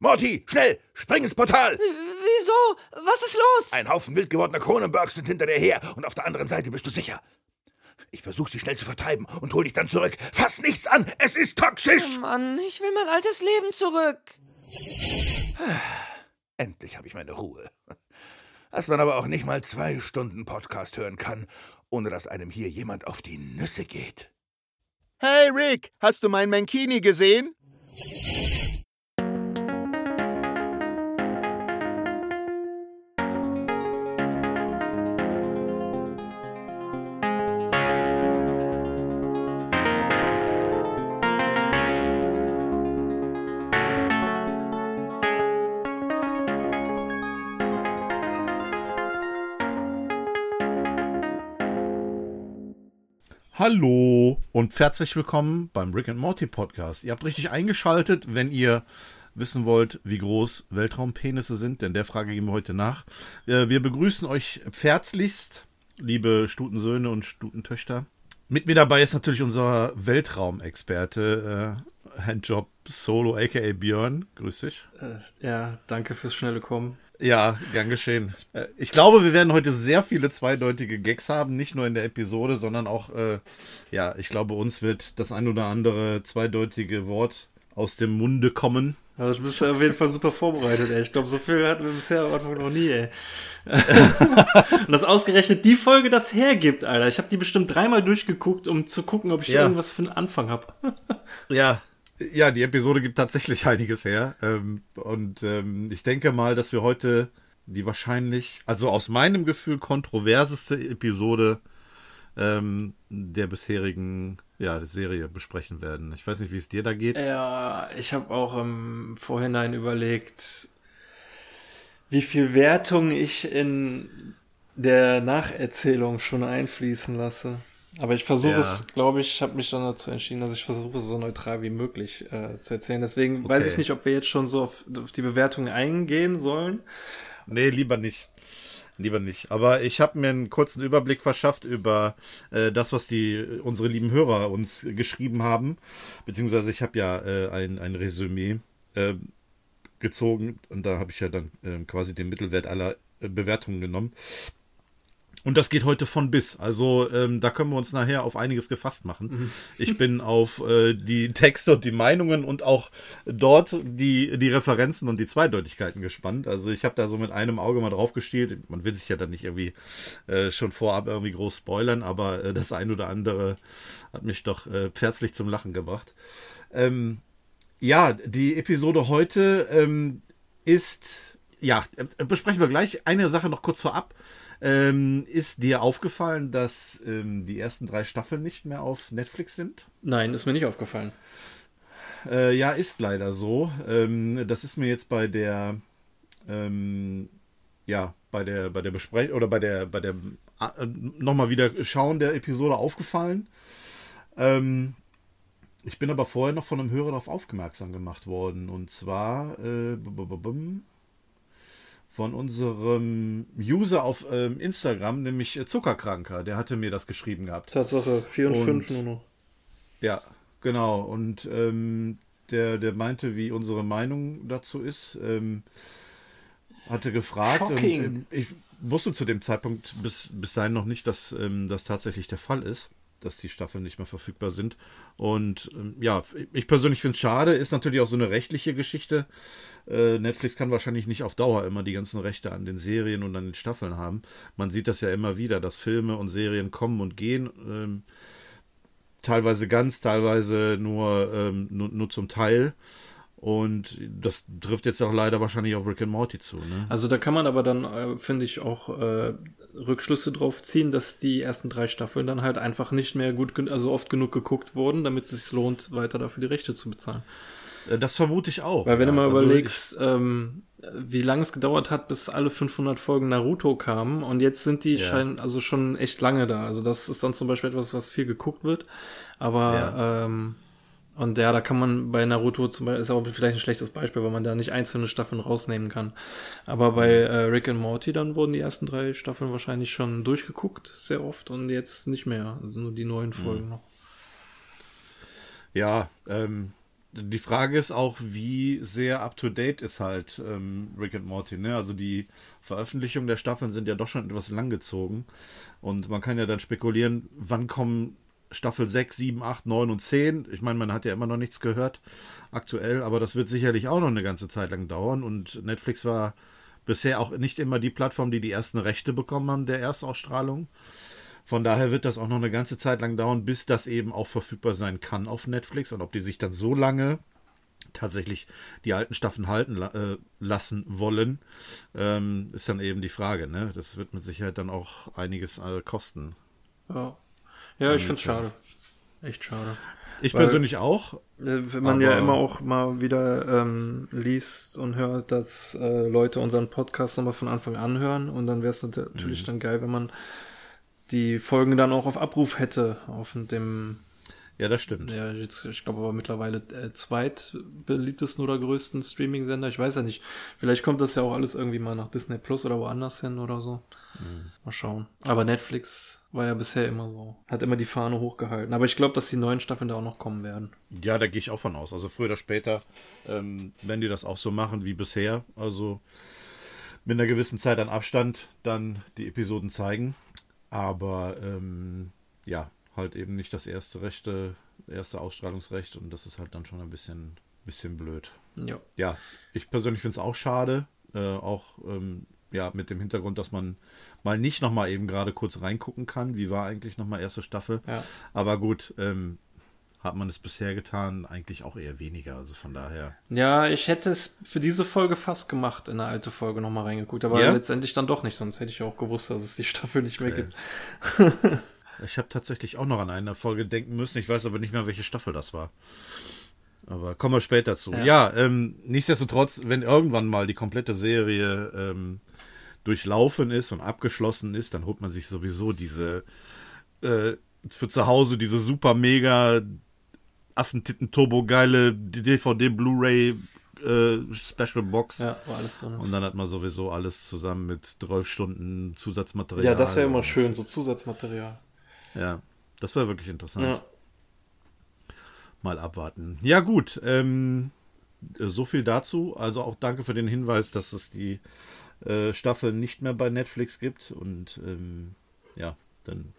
Morty, schnell, spring ins Portal! Wieso? Was ist los? Ein Haufen wild gewordener Kronenbergs sind hinter dir her und auf der anderen Seite bist du sicher. Ich versuche sie schnell zu vertreiben und hol dich dann zurück. Fass nichts an, es ist toxisch! Oh Mann, ich will mein altes Leben zurück. Endlich habe ich meine Ruhe. Dass man aber auch nicht mal zwei Stunden Podcast hören kann, ohne dass einem hier jemand auf die Nüsse geht. Hey Rick, hast du mein Mankini gesehen? Hallo und herzlich willkommen beim Rick and Morty Podcast. Ihr habt richtig eingeschaltet, wenn ihr wissen wollt, wie groß Weltraumpenisse sind, denn der Frage gehen wir heute nach. Äh, Wir begrüßen euch herzlichst, liebe Stutensöhne und Stutentöchter. Mit mir dabei ist natürlich unser Weltraumexperte, äh, Handjob Solo, aka Björn. Grüß dich. Äh, ja, danke fürs schnelle Kommen. Ja, gern geschehen. Äh, Ich glaube, wir werden heute sehr viele zweideutige Gags haben, nicht nur in der Episode, sondern auch, äh, ja, ich glaube, uns wird das ein oder andere zweideutige Wort aus dem Munde kommen. Also du bist auf jeden Fall super vorbereitet, ey. Ich glaube, so viel hatten wir bisher am Anfang noch nie, ey. Und das ausgerechnet die Folge das hergibt, Alter. Ich habe die bestimmt dreimal durchgeguckt, um zu gucken, ob ich Ja. irgendwas für einen Anfang habe. Ja. Ja, die Episode gibt tatsächlich einiges her. Ähm, und ähm, ich denke mal, dass wir heute die wahrscheinlich, also aus meinem Gefühl, kontroverseste Episode ähm, der bisherigen ja, Serie besprechen werden. Ich weiß nicht, wie es dir da geht. Ja, ich habe auch im Vorhinein überlegt, wie viel Wertung ich in der Nacherzählung schon einfließen lasse. Aber ich versuche Ja. es, glaube ich, habe mich dann dazu entschieden, dass ich versuche, so neutral wie möglich äh, zu erzählen. Deswegen weiß Okay. ich nicht, ob wir jetzt schon so auf, auf die Bewertungen eingehen sollen. Nee, lieber nicht. Lieber nicht. Aber ich habe mir einen kurzen Überblick verschafft über äh, das, was die unsere lieben Hörer uns geschrieben haben. Beziehungsweise ich habe ja äh, ein, ein Resümee äh, gezogen und da habe ich ja dann äh, quasi den Mittelwert aller äh, Bewertungen genommen. Und das geht heute von bis. Also ähm, da können wir uns nachher auf einiges gefasst machen. Ich bin auf äh, die Texte und die Meinungen und auch dort die, die Referenzen und die Zweideutigkeiten gespannt. Also ich habe da so mit einem Auge mal drauf gestielt. Man will sich ja dann nicht irgendwie äh, schon vorab irgendwie groß spoilern, aber äh, das ein oder andere hat mich doch äh, herzlich zum Lachen gebracht. Ähm, ja, die Episode heute ähm, ist, ja, äh, besprechen wir gleich. Eine Sache noch kurz vorab. Ähm, ist dir aufgefallen, dass ähm, die ersten drei Staffeln nicht mehr auf Netflix sind? Nein, ist mir nicht aufgefallen. Äh, ja, ist leider so. Ähm, das ist mir jetzt bei der, ähm, ja, bei der, bei der Besprechung oder bei der, bei der äh, nochmal wieder schauen der Episode aufgefallen. Ähm, ich bin aber vorher noch von einem Hörer darauf aufmerksam gemacht worden. Und zwar äh, von unserem User auf ähm, Instagram, nämlich äh, Zuckerkranker. Der hatte mir das geschrieben gehabt. Tatsache, 4 und Und- 5 nur noch. Ja, genau. Und ähm, der, der meinte, wie unsere Meinung dazu ist. Ähm, hatte gefragt. Und, Shocking. ähm, ich wusste zu dem Zeitpunkt bis, bis dahin noch nicht, dass ähm, das tatsächlich der Fall ist, dass die Staffeln nicht mehr verfügbar sind. Und ähm, ja, ich persönlich finde es schade. Ist natürlich auch so eine rechtliche Geschichte. Äh, Netflix kann wahrscheinlich nicht auf Dauer immer die ganzen Rechte an den Serien und an den Staffeln haben. Man sieht das ja immer wieder, dass Filme und Serien kommen und gehen. Ähm, teilweise ganz, teilweise nur, ähm, nur, nur zum Teil. Und das trifft jetzt auch leider wahrscheinlich auf Rick and Morty zu. Ne? Also da kann man aber dann, äh, finde ich, auch äh, Rückschlüsse drauf ziehen, dass die ersten drei Staffeln dann halt einfach nicht mehr gut, also oft genug geguckt wurden, damit es sich lohnt, weiter dafür die Rechte zu bezahlen. Äh, Das vermute ich auch. Weil wenn ja. du mal Also überlegst, ähm, wie lange es gedauert hat, bis alle 500 Folgen Naruto kamen und jetzt sind die Ja. scheinen also schon echt lange da. Also das ist dann zum Beispiel etwas, was viel geguckt wird. Aber Ja. ähm, und ja, da kann man bei Naruto zum Beispiel, ist auch vielleicht ein schlechtes Beispiel, weil man da nicht einzelne Staffeln rausnehmen kann. Aber bei Mhm. äh, Rick and Morty, dann wurden die ersten drei Staffeln wahrscheinlich schon durchgeguckt, sehr oft, und jetzt nicht mehr. Also nur die neuen Mhm. Folgen noch. Ja, ähm, die Frage ist auch, wie sehr up-to-date ist halt ähm, Rick and Morty. Ne? Also die Veröffentlichungen der Staffeln sind ja doch schon etwas langgezogen. Und man kann ja dann spekulieren, wann kommen Staffel 6, 7, 8, 9 und 10. Ich meine, man hat ja immer noch nichts gehört aktuell, aber das wird sicherlich auch noch eine ganze Zeit lang dauern. Und Netflix war bisher auch nicht immer die Plattform, die die ersten Rechte bekommen haben der Erstausstrahlung. Von daher wird das auch noch eine ganze Zeit lang dauern, bis das eben auch verfügbar sein kann auf Netflix. Und ob die sich dann so lange tatsächlich die alten Staffeln halten äh, lassen wollen, ähm, ist dann eben die Frage. Ne? Das wird mit Sicherheit dann auch einiges äh, kosten. Ja, ja ich finde es schade. Echt schade. Ich Weil, persönlich auch. Äh, wenn man ja immer auch mal wieder ähm, liest und hört, dass äh, Leute unseren Podcast nochmal von Anfang an hören und dann wäre es natürlich mhm. dann geil, wenn man die Folgen dann auch auf Abruf hätte auf dem ja, das stimmt. Ja, jetzt, ich glaube aber mittlerweile äh, zweitbeliebtesten oder größten Streaming-Sender. Ich weiß ja nicht. Vielleicht kommt das ja auch alles irgendwie mal nach Disney Plus oder woanders hin oder so. Mhm. Mal schauen. Aber Netflix war ja bisher immer so. Hat immer die Fahne hochgehalten. Aber ich glaube, dass die neuen Staffeln da auch noch kommen werden. Ja, da gehe ich auch von aus. Also früher oder später ähm, werden die das auch so machen wie bisher. Also mit einer gewissen Zeit an Abstand dann die Episoden zeigen. Aber ähm, ja, halt eben nicht das erste Rechte, erste Ausstrahlungsrecht und das ist halt dann schon ein bisschen, bisschen blöd. Ja. Ja, ich persönlich finde es auch schade, äh, auch ähm, ja, mit dem Hintergrund, dass man mal nicht nochmal eben gerade kurz reingucken kann, wie war eigentlich nochmal erste Staffel. Ja. Aber gut, ähm, hat man es bisher getan, eigentlich auch eher weniger. Also von daher. Ja, ich hätte es für diese Folge fast gemacht, in eine alte Folge nochmal reingeguckt, aber ja? letztendlich dann doch nicht, sonst hätte ich auch gewusst, dass es die Staffel nicht mehr gibt. ich habe tatsächlich auch noch an eine Folge denken müssen, ich weiß aber nicht mehr, welche Staffel das war. Aber kommen wir später zu. Ja, ja ähm, nichtsdestotrotz, wenn irgendwann mal die komplette Serie ähm, durchlaufen ist und abgeschlossen ist, dann holt man sich sowieso diese äh, für zu Hause diese super mega Affentitten Turbo geile DVD Blu-ray äh, Special Box. Ja, wo alles drin ist. Und dann hat man sowieso alles zusammen mit 12 Stunden Zusatzmaterial. Ja, das wäre immer schön, so Zusatzmaterial. Ja, das wäre wirklich interessant. Ja. Mal abwarten. Ja, gut. Ähm, so viel dazu. Also auch danke für den Hinweis, dass es die äh, Staffel nicht mehr bei Netflix gibt. Und ähm, ja, dann.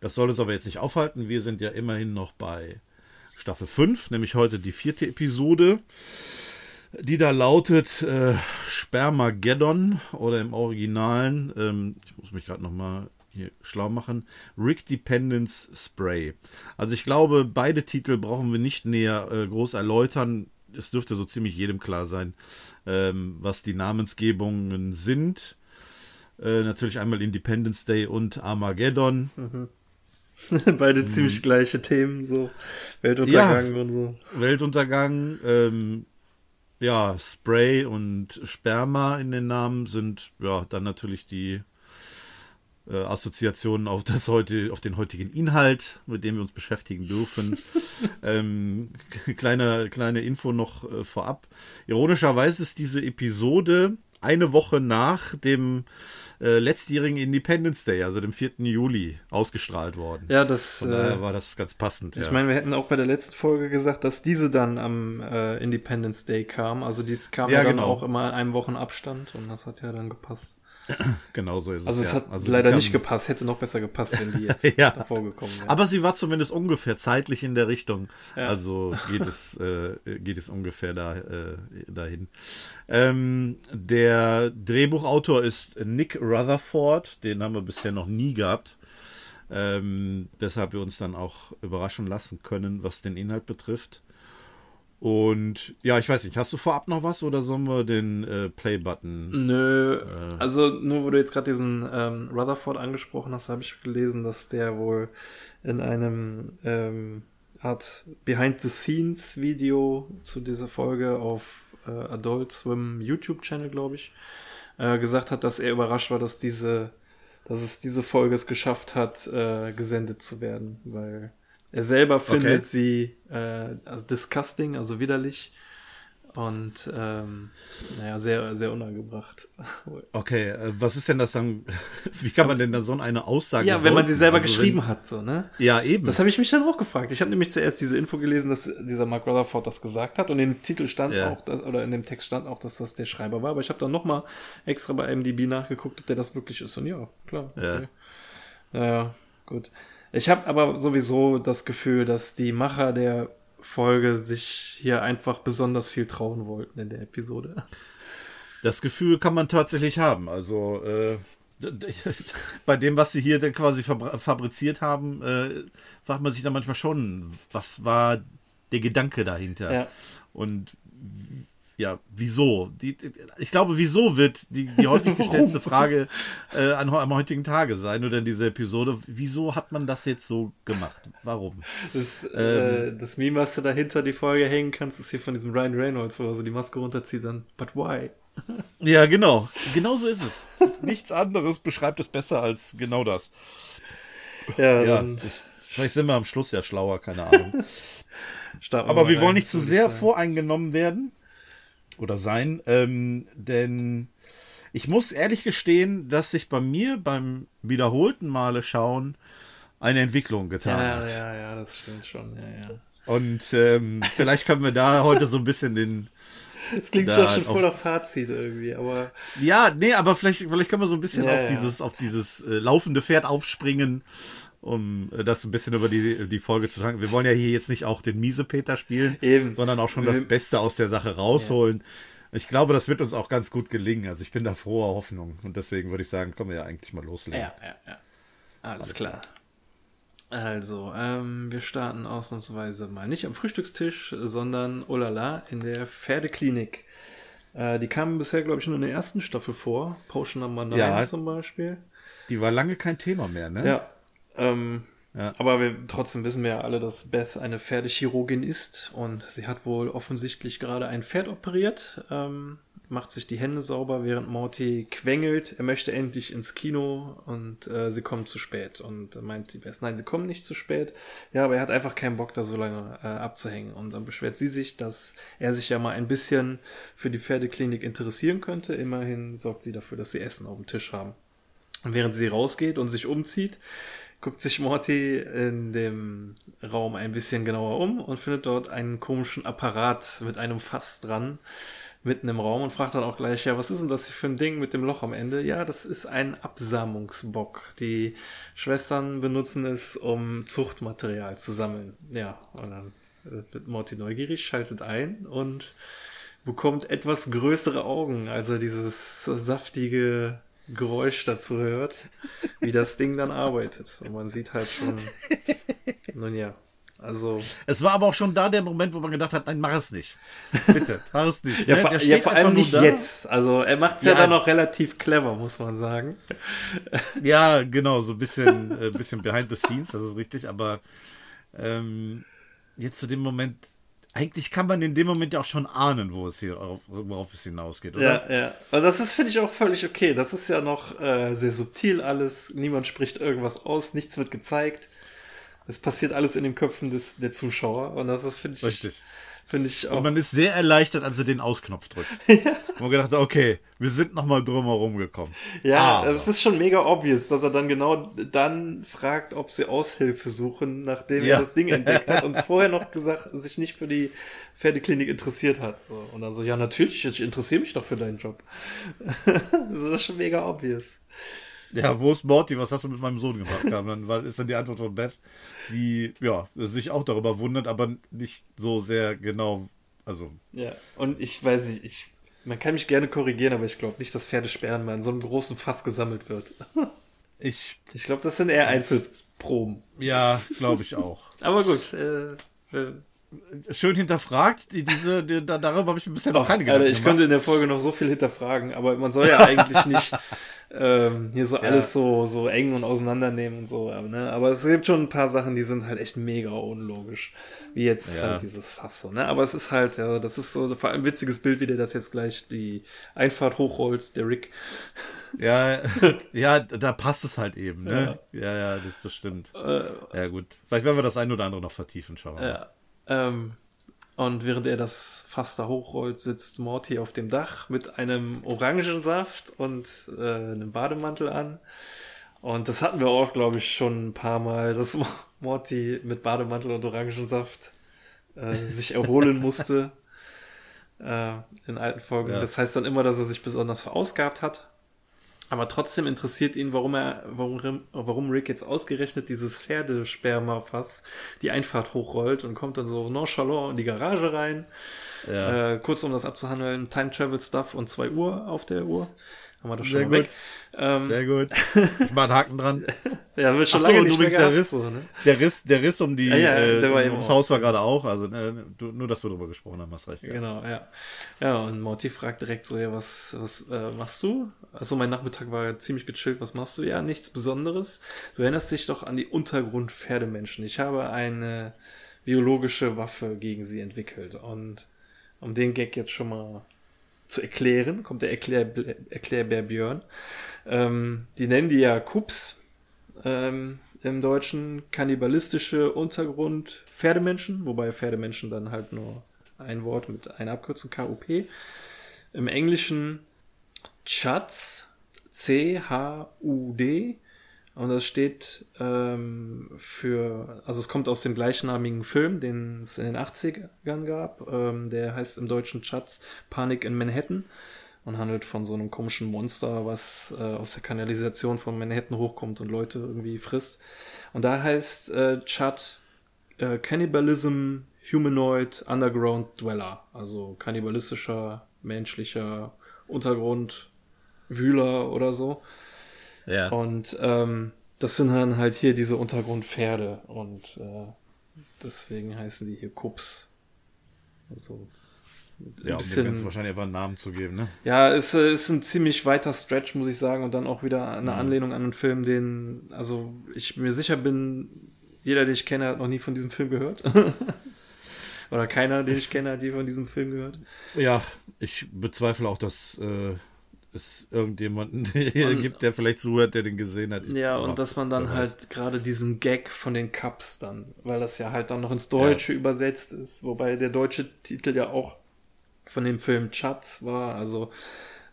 Das soll uns aber jetzt nicht aufhalten. Wir sind ja immerhin noch bei Staffel 5, nämlich heute die vierte Episode, die da lautet äh, Spermageddon oder im Originalen, ähm, ich muss mich gerade nochmal hier schlau machen, Rick Dependence Spray. Also ich glaube, beide Titel brauchen wir nicht näher äh, groß erläutern. Es dürfte so ziemlich jedem klar sein, ähm, was die Namensgebungen sind. Äh, natürlich einmal Independence Day und Armageddon. Mhm. Beide mhm. ziemlich gleiche Themen, so Weltuntergang ja, und so. Weltuntergang, ähm, ja, Spray und Sperma in den Namen sind ja dann natürlich die äh, Assoziationen auf das heute, auf den heutigen Inhalt, mit dem wir uns beschäftigen dürfen. ähm, kleine, kleine Info noch äh, vorab. Ironischerweise ist diese Episode eine Woche nach dem äh, letztjährigen Independence Day, also dem 4. Juli, ausgestrahlt worden. Ja, das Von daher äh, war das ganz passend. Ich ja. meine, wir hätten auch bei der letzten Folge gesagt, dass diese dann am äh, Independence Day kam. Also dies kam ja, ja dann genau. auch immer in einem Wochenabstand und das hat ja dann gepasst. Genau so ist es. Also es ja. hat also leider nicht gepasst, hätte noch besser gepasst, wenn die jetzt ja. davor gekommen wäre. Aber sie war zumindest ungefähr zeitlich in der Richtung. Ja. Also geht es, äh, geht es ungefähr da, äh, dahin. Ähm, der Drehbuchautor ist Nick Rutherford, den haben wir bisher noch nie gehabt. Ähm, deshalb wir uns dann auch überraschen lassen können, was den Inhalt betrifft. Und ja, ich weiß nicht, hast du vorab noch was oder sollen wir den äh, Play-Button? Nö, äh, also nur wo du jetzt gerade diesen ähm, Rutherford angesprochen hast, habe ich gelesen, dass der wohl in einem ähm, Art Behind-the-Scenes-Video zu dieser Folge auf äh, Adult Swim YouTube-Channel, glaube ich, äh, gesagt hat, dass er überrascht war, dass diese, dass es diese Folge es geschafft hat, äh, gesendet zu werden, weil er selber findet okay. sie äh, also disgusting, also widerlich. Und ähm, naja, sehr, sehr unangebracht. Okay, äh, was ist denn das dann? Wie kann man denn dann so eine Aussage Ja, wenn man sie selber Also geschrieben wenn, hat, so, ne? Ja, eben. Das habe ich mich dann auch gefragt. Ich habe nämlich zuerst diese Info gelesen, dass dieser Mark Rutherford das gesagt hat und im Titel stand Ja. auch, dass, oder in dem Text stand auch, dass das der Schreiber war. Aber ich habe dann nochmal extra bei IMDb nachgeguckt, ob der das wirklich ist. Und ja, klar. Ja. Okay. Naja, gut. Ich habe aber sowieso das Gefühl, dass die Macher der Folge sich hier einfach besonders viel trauen wollten in der Episode. Das Gefühl kann man tatsächlich haben. Also äh, bei dem, was sie hier dann quasi fabri- fabriziert haben, äh, fragt man sich dann manchmal schon, was war der Gedanke dahinter? Ja. Und ja, wieso? Die, die, ich glaube, wieso wird die, die häufig gestellte Frage äh, an, am heutigen Tage sein oder in dieser Episode, wieso hat man das jetzt so gemacht? Warum? Das, Ähm. äh, das Meme, was du dahinter die Folge hängen kannst, ist hier von diesem Ryan Reynolds, wo er so die Maske runterzieht, dann, but why? Ja, genau. Genau so ist es. Nichts anderes beschreibt es besser als genau das. Ja, Ja, ich, vielleicht sind wir am Schluss ja schlauer, keine Ahnung. Aber wir wollen nicht zu sehr voreingenommen werden oder sein, ähm, denn ich muss ehrlich gestehen, dass sich bei mir beim wiederholten Male schauen eine Entwicklung getan Ja, hat. ja, ja, das stimmt schon, ja, ja. Und ähm, vielleicht können wir da heute so ein bisschen den. Das klingt schon, schon voller Fazit irgendwie, aber Ja, nee, aber vielleicht, vielleicht können wir so ein bisschen Ja, auf dieses, auf dieses äh, laufende Pferd aufspringen, um äh, das ein bisschen über die, die Folge zu sagen. Wir wollen ja hier jetzt nicht auch den Miesepeter spielen, Eben. sondern auch schon das Beste aus der Sache rausholen. Ich glaube, das wird uns auch ganz gut gelingen. Also ich bin da froher Hoffnung. Und deswegen würde ich sagen, können wir ja eigentlich mal loslegen. ja, ja, ja. Alles klar. Also, ähm, wir starten ausnahmsweise mal nicht am Frühstückstisch, sondern oh la la in der Pferdeklinik. Äh, die kamen bisher, glaube ich, nur in der ersten Staffel vor. Potion Number 9 Ja. zum Beispiel. Die war lange kein Thema mehr, ne? Ja. Ähm, Ja. Aber wir, trotzdem wissen wir ja alle, dass Beth eine Pferdechirurgin ist und sie hat wohl offensichtlich gerade ein Pferd operiert, ähm, macht sich die Hände sauber, während Morty quengelt. Er möchte endlich ins Kino und äh, sie kommt zu spät. Und meint sie Beth, nein, sie kommen nicht zu spät. Ja, aber er hat einfach keinen Bock, da so lange äh, abzuhängen. Und dann beschwert sie sich, dass er sich ja mal ein bisschen für die Pferdeklinik interessieren könnte. Immerhin sorgt sie dafür, dass sie Essen auf dem Tisch haben. Und während sie rausgeht und sich umzieht, guckt sich Morty in dem Raum ein bisschen genauer um und findet dort einen komischen Apparat mit einem Fass dran, mitten im Raum und fragt dann auch gleich, ja, was ist denn das hier für ein Ding mit dem Loch am Ende? Ja, das ist ein Absamungsbock. Die Schwestern benutzen es, um Zuchtmaterial zu sammeln. Ja, und dann wird Morty neugierig, schaltet ein und bekommt etwas größere Augen, als er dieses saftige Geräusch dazu hört, wie das Ding dann arbeitet. Und man sieht halt schon, nun ja, also Es war aber auch schon da der Moment, wo man gedacht hat, nein, mach es nicht. Bitte, mach es nicht. ja, ne? ja, vor einfach allem nicht da. jetzt. Also er macht es ja. Ja. dann noch relativ clever, muss man sagen. Ja, genau, so ein bisschen, äh, bisschen behind the scenes, das ist richtig, aber ähm, jetzt zu dem Moment, eigentlich kann man in dem Moment ja auch schon ahnen, wo es hier, auf, worauf es hinausgeht, oder? Ja, ja. Und das ist, finde ich, auch völlig okay. Das ist ja noch äh, sehr subtil alles. Niemand spricht irgendwas aus, nichts wird gezeigt. Es passiert alles in den Köpfen des, der Zuschauer. Und das ist, finde ich, Richtig. finde ich auch Und man ist sehr erleichtert, als er den Ausknopf drückt. Und man gedacht, okay, wir sind nochmal drum herum gekommen. Ja, es ist schon mega obvious, dass er dann genau dann fragt, ob sie Aushilfe suchen, nachdem Ja. er das Ding entdeckt hat und vorher noch gesagt, sich nicht für die Pferdeklinik interessiert hat. So. Und dann so, ja, natürlich, ich interessiere mich doch für deinen Job. das ist schon mega obvious. Ja, wo ist Morty? Was hast du mit meinem Sohn gemacht? Dann war, ist dann die Antwort von Beth, die ja sich auch darüber wundert, aber nicht so sehr genau. Also Ja, und ich weiß nicht, ich, man kann mich gerne korrigieren, aber ich glaube nicht, dass Pferdesperren mal in so einem großen Fass gesammelt wird. ich, Ich glaube, das sind eher Einzelproben. ja, glaube ich auch. Aber gut, äh, äh, Schön hinterfragt. Die, diese, die, da, darüber habe ich mir bisher noch keine Alter, Gedanken ich gemacht. könnte in der Folge noch so viel hinterfragen, aber man soll ja eigentlich nicht ähm, hier so alles so, so eng und auseinandernehmen und so. Aber, ne? aber es gibt schon ein paar Sachen, die sind halt echt mega unlogisch. Wie jetzt Ja. halt dieses Fass so, ne? Aber es ist halt, ja, das ist so vor allem ein witziges Bild, wie der das jetzt gleich die Einfahrt hochrollt, der Rick. Ja, ja, da passt es halt eben, ne? Ja, ja, das, das stimmt. ja, gut. Vielleicht werden wir das ein oder andere noch vertiefen, schauen wir mal. Ja. Ähm, Und während er das Fass da hochrollt, sitzt Morty auf dem Dach mit einem Orangensaft und äh, einem Bademantel an. Und das hatten wir auch, glaube ich, schon ein paar Mal, dass Morty mit Bademantel und Orangensaft äh, sich erholen musste äh, in alten Folgen. Ja. Das heißt dann immer, dass er sich besonders verausgabt hat. Aber trotzdem interessiert ihn, warum er, warum, warum Rick jetzt ausgerechnet dieses Pferdespermafass die Einfahrt hochrollt und kommt dann so nonchalant in die Garage rein. Ja. Äh, kurz um das abzuhandeln, Time Travel Stuff und 2 Uhr auf der Uhr. Haben wir das schon Sehr gut. Ähm, Sehr gut. Ich mach einen Haken dran. ja, wird schon Ach so, lange nicht mehr der Riss, so, ne? der Riss, der Riss um die, Ja, ja, äh, um, ums auch. Haus war gerade auch. Also äh, du, nur, dass wir darüber gesprochen haben, hast recht. Ja. Genau, ja. Ja, und Morty fragt direkt so, ja, was, was äh, machst du? Also mein Nachmittag war ziemlich gechillt, was machst du? Ja, nichts Besonderes. Du erinnerst dich doch an die Untergrund-Pferdemenschen. Ich habe eine biologische Waffe gegen sie entwickelt. Und um den Gag jetzt schon mal zu erklären, kommt der Erklär, Erklärbär Björn. Ähm, die nennen die ja Kups ähm, im Deutschen kannibalistische Untergrund Pferdemenschen, wobei Pferdemenschen dann halt nur ein Wort mit einer Abkürzung KUP. Im Englischen Chuds, C-H-U-D. Und das steht ähm, für, also es kommt aus dem gleichnamigen Film, den es in den 80ern gab. Ähm, der heißt im Deutschen Chuds Panik in Manhattan und handelt von so einem komischen Monster, was äh, aus der Kanalisation von Manhattan hochkommt und Leute irgendwie frisst. Und da heißt äh, Chud äh, Cannibalism Humanoid Underground Dweller, also kannibalistischer, menschlicher Untergrundwühler oder so. Ja. Und ähm, das sind dann halt hier diese Untergrundpferde und äh, deswegen heißen die hier Kups. Also ein ja, um dem Ganzen wahrscheinlich einfach einen Namen zu geben, ne? ja, es äh, ist ein ziemlich weiter Stretch, muss ich sagen, und dann auch wieder Mhm. eine Anlehnung an einen Film, den, also ich mir sicher bin, jeder, den ich kenne, hat noch nie von diesem Film gehört. Oder keiner, den ich kenne, hat je von diesem Film gehört. Ja, ich bezweifle auch, dass äh, es irgendjemanden Und- gibt, der vielleicht zuhört, der den gesehen hat. Ja, und dass man dann halt gerade diesen Gag von den Cups dann, weil das ja halt dann noch ins Deutsche übersetzt ist, wobei der deutsche Titel ja auch von dem Film Chats war, also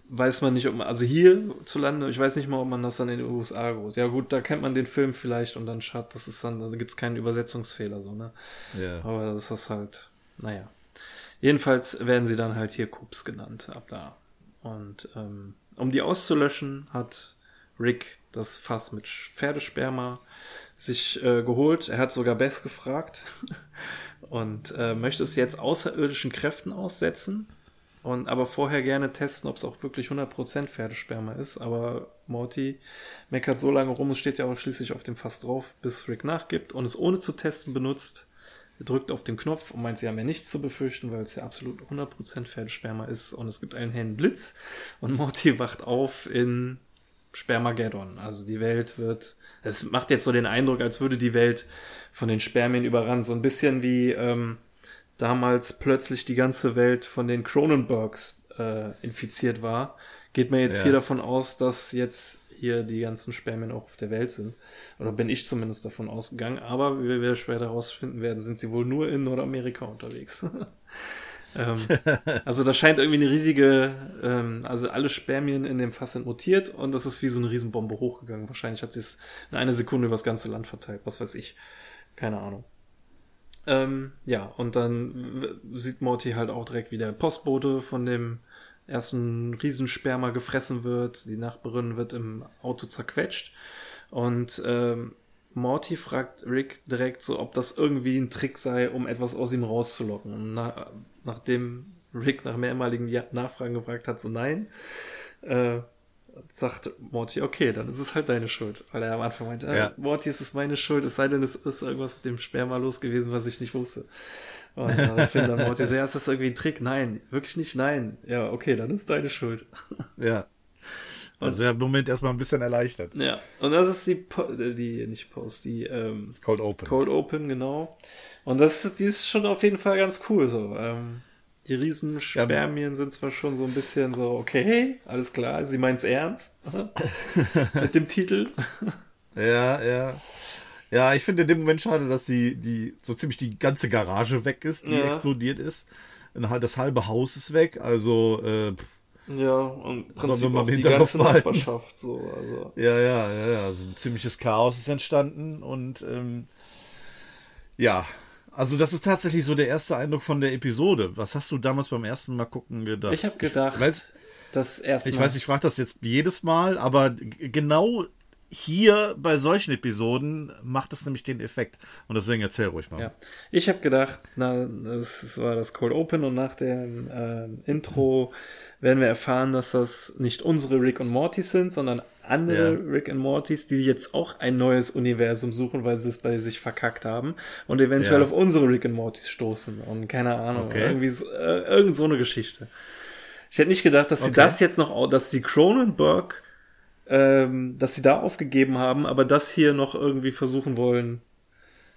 weiß man nicht, ob man, also hier zu Lande, ich weiß nicht mal, ob man das dann in den USA groß. Ja gut, da kennt man den Film vielleicht und dann Chat, das ist dann, da gibt's keinen Übersetzungsfehler so, ne? Ja. Aber das ist halt, naja. Jedenfalls werden sie dann halt hier Kups genannt, ab da. Und ähm, um die auszulöschen, hat Rick das Fass mit Pferdesperma sich äh, geholt. Er hat sogar Beth gefragt und äh, möchte es jetzt außerirdischen Kräften aussetzen. Und aber vorher gerne testen, ob es auch wirklich 100% Pferdesperma ist. Aber Morty meckert so lange rum, es steht ja auch schließlich auf dem Fass drauf, bis Rick nachgibt und es ohne zu testen benutzt. Drückt auf den Knopf und meint, sie haben ja nichts zu befürchten, weil es ja absolut 100% Pferdesperma ist. Und es gibt einen hellen Blitz und Morty wacht auf in Spermageddon. Also die Welt wird, es macht jetzt so den Eindruck, als würde die Welt von den Spermien überrannt. So ein bisschen wie ähm, damals plötzlich die ganze Welt von den Cronenbergs äh, infiziert war. Geht man jetzt Ja. hier davon aus, dass jetzt hier die ganzen Spermien auch auf der Welt sind. Oder bin ich zumindest davon ausgegangen. Aber wie wir später herausfinden werden, sind sie wohl nur in Nordamerika unterwegs. ähm, also da scheint irgendwie eine riesige, ähm, also alle Spermien in dem Fass sind mutiert und das ist wie so eine Riesenbombe hochgegangen. Wahrscheinlich hat sie es in einer Sekunde übers ganze Land verteilt, was weiß ich. Keine Ahnung. Ähm, ja, und dann sieht Morty halt auch direkt, wie der Postbote von dem ersten Riesensperma gefressen wird. Die Nachbarin wird im Auto zerquetscht. Und ähm, Morty fragt Rick direkt so, ob das irgendwie ein Trick sei, um etwas aus ihm rauszulocken. Und na, nachdem Rick nach mehrmaligen Nachfragen gefragt hat, so nein, äh, sagt Morty, okay, dann ist es halt deine Schuld. Weil er am Anfang meinte, Ja. ja. Morty, es ist meine Schuld, es sei denn, es ist irgendwas mit dem Sperma los gewesen, was ich nicht wusste. Und dann findet dann Morty so, ja, ist das irgendwie ein Trick? Nein, wirklich nicht, nein. Ja, okay, dann ist es deine Schuld. Ja. Also der Moment erstmal ein bisschen erleichtert. Ja, und das ist die, po äh, die nicht Post, die ähm, Das Cold Open. Cold Open, genau. Und das ist, die ist schon auf jeden Fall ganz cool so. Ähm, die Riesenspermien sind zwar schon so ein bisschen so, okay, alles klar, sie meint's ernst mit dem Titel. Ja, ja. Ja, ich finde in dem Moment schade, dass die, die, so ziemlich die ganze Garage weg ist, die Ja. explodiert ist. Und halt Das halbe Haus ist weg, also, äh, Ja, und im Prinzip mal auch die ganze behalten. Nachbarschaft so. Also. ja, ja, ja, ja, also ein ziemliches Chaos ist entstanden und, ähm, ja. Also das ist tatsächlich so der erste Eindruck von der Episode. Was hast du damals beim ersten Mal gucken gedacht? Ich habe gedacht, Ich weiß, das erste ich, Mal. weiß, ich frage das jetzt jedes Mal, aber genau hier bei solchen Episoden macht es nämlich den Effekt. Und deswegen erzähl ruhig mal. Ja. Ich habe gedacht, na, das das war das Cold Open und nach dem ähm, Intro werden wir erfahren, dass das nicht unsere Rick und Mortys sind, sondern andere Ja. Rick und Mortys, die jetzt auch ein neues Universum suchen, weil sie es bei sich verkackt haben und eventuell Ja. auf unsere Rick und Mortys stoßen und keine Ahnung, Okay. irgendwie so, äh, irgend so eine Geschichte. Ich hätte nicht gedacht, dass sie Okay. das jetzt noch, dass die Cronenberg, ähm, dass sie da aufgegeben haben, aber das hier noch irgendwie versuchen wollen,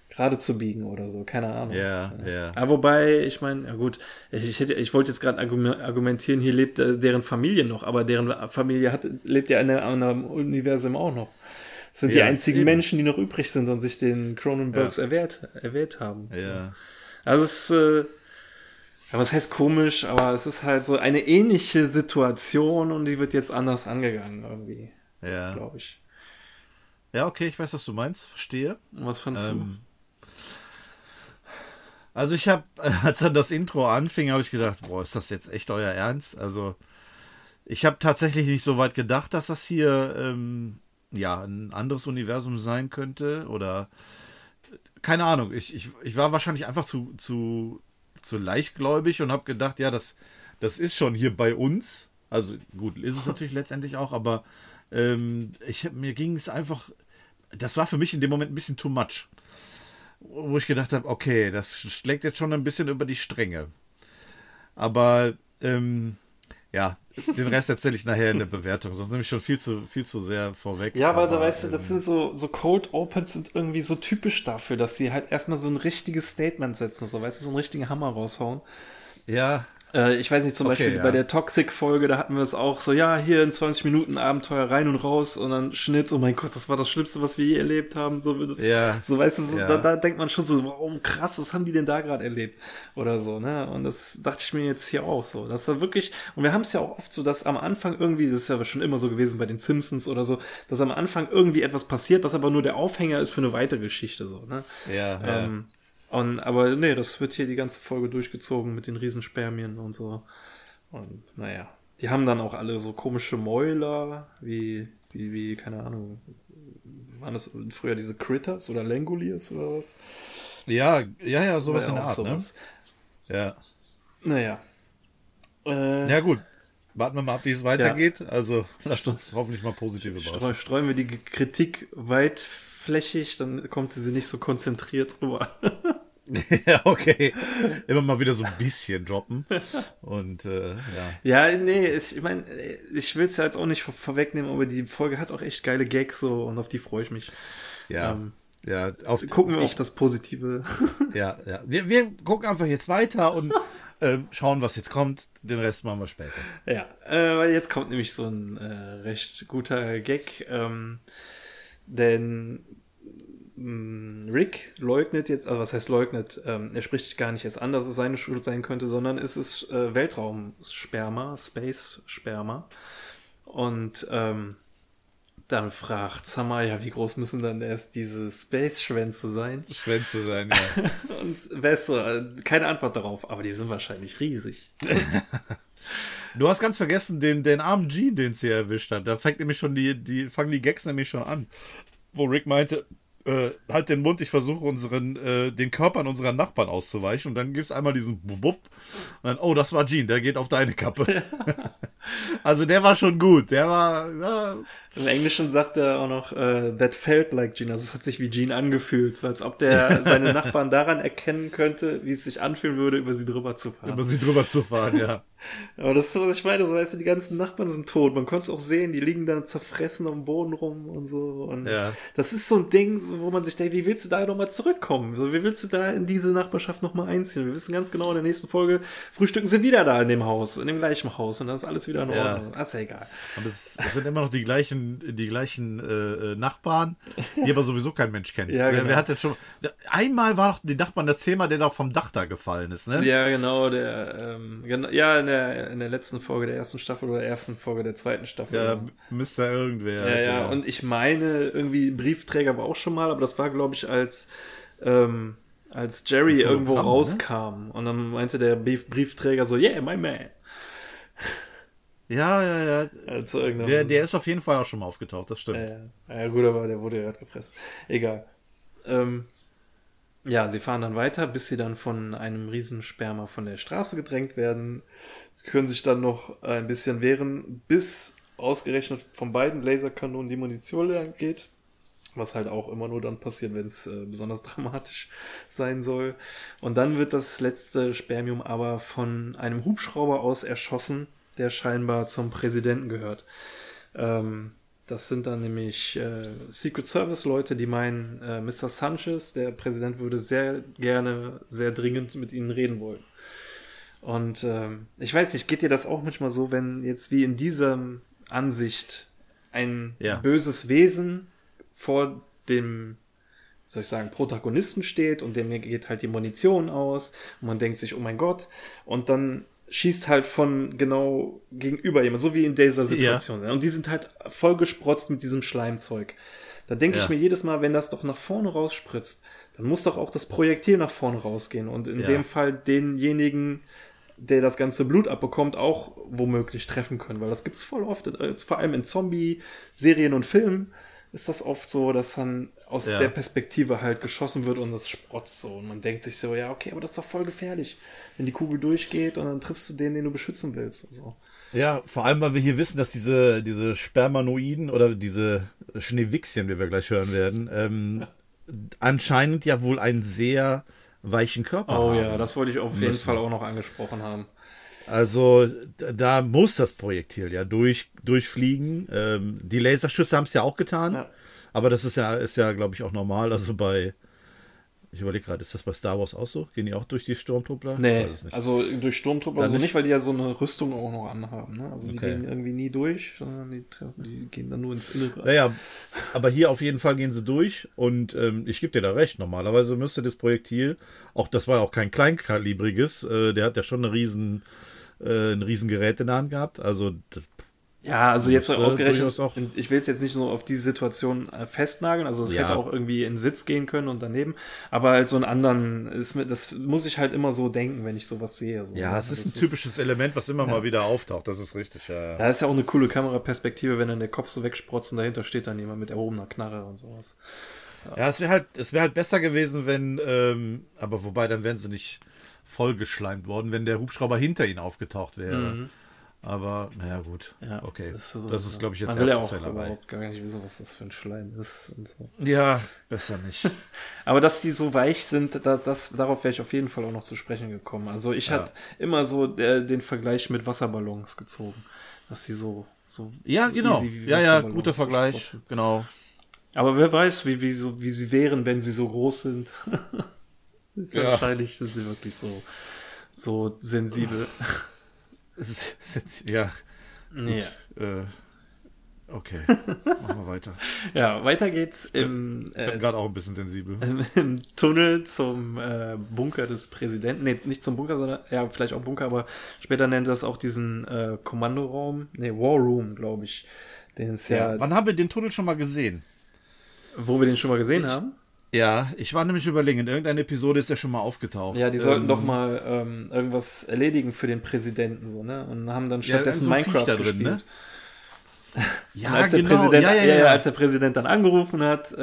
gerade zu biegen oder so, keine Ahnung. Ja, ja. Aber wobei, ich meine, ja gut, ich, hätte, ich wollte jetzt gerade argum- argumentieren, hier lebt äh, deren Familie noch, aber deren Familie hat, lebt ja in einem Universum auch noch. Das sind die Ja, einzigen eben. Menschen, die noch übrig sind und sich den Cronenbergs erwehrt, erwählt haben. Ja. Also es ist, äh, ja, was heißt komisch, aber es ist halt so eine ähnliche Situation und die wird jetzt anders angegangen irgendwie, Ja. glaube ich. ja, okay, ich weiß, was du meinst, verstehe. Was fandst Ähm, Also ich habe, als dann das Intro anfing, habe ich gedacht, boah, ist das jetzt echt euer Ernst? Also ich habe tatsächlich nicht so weit gedacht, dass das hier ähm, ja ein anderes Universum sein könnte oder keine Ahnung. Ich, ich, ich war wahrscheinlich einfach zu, zu, zu leichtgläubig und habe gedacht, ja, das, das ist schon hier bei uns. Also gut, ist es natürlich letztendlich auch, aber ähm, ich, hab- mir ging es einfach, das war für mich in dem Moment ein bisschen too much wo ich gedacht habe, okay, das schlägt jetzt schon ein bisschen über die Stränge. Aber ähm, ja, den Rest erzähle ich nachher in der Bewertung, sonst nehme ich schon viel zu, viel zu sehr vorweg. Ja, aber, da weißt du, ähm, das sind so, so Cold Opens sind irgendwie so typisch dafür, dass sie halt erstmal so ein richtiges Statement setzen, so, weißt du, so einen richtigen Hammer raushauen. Ja, Äh, ich weiß nicht, zum Okay, Beispiel ja. bei der Toxic-Folge, da hatten wir es auch so, ja, hier in 20 Minuten Abenteuer rein und raus und dann Schnitt, oh mein Gott, das war das Schlimmste, was wir je erlebt haben. So, es, Ja. so weißt du, so, Ja. da, da denkt man schon so, wow, krass, was haben die denn da gerade erlebt? Oder so, ne? Und das dachte ich mir jetzt hier auch so. Das ist da wirklich, und wir haben es ja auch oft so, dass am Anfang irgendwie, das ist ja schon immer so gewesen bei den Simpsons oder so, dass am Anfang irgendwie etwas passiert, das aber nur der Aufhänger ist für eine weitere Geschichte, so, ne? ja, ja. Und, aber nee, das wird hier die ganze Folge durchgezogen mit den Riesenspermien und so. Und naja, die haben dann auch alle so komische Mäuler, wie, wie, wie, keine Ahnung, waren das früher diese Critters oder Langoliers oder was? ja, ja, ja, sowas War in ja der Art, sowas. ne? Ja. Naja. Äh, Ja, gut. Warten wir mal ab, wie es weitergeht. Also, lasst uns hoffentlich mal positiv streu, überraschen. streuen wir die Kritik weitflächig, dann kommt sie nicht so konzentriert rüber. ja, okay. Immer mal wieder so ein bisschen droppen. Und, äh, ja. Ja, nee, es- ich meine, ich will es ja jetzt auch nicht vor vorwegnehmen, aber die Folge hat auch echt geile Gags so und auf die freue ich mich. Ja. Ähm, ja, auf, Gucken wir ich, auf das Positive. Ja, ja. Wir, wir gucken einfach jetzt weiter und ähm, schauen, was jetzt kommt. Den Rest machen wir später. ja, äh, weil jetzt kommt nämlich so ein äh, recht guter Gag, ähm, denn Rick leugnet jetzt, also was heißt leugnet, ähm, er spricht gar nicht erst an, dass es seine Schuld sein könnte, sondern es ist äh, Weltraumsperma, Space-Sperma. Und ähm, dann fragt ja, wie groß müssen dann erst diese Space-Schwänze sein? Schwänze sein, ja. Und besser, äh, keine Antwort darauf, aber die sind wahrscheinlich riesig. Du hast ganz vergessen den, den armen Gene, den sie erwischt hat. Da fängt nämlich schon die, die, fangen die Gags nämlich schon an. Wo Rick meinte, äh, halt den Mund, ich versuche unseren, äh, den Körpern unserer Nachbarn auszuweichen. Und dann gibt's einmal diesen Bub. Und dann, oh, das war Gene, der geht auf deine Kappe. also der war schon gut. Der war, ja, Im Englischen sagt er auch noch, äh, that felt like Gene. Also es hat sich wie Gene angefühlt. So als ob der seine Nachbarn daran erkennen könnte, wie es sich anfühlen würde, über sie drüber zu fahren. über sie drüber zu fahren, ja. Aber das ist so, was ich meine. So, weißt du, die ganzen Nachbarn sind tot. Man konnte es auch sehen, die liegen da zerfressen am Boden rum und so. Und Ja. das ist so ein Ding, so, wo man sich denkt, wie willst du da nochmal zurückkommen? So, wie willst du da in diese Nachbarschaft nochmal einziehen? Wir wissen ganz genau, in der nächsten Folge frühstücken sie wieder da in dem Haus, in dem gleichen Haus. Und dann ist alles wieder in Ja. Ordnung. Ah, ist ja egal. Und es, es sind immer noch die gleichen gleichen, die gleichen äh, äh, Nachbarn, die aber sowieso kein Mensch kennt. Ja, wer, genau. wer hat jetzt schon. Einmal war doch die Nachbarn, erzähl mal, der da vom Dach da gefallen ist, ne? Ja, genau, der, ähm, genau, ja, in der, in der letzten Folge der ersten Staffel oder ersten Folge der zweiten Staffel. Ja, Mr. Irgendwer. Ja, ja, genau. und ich meine, irgendwie Briefträger war auch schon mal, aber das war, glaube ich, als, ähm, als Jerry irgendwo Programm, ne? rauskam. Und dann meinte der Brief Briefträger so, yeah, my man. Ja, ja, ja. Also irgendeiner- Der, der ist auf jeden Fall auch schon mal aufgetaucht, das stimmt. Ja, ja, gut, aber der wurde ja gerade gefressen. Egal. Ähm, ja, sie fahren dann weiter, bis sie dann von einem Riesensperma von der Straße gedrängt werden. Sie können sich dann noch ein bisschen wehren, bis ausgerechnet von beiden Laserkanonen die Munition leer geht. Was halt auch immer nur dann passiert, wenn es äh, besonders dramatisch sein soll. Und dann wird das letzte Spermium aber von einem Hubschrauber aus erschossen, der scheinbar zum Präsidenten gehört. Ähm, das sind dann nämlich äh, Secret Service Leute, die meinen, äh, Mr. Sanchez, der Präsident, würde sehr gerne, sehr dringend mit ihnen reden wollen. Und ähm, ich weiß nicht, geht dir das auch manchmal so, wenn jetzt wie in diesem Ansicht ein Ja. böses Wesen vor dem, soll ich sagen, Protagonisten steht und dem geht halt die Munition aus und man denkt sich, oh mein Gott, und dann schießt halt von genau gegenüber jemand, so wie in dieser Situation. Und die sind halt voll gesprotzt mit diesem Schleimzeug. Da denke ich Ja. mir jedes Mal, wenn das doch nach vorne rausspritzt, dann muss doch auch das Projektil nach vorne rausgehen und in Ja. dem Fall denjenigen, der das ganze Blut abbekommt, auch womöglich treffen können, weil das gibt's voll oft, äh, vor allem in Zombie-Serien und Filmen ist das oft so, dass dann aus Ja. der Perspektive halt geschossen wird und es sprotzt so und man denkt sich so, ja, okay, aber das ist doch voll gefährlich, wenn die Kugel durchgeht und dann triffst du den, den du beschützen willst und so. Ja, vor allem, weil wir hier wissen, dass diese, diese Spermanoiden oder diese Schneewichschen, wie wir gleich hören werden, ähm, anscheinend ja wohl einen sehr weichen Körper Oh haben. ja, das wollte ich auf jeden müssen. Fall auch noch angesprochen haben. Also da- da muss das Projektil ja durch, durchfliegen. Ähm, die Laserschüsse haben es ja auch getan. Ja. Aber das ist ja, ist ja, glaube ich, auch normal. Also bei, ich überlege gerade, ist das bei Star Wars auch so? Gehen die auch durch die Sturmtruppler? Nee, also durch Sturmtruppler Dann so nicht? nicht, weil die ja so eine Rüstung auch noch anhaben. Ne? Also die Okay. gehen irgendwie nie durch, sondern die, treffen- die gehen dann nur ins Innere. Naja, aber hier auf jeden Fall gehen sie durch und ähm, ich gebe dir da recht. Normalerweise müsste das Projektil, auch das war ja auch kein kleinkalibriges, äh, der hat ja schon eine riesen, äh, ein riesen Gerät in der Hand gehabt. Also d- Ja, also jetzt ausgerechnet, ich will es jetzt nicht nur auf die Situation äh, festnageln, also es Ja. hätte auch irgendwie in den Sitz gehen können und daneben, aber halt so einen anderen, ist das muss ich halt immer so denken, wenn ich sowas sehe. So, ja, ne? es ist ein typisches Element, was immer mal wieder auftaucht. Das ist richtig. Ja, ja. Ja, ist ja auch eine coole Kameraperspektive, wenn dann der Kopf so wegsprotzt und dahinter steht dann jemand mit erhobener Knarre und sowas. Ja, es wäre halt, es wäre halt besser gewesen, wenn, ähm, aber wobei, dann wären sie nicht vollgeschleimt worden, wenn der Hubschrauber hinter ihnen aufgetaucht wäre. Aber, naja, gut. Ja, okay. Das so- ist, glaube ich, jetzt Man will ja auch überhaupt gar nicht wissen, was das für ein Schleim ist und so. Ja, besser nicht. Aber dass die so weich sind, da, das, darauf wäre ich auf jeden Fall auch noch zu sprechen gekommen. Also ich Ja. hatte immer so äh, den Vergleich mit Wasserballons gezogen. Dass sie so, so Ja, genau. Ja, ja, guter Vergleich. sprotzen. Genau. Aber wer weiß, wie, wie, so, wie sie wären, wenn sie so groß sind. Ja. Wahrscheinlich sind sie wirklich so, so sensibel. Es ist- ist jetzt- Ja, nee. äh, okay. Machen wir weiter. Ja, weiter geht's im, Ich bin äh, gerade auch ein bisschen sensibel. im Tunnel zum äh, Bunker des Präsidenten. Nee, nicht zum Bunker, sondern ja, vielleicht auch Bunker, aber später nennt das auch diesen äh, Kommandoraum. Nee, War Room, glaube ich. Den es ja, Ja. Wann haben wir den Tunnel schon mal gesehen? wo wir den schon mal gesehen haben. Ja, ich war nämlich überlegen, in irgendeiner Episode ist er schon mal aufgetaucht. Ja, die sollten Ähm, doch mal ähm, irgendwas erledigen für den Präsidenten, so, ne? Und haben dann Ja, stattdessen so ein Viech Minecraft da drin, gespielt. ne? Ja, als, der genau. Präsident, ja, ja, ja, ja. als der Präsident dann angerufen hat, äh,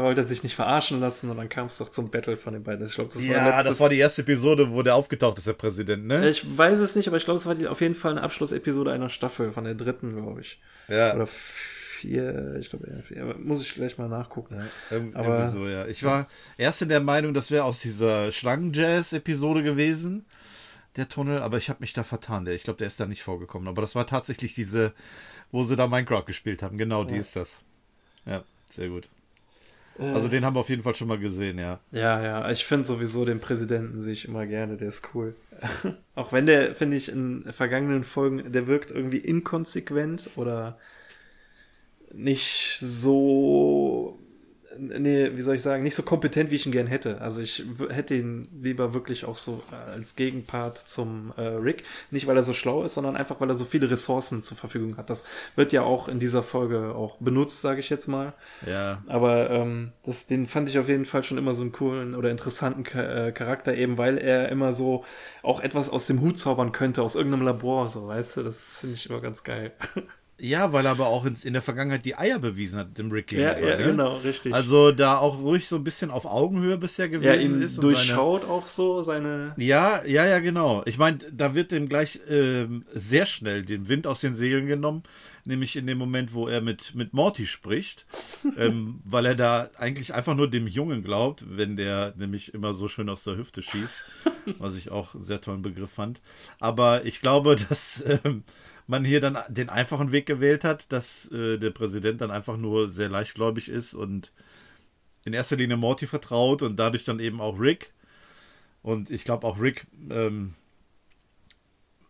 wollte er sich nicht verarschen lassen und dann kam es doch zum Battle von den beiden. Ich glaube, das war ja, letzte das war die erste Episode, wo der aufgetaucht ist, der Präsident, ne? Ich weiß es nicht, aber ich glaube, es war die, auf jeden Fall eine Abschlussepisode einer Staffel, von der dritten, glaube ich. Ja. Oder vier, ich glaube eher vier. Aber muss ich gleich mal nachgucken. Aber- irgendwie so, ja. Ich war erst in der Meinung, das wäre aus dieser Schlangen-Jazz-Episode gewesen, der Tunnel, aber ich habe mich da vertan. Der, ich glaube, der ist da nicht vorgekommen. Aber das war tatsächlich diese, wo sie da Minecraft gespielt haben. Genau, die ist das. Ja, sehr gut. Also den haben wir auf jeden Fall schon mal gesehen, ja. Ja, ja, ich finde sowieso den Präsidenten sehe ich immer gerne, der ist cool. Auch wenn der, finde ich, in vergangenen Folgen, der wirkt irgendwie inkonsequent oder nicht so nee, wie soll ich sagen, nicht so kompetent, wie ich ihn gern hätte. Also ich hätte ihn lieber wirklich auch so äh, als Gegenpart zum äh, Rick. Nicht, weil er so schlau ist, sondern einfach, weil er so viele Ressourcen zur Verfügung hat. Das wird ja auch in dieser Folge auch benutzt, sage ich jetzt mal. Ja. Aber ähm, das, den fand ich auf jeden Fall schon immer so einen coolen oder interessanten äh, Charakter, eben weil er immer so auch etwas aus dem Hut zaubern könnte, aus irgendeinem Labor, so, weißt du, das finde ich immer ganz geil. Ja, weil er aber auch in der Vergangenheit die Eier bewiesen hat, dem Rick gegenüber. Ja, ja ne? genau, richtig. Also da auch ruhig so ein bisschen auf Augenhöhe bisher gewesen ja, ihn ist. durchschaut seine, auch so seine. Ja, ja, ja, genau. Ich meine, da wird dem gleich äh, sehr schnell den Wind aus den Segeln genommen, nämlich in dem Moment, wo er mit, mit Morty spricht, ähm, weil er da eigentlich einfach nur dem Jungen glaubt, wenn der nämlich immer so schön aus der Hüfte schießt, was ich auch einen sehr tollen Begriff fand. Aber ich glaube, dass. Ähm, man hier dann den einfachen Weg gewählt hat, dass äh, der Präsident dann einfach nur sehr leichtgläubig ist und in erster Linie Morty vertraut und dadurch dann eben auch Rick. Und ich glaube auch Rick ähm,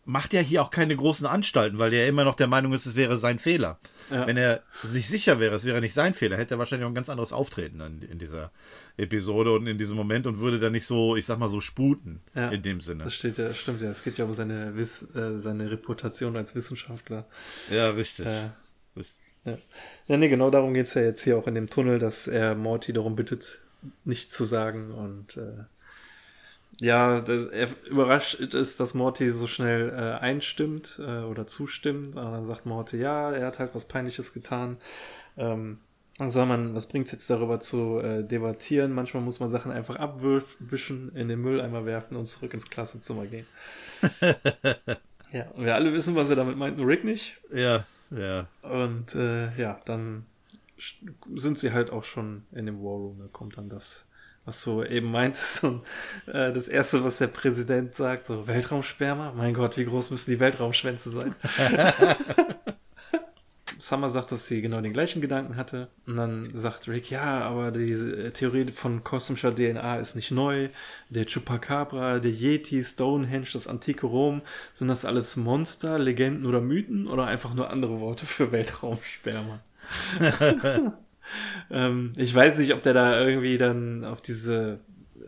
macht ja hier auch keine großen Anstalten, weil er immer noch der Meinung ist, es wäre sein Fehler. Ja. Wenn er sich sicher wäre, es wäre nicht sein Fehler, hätte er wahrscheinlich auch ein ganz anderes Auftreten in, in dieser Episode und in diesem Moment und würde dann nicht so, ich sag mal so, sputen ja. in dem Sinne. Das steht ja, stimmt ja. Es geht ja um seine, Wiss, äh, seine Reputation als Wissenschaftler. Ja, richtig. Äh, richtig. Ja. ja, nee, genau darum geht es ja jetzt hier auch in dem Tunnel, dass er Morty darum bittet, nichts zu sagen und äh, ja, er überrascht ist, dass Morty so schnell äh, einstimmt äh, oder zustimmt. Und dann sagt Morty, ja, er hat halt was Peinliches getan. Ähm, dann soll man, was bringt es jetzt darüber zu äh, debattieren? Manchmal muss man Sachen einfach abwischen, in den Mülleimer werfen und zurück ins Klassenzimmer gehen. ja, und wir alle wissen, was er damit meint, nur Rick nicht. Ja, ja. Und äh, ja, dann sind sie halt auch schon in dem War Room. Da kommt dann das was du eben meintest. Und äh, das Erste, was der Präsident sagt, so Weltraumsperma? Mein Gott, wie groß müssen die Weltraumschwänze sein? Summer sagt, dass sie genau den gleichen Gedanken hatte. Und dann sagt Rick, ja, aber die äh, Theorie von kosmischer DNA ist nicht neu. Der Chupacabra, der Yeti, Stonehenge, das antike Rom, sind das alles Monster, Legenden oder Mythen oder einfach nur andere Worte für Weltraumsperma? ähm, ich weiß nicht, ob der da irgendwie dann auf diese, äh,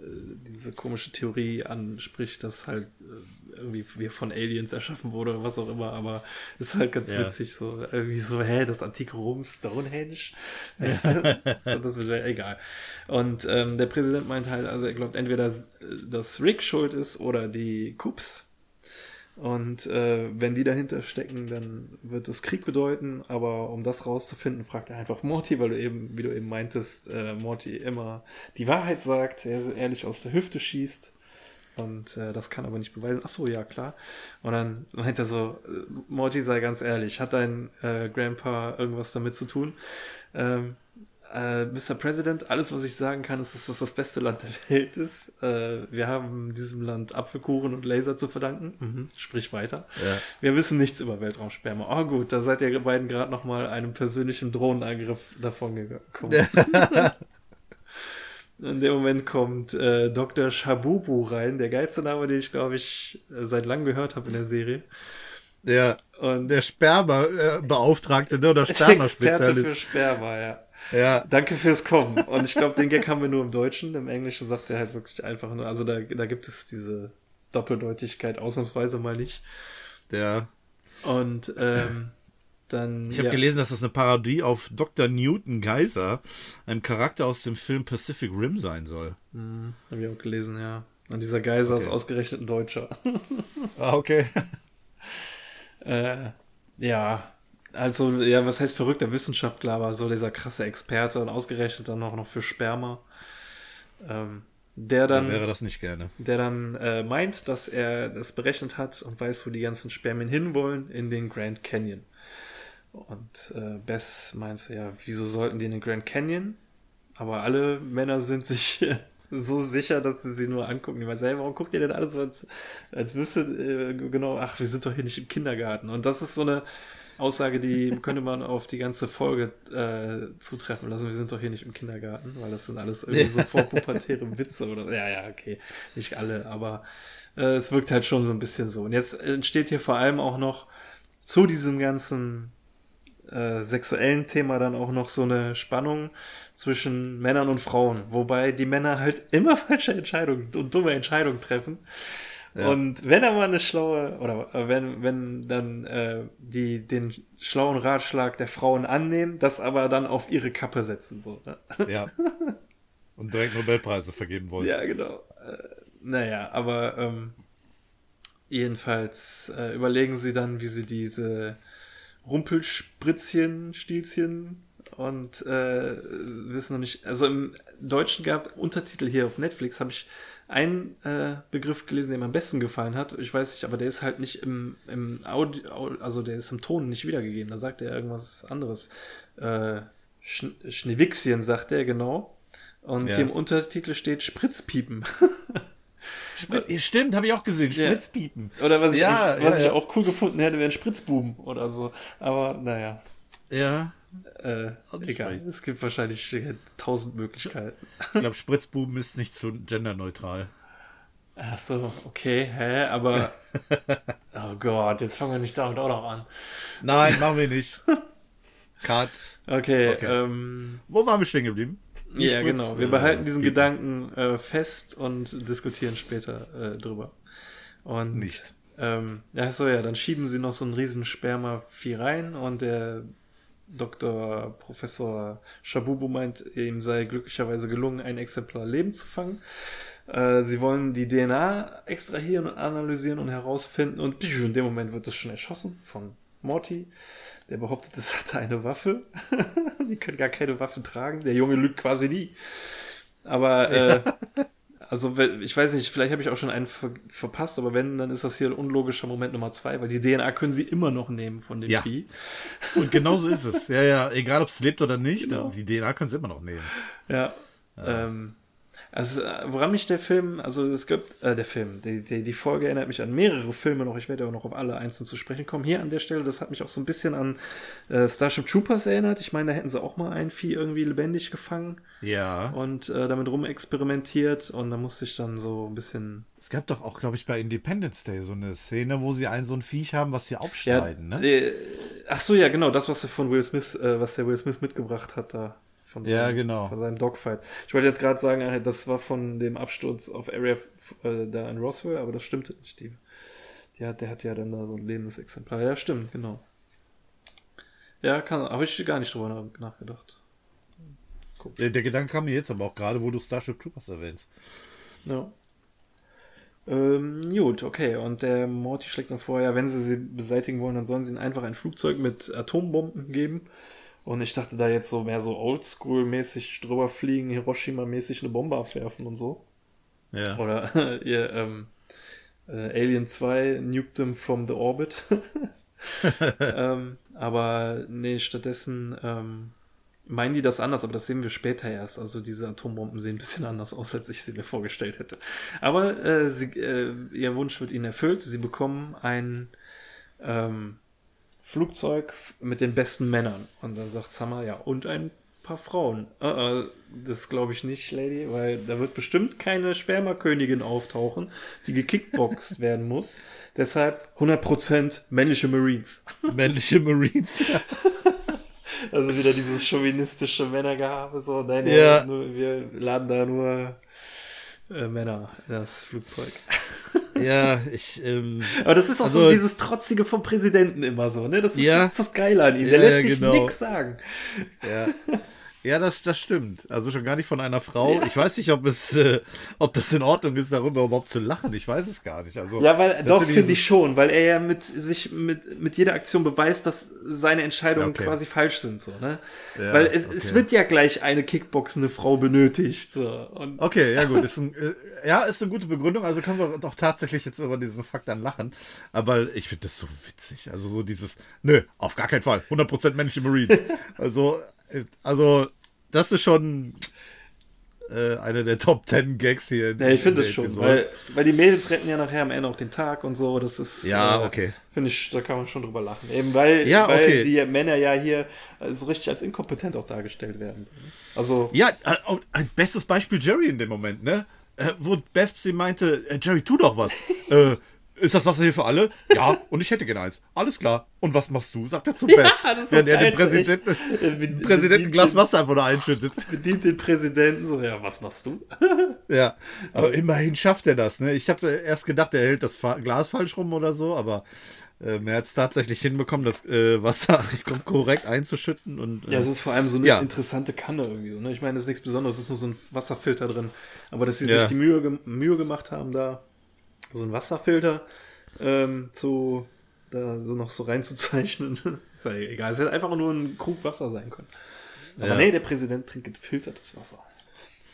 diese komische Theorie anspricht, dass halt äh, irgendwie wir von Aliens erschaffen wurde oder was auch immer, aber ist halt ganz ja. witzig, so irgendwie so, hä, das antike Rom, Stonehenge? Ja. das wird egal. Und ähm, der Präsident meint halt, also er glaubt entweder, äh, dass Rick schuld ist oder die Coops und äh, wenn die dahinter stecken, dann wird es Krieg bedeuten. Aber um das rauszufinden, fragt er einfach Morty, weil du eben, wie du eben meintest, äh, Morty immer die Wahrheit sagt, er ehrlich aus der Hüfte schießt. Und äh, das kann aber nicht beweisen. Ach so, ja, klar. Und dann meint er so, äh, Morty sei ganz ehrlich, hat dein äh, Grandpa irgendwas damit zu tun? Ähm, äh, Mr. President, alles, was ich sagen kann, ist, dass das das beste Land der Welt ist. Äh, wir haben diesem Land Apfelkuchen und Laser zu verdanken. Mhm, sprich weiter. Ja. Wir wissen nichts über Weltraumsperma. Oh gut, da seid ihr beiden gerade noch mal einem persönlichen Drohnenangriff davon gekommen. In dem Moment kommt äh, Dr. Shabubu rein, der geilste Name, den ich, glaube ich, seit langem gehört habe in der Serie. Ja. Und der Sperma-Beauftragte, ne? Oder Sperma-Spezialist. für Sperma, ja. Ja. Danke fürs Kommen. Und ich glaube, den Gag haben wir nur im Deutschen. Im Englischen sagt er halt wirklich einfach nur, also da, da gibt es diese Doppeldeutigkeit ausnahmsweise mal nicht. Ja. Und ähm, dann. Ich habe ja. gelesen, dass das eine Parodie auf Dr. Newton Geiser, einem Charakter aus dem Film Pacific Rim sein soll. Mhm, habe ich auch gelesen, ja. Und dieser Geiser okay. ist ausgerechnet ein Deutscher. ah, okay. äh, ja, also, ja, was heißt verrückter Wissenschaftler, aber so dieser krasse Experte und ausgerechnet dann auch noch für Sperma. Ähm, der dann. Ja, wäre das nicht gerne. Der dann äh, meint, dass er das berechnet hat und weiß, wo die ganzen Spermien hinwollen, in den Grand Canyon. Und äh, Bess meint so, ja, wieso sollten die in den Grand Canyon? Aber alle Männer sind sich so sicher, dass sie sie nur angucken. Die meinen, hey, warum guckt ihr denn alles so, als, als wüsste äh, genau, ach, wir sind doch hier nicht im Kindergarten. Und das ist so eine Aussage, die könnte man auf die ganze Folge äh, zutreffen lassen. Wir sind doch hier nicht im Kindergarten, weil das sind alles irgendwie so vorpubertäre Witze oder. Ja, ja, okay. Nicht alle, aber äh, es wirkt halt schon so ein bisschen so. Und jetzt entsteht hier vor allem auch noch zu diesem ganzen äh, sexuellen Thema dann auch noch so eine Spannung zwischen Männern und Frauen, wobei die Männer halt immer falsche Entscheidungen und dumme Entscheidungen treffen. Und wenn aber eine schlaue, oder äh, wenn, wenn dann äh, die den schlauen Ratschlag der Frauen annehmen, das aber dann auf ihre Kappe setzen, so. Ne? Ja. Und direkt Nobelpreise vergeben wollen. Ja, genau. Äh, naja, aber ähm, jedenfalls äh, überlegen sie dann, wie sie diese Rumpelspritzchen, Stielchen und äh, wissen noch nicht. Also im Deutschen gab Untertitel hier auf Netflix, habe ich einen äh, Begriff gelesen, der mir am besten gefallen hat. Ich weiß nicht, aber der ist halt nicht im, im Audio, also der ist im Ton nicht wiedergegeben. Da sagt er irgendwas anderes. Äh, Sch Schneewichschen sagt er, genau. Und Ja. hier im Untertitel steht Spritzpiepen. Sprit ja, stimmt, habe ich auch gesehen. Ja. Spritzpiepen. Oder was ich, Ja, was ja, ich ja. auch cool gefunden hätte, wären Spritzbuben oder so. Aber naja, Ja. Äh, egal. Es gibt wahrscheinlich tausend Möglichkeiten. Ich glaube, Spritzbuben ist nicht so genderneutral. Ach so, okay, hä, aber oh Gott, jetzt fangen wir nicht damit auch noch an. Nein, machen wir nicht. Cut. Okay, Okay. ähm, Wo waren wir stehen geblieben? Die ja Spritz- genau. Wir behalten diesen Piepen. Gedanken äh, fest und diskutieren später äh, drüber. Und Nicht. Ähm, ja, so ja, dann schieben sie noch so ein riesen Sperma-Vieh rein und der Dr. Professor Shabubu meint, ihm sei glücklicherweise gelungen, ein Exemplar Leben zu fangen. Äh, sie wollen die DNA extrahieren und analysieren und herausfinden und in dem Moment wird es schon erschossen von Morty. Der behauptet, es hatte eine Waffe. die können gar keine Waffe tragen. Der Junge lügt quasi nie. Aber äh, also ich weiß nicht, vielleicht habe ich auch schon einen ver verpasst, aber wenn, dann ist das hier ein unlogischer Moment Nummer zwei, weil die DNA können sie immer noch nehmen von dem Ja. Vieh. Und genau so ist es. Ja, ja, egal ob es lebt oder nicht, Genau. die DNA können sie immer noch nehmen. Ja. Ähm, also äh, woran mich der Film, also es gibt, äh, der Film, die, die, die Folge erinnert mich an mehrere Filme noch, ich werde auch noch auf alle einzeln zu sprechen kommen. Hier an der Stelle, das hat mich auch so ein bisschen an äh, Starship Troopers erinnert. Ich meine, da hätten sie auch mal ein Vieh irgendwie lebendig gefangen Ja. und äh, damit rumexperimentiert und da musste ich dann so ein bisschen Es gab doch auch, glaube ich, bei Independence Day so eine Szene, wo sie einen so ein Viech haben, was sie aufschneiden, ne? Äh, ach so, ja, genau, das, was von Will Smith, äh, was der Will Smith mitgebracht hat da. Von Ja, seinem, genau. Von seinem Dogfight. Ich wollte jetzt gerade sagen, äh, das war von dem Absturz auf Area äh, da in Roswell, aber das stimmte nicht. Die, die hat, der hat ja dann da so ein lebendes Exemplar. Ja, stimmt, genau. Ja, kann, habe ich gar nicht drüber nach- nachgedacht. Der, der Gedanke kam mir jetzt aber auch gerade, wo du Starship Troopers erwähnst. Ja. Ähm, gut, okay. Und der Morty schlägt dann vor, ja, wenn sie sie beseitigen wollen, dann sollen sie ihnen einfach ein Flugzeug mit Atombomben geben. Und ich dachte da jetzt so mehr so Oldschool-mäßig drüber fliegen, Hiroshima-mäßig eine Bombe abwerfen und so. Ja. Oder ihr ähm, äh, Alien 2 nuked them from the orbit. ähm, aber nee, stattdessen ähm, meinen die das anders, aber das sehen wir später erst. Also diese Atombomben sehen ein bisschen anders aus, als ich sie mir vorgestellt hätte. Aber äh, sie, äh, ihr Wunsch wird ihnen erfüllt. Sie bekommen ein ähm, Flugzeug mit den besten Männern. Und dann sagt Summer, ja, und ein paar Frauen. Äh, äh, das glaube ich nicht, Lady, weil da wird bestimmt keine Spermakönigin auftauchen, die gekickboxt werden muss. Deshalb 100% männliche Marines. Männliche Marines. Ja. Also wieder dieses chauvinistische Männergehabe, so, nein, Ja. wir laden da nur äh, Männer in das Flugzeug. ja, ich, ähm, Aber das ist auch so Also- dieses Trotzige vom Präsidenten immer so, ne? Das ist Ja. das Geile an ihm. Der Ja, lässt sich genau. nix sagen. ja. Ja, das, das stimmt. Also schon gar nicht von einer Frau. Ich weiß nicht, ob es, äh, ob das in Ordnung ist, darüber überhaupt zu lachen. Ich weiß es gar nicht. Also, Ja, weil doch finde ich schon, weil er ja mit sich mit, mit jeder Aktion beweist, dass seine Entscheidungen Ja, okay. quasi falsch sind, so, ne? Ja, weil es, es okay. wird ja gleich eine kickboxende Frau benötigt, so. Und Okay, ja gut, ist ein, äh, ja, ist eine gute Begründung. Also können wir doch tatsächlich jetzt über diesen Fakt dann lachen. Aber ich finde das so witzig. Also so dieses, nö, auf gar keinen Fall, 100% männliche Marines. Also, also das ist schon äh, eine der Top 10 Gags hier. ja, ich in finde es schon, Episode. weil, weil die Mädels retten ja nachher am Ende auch den Tag und so, das ist, Ja, okay. Finde ich, da kann man schon drüber lachen. Eben weil, Ja, weil okay. die Männer ja hier äh, so richtig als inkompetent auch dargestellt werden. ne? Also, Ja, äh, auch ein bestes Beispiel Jerry in dem Moment, ne? Äh, wo Beth sie meinte, äh, Jerry, tu doch was. äh, ist das Wasser hier für alle? Ja, und ich hätte gerne eins. Alles klar. Und was machst du? Sagt er zum Bett. das ist Während das er dem Geilste, Präsidenten, echt. Äh, dem Präsidenten ein Glas Wasser einfach nur einschüttet. Bedient den Präsidenten so, ja, was machst du? Ja, aber immerhin schafft er das. Ne? Ich habe erst gedacht, er hält das Glas falsch rum oder so, aber ähm, er hat es tatsächlich hinbekommen, das äh, Wasser korrekt einzuschütten. Und, äh, Ja, es ist vor allem so eine Ja. interessante Kanne irgendwie so. Ne? Ich meine, es ist nichts Besonderes, es ist nur so ein Wasserfilter drin. Aber dass sie Ja. sich die Mühe, Mühe gemacht haben, da so einen Wasserfilter ähm, zu da so noch so reinzuzeichnen, ist ja egal. Es hätte einfach nur ein Krug Wasser sein können. Aber Ja. nee, der Präsident trinkt gefiltertes Wasser.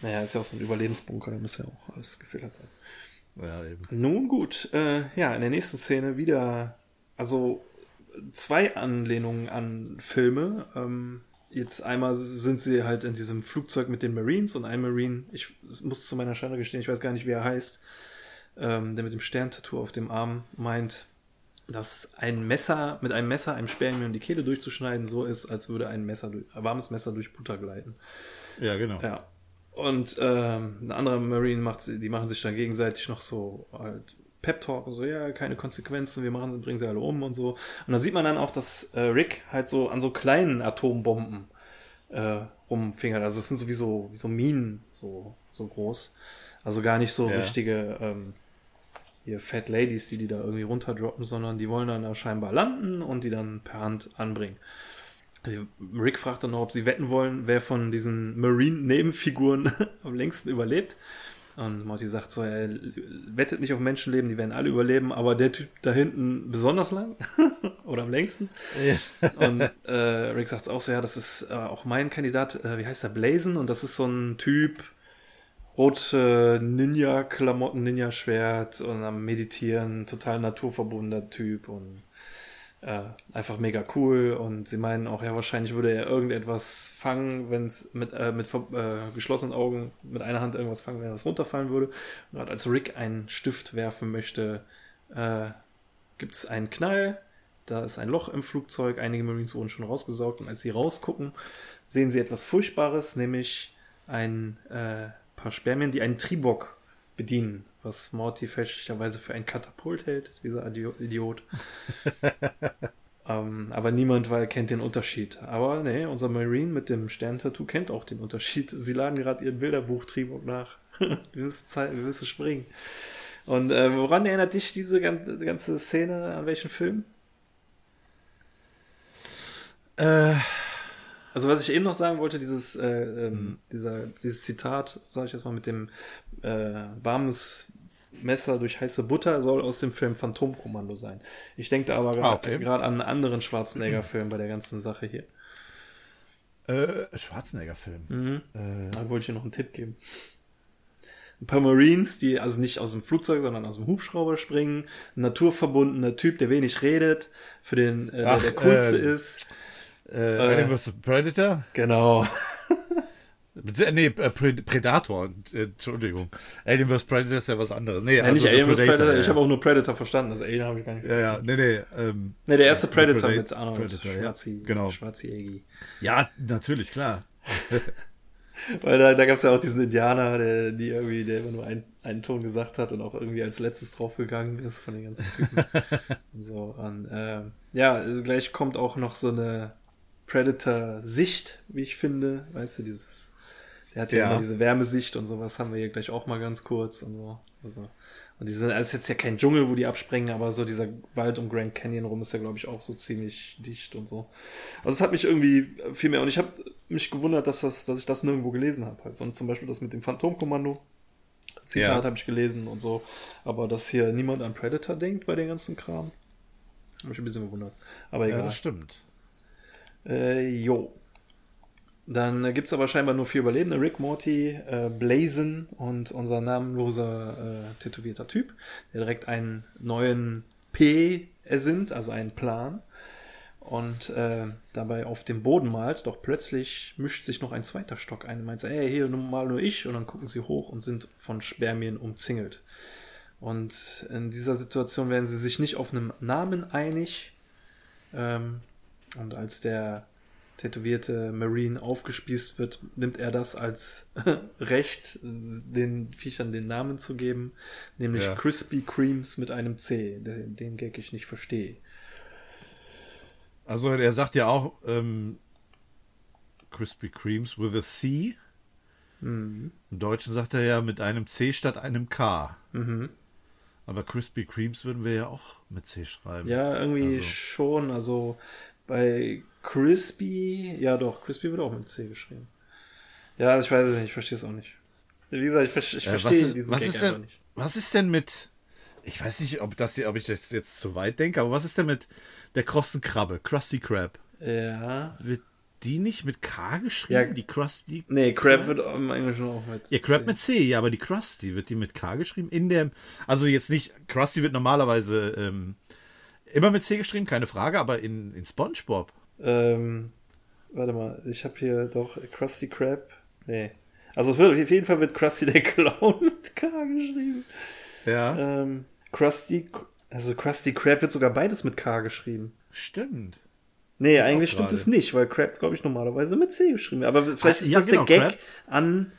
Naja, ist ja auch so ein Überlebensbunker, da muss ja auch alles gefiltert sein. ja, eben. Nun gut, äh, ja, in der nächsten Szene wieder, also zwei Anlehnungen an Filme. Ähm, jetzt einmal sind sie halt in diesem Flugzeug mit den Marines und ein Marine, ich muss zu meiner Schande gestehen, ich weiß gar nicht, wie er heißt, ähm, der mit dem Sterntattoo auf dem Arm meint, dass ein Messer, mit einem Messer einem Sperrmüll die Kehle durchzuschneiden, so ist, als würde ein Messer durch, ein warmes Messer durch Butter gleiten. ja, genau. Ja. Und ähm, ein anderer Marine macht, sie- die machen sich dann gegenseitig noch so halt Pep-Talk und so, ja, keine Konsequenzen, wir machen, bringen sie alle um und so. Und da sieht man dann auch, dass äh, Rick halt so an so kleinen Atombomben äh, rumfingert. Also es sind sowieso wie so Minen so, so groß. Also gar nicht so Ja. richtige ähm, hier Fat Ladies, die die da irgendwie runterdroppen, sondern die wollen dann da scheinbar landen und die dann per Hand anbringen. Also Rick fragt dann noch, ob sie wetten wollen, wer von diesen Marine-Nebenfiguren am längsten überlebt. Und Morty sagt so, er wettet nicht auf Menschenleben, die werden alle überleben, aber der Typ da hinten besonders lang oder am längsten. Und äh, Rick sagt auch so, ja, das ist äh, auch mein Kandidat, äh, wie heißt der, Blazen? Und das ist so ein Typ, rote Ninja-Klamotten, Ninja-Schwert und am Meditieren, total naturverbundener Typ und äh, einfach mega cool. Und sie meinen auch, ja, wahrscheinlich würde er irgendetwas fangen, wenn es mit, äh, mit äh, geschlossenen Augen mit einer Hand irgendwas fangen, wenn das runterfallen würde. Und gerade als Rick einen Stift werfen möchte, äh, gibt es einen Knall. Da ist ein Loch im Flugzeug. Einige Marines wurden schon rausgesaugt. Und als sie rausgucken, sehen sie etwas Furchtbares, nämlich ein äh, paar Spermien, die einen Tribok bedienen, was Morty fälschlicherweise für ein Katapult hält, dieser Idio- Idiot. ähm, aber niemand weil, kennt den Unterschied. Aber nee, unser Marine mit dem Sterntattoo kennt auch den Unterschied. Sie laden gerade ihr Bilderbuch Tribok nach. wir, müssen Zeit, wir müssen springen. Und äh, woran erinnert dich diese ganze, ganze Szene? An welchen Film? Äh, Also was ich eben noch sagen wollte, dieses, äh, ähm, dieser, dieses Zitat, sage ich jetzt mal mit dem äh, warmes Messer durch heiße Butter, soll aus dem Film Phantomkommando sein. Ich denke da aber Ah, gerade okay. gerade an einen anderen Schwarzenegger-Film bei der ganzen Sache hier. äh, Schwarzenegger-Film. Mhm. Äh, Da wollte ich dir noch einen Tipp geben. Ein paar Marines, die also nicht aus dem Flugzeug, sondern aus dem Hubschrauber springen. Ein naturverbundener Typ, der wenig redet, für den äh, der, Ach, der coolste äh, ist. Äh, Alien vs. Predator? Genau. Nee, äh, Pred- Predator. Äh, Entschuldigung. Alien vs. Predator ist ja was anderes. Nee, Ja, nicht The Alien vs. Predator, ja. ich habe auch nur Predator verstanden, also Alien habe ich gar nicht Ja, ja, nee, nee. Ähm, Ne, der erste ja, Predator Predat- mit Arnold Predator, ja. Schwarzi, Genau. Schwarzeneggi. Ja, natürlich, klar. Weil da, da gab es ja auch diesen Indianer, der, die irgendwie, der immer nur ein, einen Ton gesagt hat und auch irgendwie als letztes draufgegangen ist von den ganzen Typen. und so. Und, ähm, ja, also gleich kommt auch noch so eine Predator-Sicht, wie ich finde. Weißt du, dieses, der hat ja, Ja. immer diese Wärmesicht und sowas haben wir hier gleich auch mal ganz kurz und so. Also, und diese, es ist jetzt ja kein Dschungel, wo die abspringen, aber so dieser Wald um Grand Canyon rum ist ja, glaube ich, auch so ziemlich dicht und so. Also es hat mich irgendwie viel mehr, und ich habe mich gewundert, dass, das, dass ich das nirgendwo gelesen habe. Also, und zum Beispiel das mit dem Phantomkommando. Zitat Ja. habe ich gelesen und so. Aber dass hier niemand an Predator denkt bei den ganzen Kram. Habe mich ein bisschen gewundert. Aber Ja, egal. das stimmt. Äh, jo. Dann äh, gibt's aber scheinbar nur vier Überlebende. Rick, Morty, äh, Blazen und unser namenloser äh, tätowierter Typ, der direkt einen neuen P ersinnt, also einen Plan. Und äh, dabei auf dem Boden malt, doch plötzlich mischt sich noch ein zweiter Stock ein und meint so, ey, hier mal nur ich. Und dann gucken sie hoch und sind von Spermien umzingelt. Und in dieser Situation werden sie sich nicht auf einen Namen einig. Ähm, und als der tätowierte Marine aufgespießt wird, nimmt er das als Recht, den Viechern den Namen zu geben, nämlich Ja. Crispy Creams mit einem C, den, den Gag ich nicht verstehe. Also er sagt ja auch ähm, Krispy Kremes with a C. Mhm. Im Deutschen sagt er ja mit einem C statt einem K. Mhm. Aber Krispy Kremes würden wir ja auch mit C schreiben. Ja, irgendwie Also- schon. Also bei Crispy, ja doch, Crispy wird auch mit C geschrieben. Ja, ich weiß es nicht, ich verstehe es auch nicht. Wie gesagt, ich, ver- ich Äh, verstehe ist, diesen was, Gag ist einfach denn, nicht. was ist denn mit. Ich weiß nicht, ob, das, ob ich das jetzt zu weit denke, aber was ist denn mit der krossen Krabbe, Krusty Krab? Ja. Wird die nicht mit K geschrieben? Ja. Die Krusty. Nee, Crab wird im Englischen auch mit Ja, Crab C. mit C, ja, aber die Krusty, wird die mit K geschrieben? In dem. Also jetzt nicht. Krusty wird normalerweise ähm, immer mit C geschrieben, keine Frage, aber in, in SpongeBob. Ähm, warte mal, ich habe hier doch Krusty Krab. Nee. Also wird, auf jeden Fall wird Krusty der Clown mit K geschrieben. Ja. Ähm, Krusty, also Krusty Krab wird sogar beides mit K geschrieben. Stimmt. Nee, eigentlich stimmt es nicht, weil Crab, glaube ich, normalerweise mit C geschrieben wird. Aber vielleicht Ah, ist ja, das genau, der Gag Crab. an,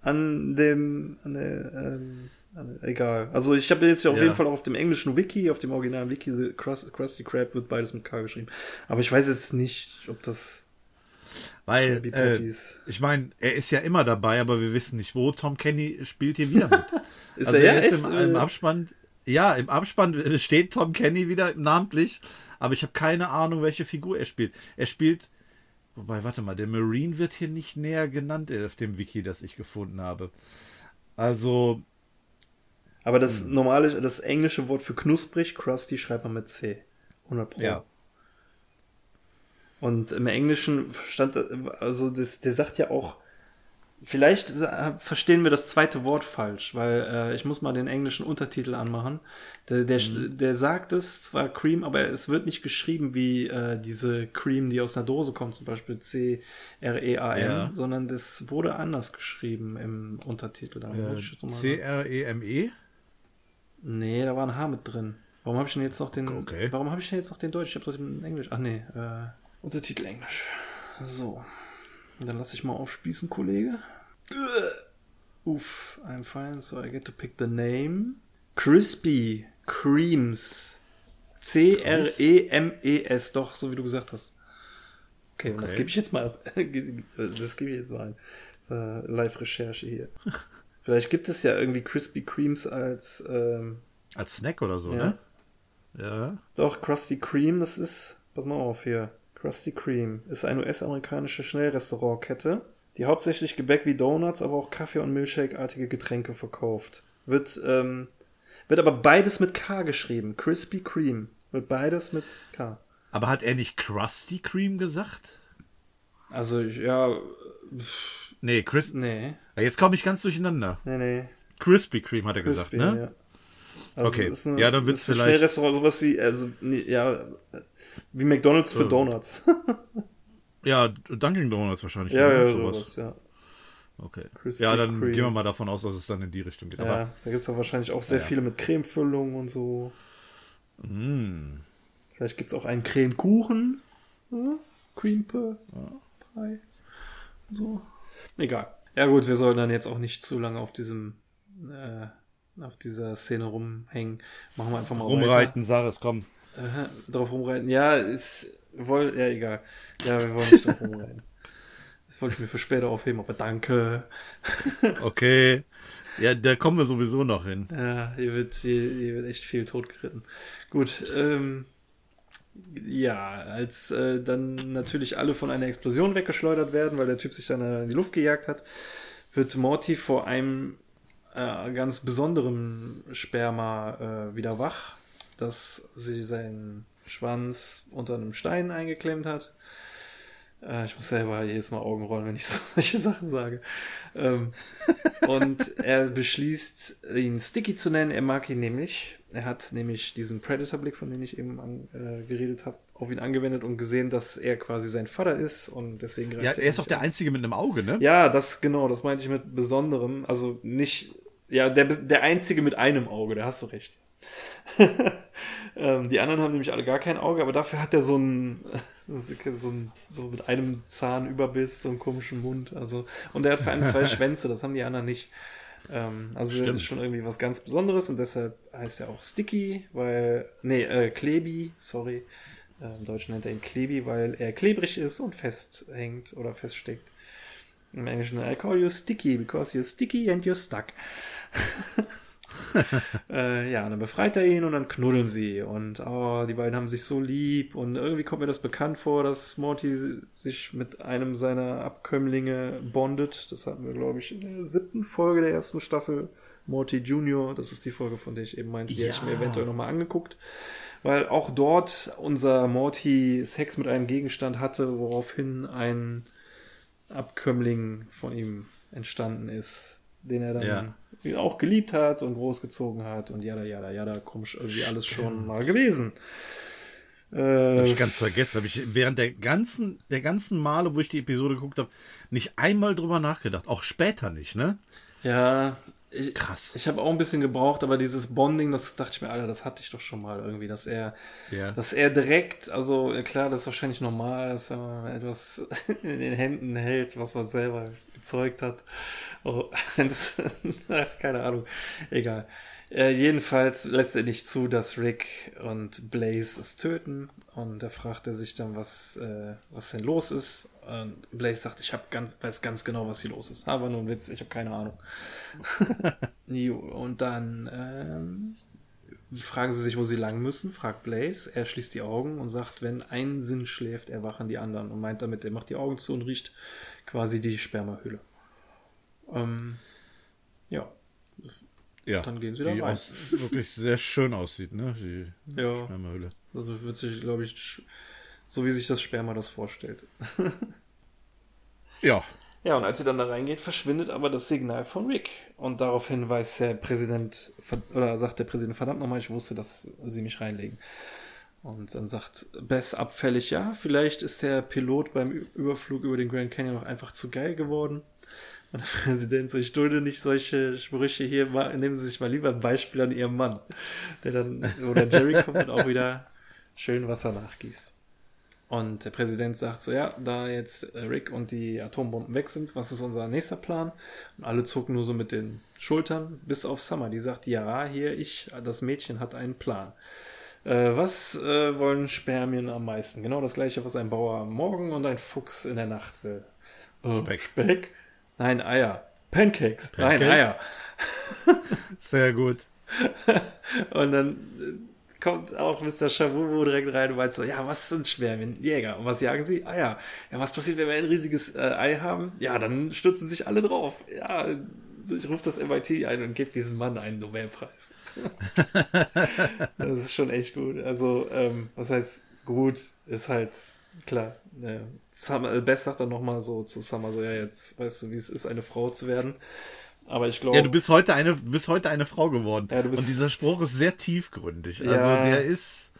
an dem, an der, ähm, egal. Also ich habe jetzt ja auf Ja. jeden Fall auch auf dem englischen Wiki, auf dem originalen Wiki, Krusty Krab wird beides mit K geschrieben. Aber ich weiß jetzt nicht, ob das Weil, äh, ich meine, er ist ja immer dabei, aber wir wissen nicht, wo. Tom Kenny spielt hier wieder mit. Ist also er er ist Ist, im, äh, im Abspann. Ja, im Abspann steht Tom Kenny wieder namentlich, aber ich habe keine Ahnung, welche Figur er spielt. Er spielt. Wobei, warte mal, der Marine wird hier nicht näher genannt äh, auf dem Wiki, das ich gefunden habe. Also, Aber das Hm. normale, das englische Wort für knusprig, crusty, schreibt man mit C. 100 Pro. ja. Und im Englischen stand, also das, der sagt ja auch, vielleicht verstehen wir das zweite Wort falsch, weil äh, ich muss mal den englischen Untertitel anmachen. Der, der, der sagt es zwar Cream, aber es wird nicht geschrieben wie äh, diese Cream, die aus einer Dose kommt, zum Beispiel C-R-E-A-M, Ja. sondern das wurde anders geschrieben im Untertitel. Äh, C-R-E-M-E? Nee, da war ein H mit drin. Warum habe ich denn jetzt noch den. Okay. Warum habe ich denn jetzt noch den Deutsch? Ich habe doch den Englisch. Ach nee, äh, Untertitel Englisch. So. Dann lass ich mal aufspießen, Kollege. Uff, I'm fine, so I get to pick the name. Crispy Creams. C-R-E-M-E-S, doch, so wie du gesagt hast. Okay, und das Okay. gebe ich jetzt mal. Das gebe ich jetzt mal ein. Äh, Live-Recherche hier. Vielleicht gibt es ja irgendwie Krispy Creams als ähm, Als Snack oder so, Ja. ne? Ja. doch Krusty Cream, das ist, pass mal auf hier. Krusty Cream ist eine US-amerikanische Schnellrestaurantkette, die hauptsächlich Gebäck wie Donuts, aber auch Kaffee- und Milchshake-artige Getränke verkauft. Wird, ähm, wird aber beides mit K geschrieben. Krispy Cream. Wird beides mit K. Aber hat er nicht Krusty Cream gesagt? Also, ja, Nee, Chris. nee, Ja, Jetzt komme ich ganz durcheinander. nee, nee. Krispy Kreme hat er gesagt, Crispy, ne? ja. Also Okay. eine, Ja, dann wird's es vielleicht- Schnellrestaurant, sowas wie, also, nee, ja, wie McDonalds für Ähm, Donuts. Ja, Dunkin' Donuts wahrscheinlich. ja, ne? ja, sowas, ja. Okay. Krispy ja, dann Kremes. gehen wir mal davon aus, dass es dann in die Richtung geht. Ja, Aber da gibt es ja wahrscheinlich auch sehr Ja, viele mit Cremefüllung und so. mh, Vielleicht gibt es auch einen Cremekuchen. Ja? Cream. Pie. So. Egal. Ja gut, wir sollen dann jetzt auch nicht zu lange auf diesem äh, auf dieser Szene rumhängen. Machen wir einfach mal rumreiten, sag es, komm. Äh, drauf rumreiten. Ja, ist woll, ja egal. Ja, wir wollen nicht drauf rumreiten. Das wollte ich mir für später aufheben, aber danke. Okay. Ja, da kommen wir sowieso noch hin. Ja, hier wird, hier, hier wird echt viel totgeritten. Gut, ähm, ja, als äh, dann natürlich alle von einer Explosion weggeschleudert werden, weil der Typ sich dann äh, in die Luft gejagt hat, wird Morty vor einem äh, ganz besonderen Sperma äh, wieder wach, dass sie seinen Schwanz unter einem Stein eingeklemmt hat. Äh, ich muss selber jedes Mal Augen rollen, wenn ich so solche Sachen sage. Ähm, und er beschließt, ihn Sticky zu nennen. Er mag ihn nämlich. Er hat nämlich diesen Predator-Blick, von dem ich eben an, äh, geredet habe, auf ihn angewendet und gesehen, dass er quasi sein Vater ist und deswegen Ja, er ist auch der Einzige mit einem Auge, ne? ja, das genau, das meinte ich mit besonderem. Also nicht, ja, der, der einzige mit einem Auge, da hast du recht. Ähm, die anderen haben nämlich alle gar kein Auge, aber dafür hat er so ein, so, ein, so mit einem Zahnüberbiss, so einen komischen Mund. Also, und er hat vor allem zwei Schwänze, das haben die anderen nicht. Ähm, also das ist schon irgendwie was ganz Besonderes und deshalb heißt er auch Sticky, weil, nee, äh, Klebi, sorry. Äh, Im Deutschen nennt er ihn Klebi, weil er klebrig ist und festhängt oder feststeckt. Im Englischen, I call you Sticky because you're sticky and you're stuck. äh, ja, dann befreit er ihn und dann knuddeln sie. Und oh, die beiden haben sich so lieb. Und irgendwie kommt mir das bekannt vor, dass Morty sich mit einem seiner Abkömmlinge bondet. Das hatten wir, glaube ich, in der siebten Folge der ersten Staffel. Morty Junior, das ist die Folge, von der ich eben meinte, die ja. hätte ich mir eventuell nochmal angeguckt. Weil auch dort unser Morty Sex mit einem Gegenstand hatte, woraufhin ein Abkömmling von ihm entstanden ist, den er dann ja. auch geliebt hat und großgezogen hat und jada, jada, jada, komisch irgendwie alles schon mal gewesen. Äh, hab ich ganz vergessen. Habe ich während der ganzen, der ganzen Male, wo ich die Episode geguckt habe, nicht einmal drüber nachgedacht. Auch später nicht, ne? Ja, ich, Krass. Ich habe auch ein bisschen gebraucht, aber dieses Bonding, das dachte ich mir, Alter, das hatte ich doch schon mal irgendwie, dass er, ja. dass er direkt, also klar, das ist wahrscheinlich normal, dass er etwas in den Händen hält, was man selber gezeugt hat. Oh, keine Ahnung, egal. Äh, jedenfalls lässt er nicht zu, dass Rick und Blaze es töten. Und da fragt er sich dann, was, äh, was denn los ist. Und Blaze sagt, ich hab ganz, weiß ganz genau, was hier los ist. Aber nur ein Witz, ich habe keine Ahnung. und dann ähm, fragen sie sich, wo sie lang müssen, fragt Blaze. Er schließt die Augen und sagt, wenn ein Sinn schläft, erwachen die anderen. Und meint damit, er macht die Augen zu und riecht quasi die Spermahülle. Ähm, ja. Ja, dann gehen sie da die rein. Aus, wirklich sehr schön aussieht, ne? Die ja. Spermahülle. Also wird sich, glaube ich, so wie sich das Sperma das vorstellt. ja. Ja, und als sie dann da reingeht, verschwindet aber das Signal von Rick. Und daraufhin weiß der Präsident, oder sagt der Präsident, verdammt nochmal, ich wusste, dass sie mich reinlegen. Und dann sagt Bess abfällig, ja, vielleicht ist der Pilot beim Überflug über den Grand Canyon noch einfach zu geil geworden. Und der Präsident so, ich dulde nicht solche Sprüche hier, nehmen Sie sich mal lieber ein Beispiel an Ihrem Mann. Der dann, oder Jerry kommt und auch wieder schön Wasser nachgießt. Und der Präsident sagt so, ja, da jetzt Rick und die Atombomben weg sind, was ist unser nächster Plan? Und alle zucken nur so mit den Schultern, bis auf Summer. Die sagt, ja, hier, ich, das Mädchen hat einen Plan. Äh, was äh, wollen Spermien am meisten? Genau das gleiche, was ein Bauer am Morgen und ein Fuchs in der Nacht will. Äh, Speck. Speck? Nein, Eier. Pancakes. Pancakes? Nein, Eier. Sehr gut. und dann äh, kommt auch Mr. Shabubu direkt rein und meint so, ja, was sind Spermien? Jäger. Und was jagen sie? Eier. Ja, was passiert, wenn wir ein riesiges äh, Ei haben? Ja, dann stürzen sich alle drauf. Ja, ich rufe das MIT ein und gebe diesem Mann einen Nobelpreis. das ist schon echt gut. Also, ähm, was heißt gut, ist halt klar. Äh, Summer, Bess sagt dann nochmal so zu Summer so, ja, jetzt weißt du, wie es ist, eine Frau zu werden. Aber ich glaube. Ja, du bist heute eine, bist heute eine Frau geworden. Ja, und dieser Spruch ist sehr tiefgründig. Ja, also der ist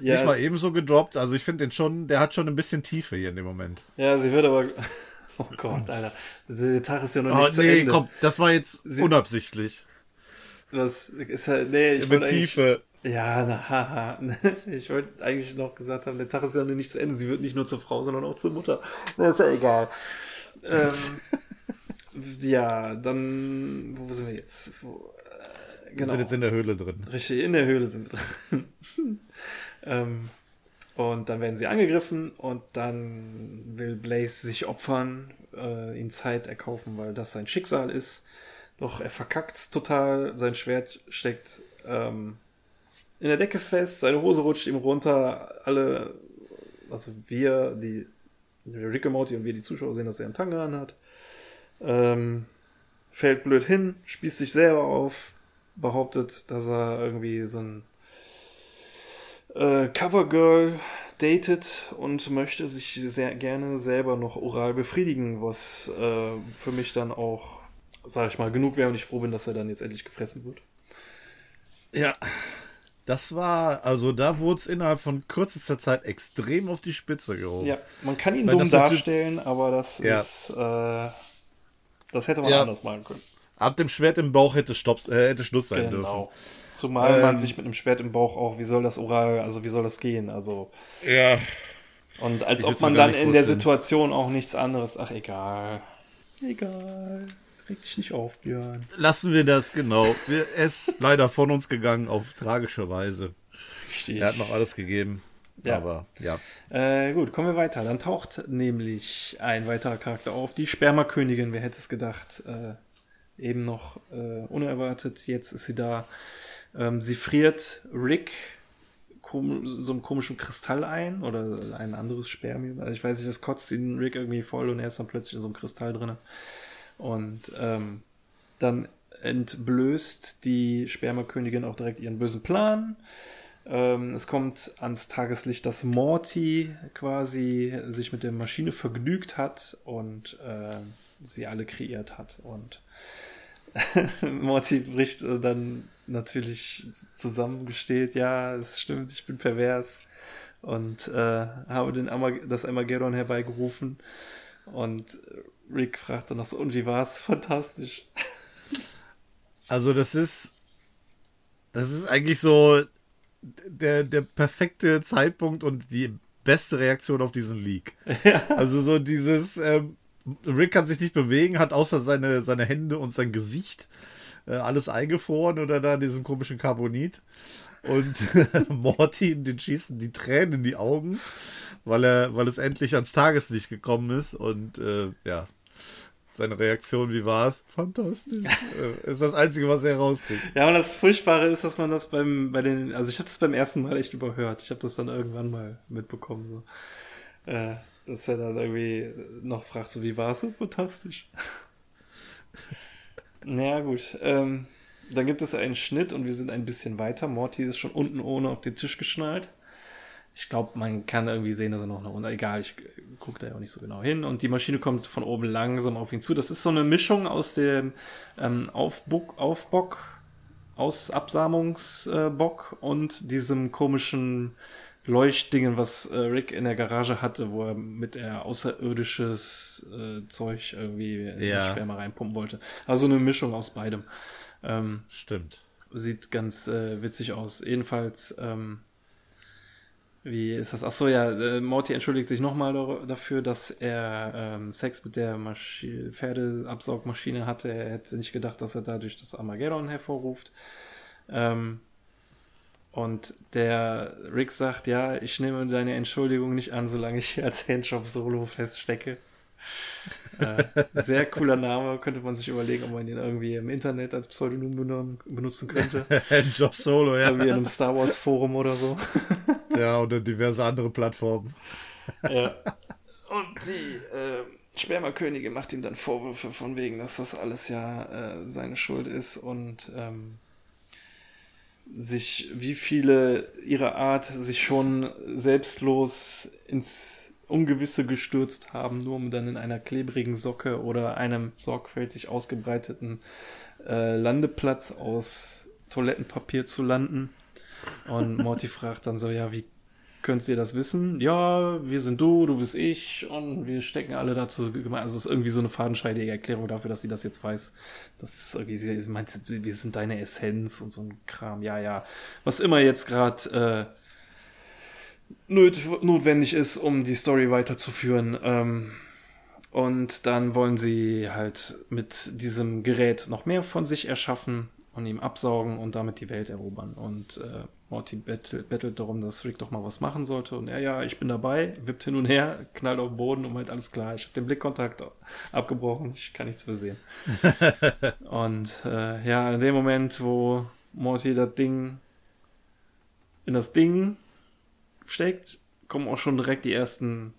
ja, nicht mal ebenso gedroppt. Also ich finde den schon, der hat schon ein bisschen Tiefe hier in dem Moment. Ja, sie wird aber. Oh Gott, Alter. Der Tag ist ja noch nicht oh, zu nee, Ende. komm, das war jetzt sie, unabsichtlich. Das ist ja, nee, ich Mit Tiefe. Ja, na, haha. Ich wollte eigentlich noch gesagt haben, der Tag ist ja noch nicht zu Ende. Sie wird nicht nur zur Frau, sondern auch zur Mutter. Na, ist ja egal. ähm, ja, dann, wo sind wir jetzt? Wo, äh, genau. Wir sind jetzt in der Höhle drin. Richtig, in der Höhle sind wir drin. ähm, und dann werden sie angegriffen und dann will Blaze sich opfern, äh, ihn Zeit erkaufen, weil das sein Schicksal ist. Doch er verkackt total, sein Schwert steckt ähm, in der Decke fest, seine Hose rutscht ihm runter, alle, also wir, die Rick und Morty und wir, die Zuschauer, sehen, dass er einen Tanga anhat. Ähm, fällt blöd hin, spießt sich selber auf, behauptet, dass er irgendwie so ein äh, Covergirl datet und möchte sich sehr gerne selber noch oral befriedigen, was äh, für mich dann auch, sag ich mal, genug wäre und ich froh bin, dass er dann jetzt endlich gefressen wird. Ja, das war, also da wurde es innerhalb von kürzester Zeit extrem auf die Spitze gehoben. Ja, man kann ihn Weil dumm darstellen, aber das ja. ist, äh, das hätte man ja. anders machen können. Ab dem Schwert im Bauch hätte, Stopp, äh, hätte Schluss sein dürfen. Genau. Zumal man Ähm. sich mit einem Schwert im Bauch auch, wie soll das oral, also wie soll das gehen? Also, Ja. und als ob man dann in der. Situation auch nichts anderes, ach egal. Egal. Reg dich nicht auf, Björn. Lassen wir das, genau. Wir, er ist leider von uns gegangen auf tragische Weise. Richtig. Er hat noch alles gegeben. Ja. Aber ja. Äh, gut, kommen wir weiter. Dann taucht nämlich ein weiterer Charakter auf, die Spermakönigin. Wer hätte es gedacht? Äh, eben noch äh, unerwartet. Jetzt ist sie da. Ähm, sie friert Rick so einem komischen Kristall ein oder ein anderes Spermium. Also ich weiß nicht, das kotzt ihn Rick irgendwie voll und er ist dann plötzlich in so einem Kristall drin. Und ähm, dann entblößt die Spermakönigin auch direkt ihren bösen Plan. Ähm, es kommt ans Tageslicht, dass Morty quasi sich mit der Maschine vergnügt hat und äh, sie alle kreiert hat. Und Morty bricht äh, dann natürlich zusammengesteht, ja, es stimmt, ich bin pervers und äh, habe den Amag das Armageddon herbeigerufen. Und Rick fragt dann noch so, und wie war's? Fantastisch. Also das ist, das ist eigentlich so der, der perfekte Zeitpunkt und die beste Reaktion auf diesen Leak. Also so dieses, ähm, Rick kann sich nicht bewegen, hat außer seine, seine Hände und sein Gesicht äh, alles eingefroren oder da in diesem komischen Carbonit. Und Morty, den schießen die Tränen in die Augen, weil er, weil es endlich ans Tageslicht gekommen ist. Und äh, ja, seine Reaktion, wie war es? Fantastisch. äh, ist das Einzige, was er rauskriegt. Ja, und das Furchtbare ist, dass man das beim, bei den, also ich habe das beim ersten Mal echt überhört. Ich habe das dann irgendwann mal mitbekommen. So. Äh, dass er dann irgendwie noch fragt, so wie war es so fantastisch. naja, gut. Ähm, dann gibt es einen Schnitt und wir sind ein bisschen weiter. Morty ist schon unten ohne auf den Tisch geschnallt. Ich glaube, man kann irgendwie sehen, dass er noch nach unten. Egal, ich gucke da ja auch nicht so genau hin. Und die Maschine kommt von oben langsam auf ihn zu. Das ist so eine Mischung aus dem ähm, Aufbuck, Aufbock, aus Absamungsbock und diesem komischen Leuchtdingen, was äh, Rick in der Garage hatte, wo er mit der außerirdisches äh, Zeug irgendwie in Ja. die Sperma reinpumpen wollte. Also eine Mischung aus beidem. Ähm, Stimmt. sieht ganz äh, witzig aus. Jedenfalls, ähm, wie ist das? Achso, ja, äh, Morty entschuldigt sich nochmal dafür, dass er ähm, Sex mit der Maschi Pferdeabsaugmaschine hatte. Er hätte nicht gedacht, dass er dadurch das Armageddon hervorruft. Ähm, und der Rick sagt, ja, ich nehme deine Entschuldigung nicht an, solange ich hier als Handjob Solo feststecke. Äh, sehr cooler Name, könnte man sich überlegen, ob man ihn irgendwie im Internet als Pseudonym benutzen könnte. Job Solo, ja. Irgendwie in einem Star Wars Forum oder so. Ja, oder diverse andere Plattformen. ja. Und die äh, Spermakönigin macht ihm dann Vorwürfe von wegen, dass das alles ja äh, seine Schuld ist und ähm, sich, wie viele ihrer Art sich schon selbstlos ins Ungewisse gestürzt haben, nur um dann in einer klebrigen Socke oder einem sorgfältig ausgebreiteten äh, Landeplatz aus Toilettenpapier zu landen. Und Morty fragt dann so, ja, wie könnt ihr das wissen? Ja, wir sind du, du bist ich und wir stecken alle dazu. Also es ist irgendwie so eine fadenscheidige Erklärung dafür, dass sie das jetzt weiß. Das ist irgendwie, sie meint, wir sind deine Essenz und so ein Kram. Ja, ja. Was immer jetzt gerade äh, notwendig ist, um die Story weiterzuführen. Ähm, und dann wollen sie halt mit diesem Gerät noch mehr von sich erschaffen und ihm absaugen und damit die Welt erobern. Und äh, Morty bettelt, bettelt darum, dass Rick doch mal was machen sollte. Und er, ja, ich bin dabei, wippt hin und her, knallt auf den Boden und meint, alles klar, ich habe den Blickkontakt abgebrochen, ich kann nichts mehr sehen. und äh, ja, in dem Moment, wo Morty das Ding in das Ding steckt, kommen auch schon direkt die ersten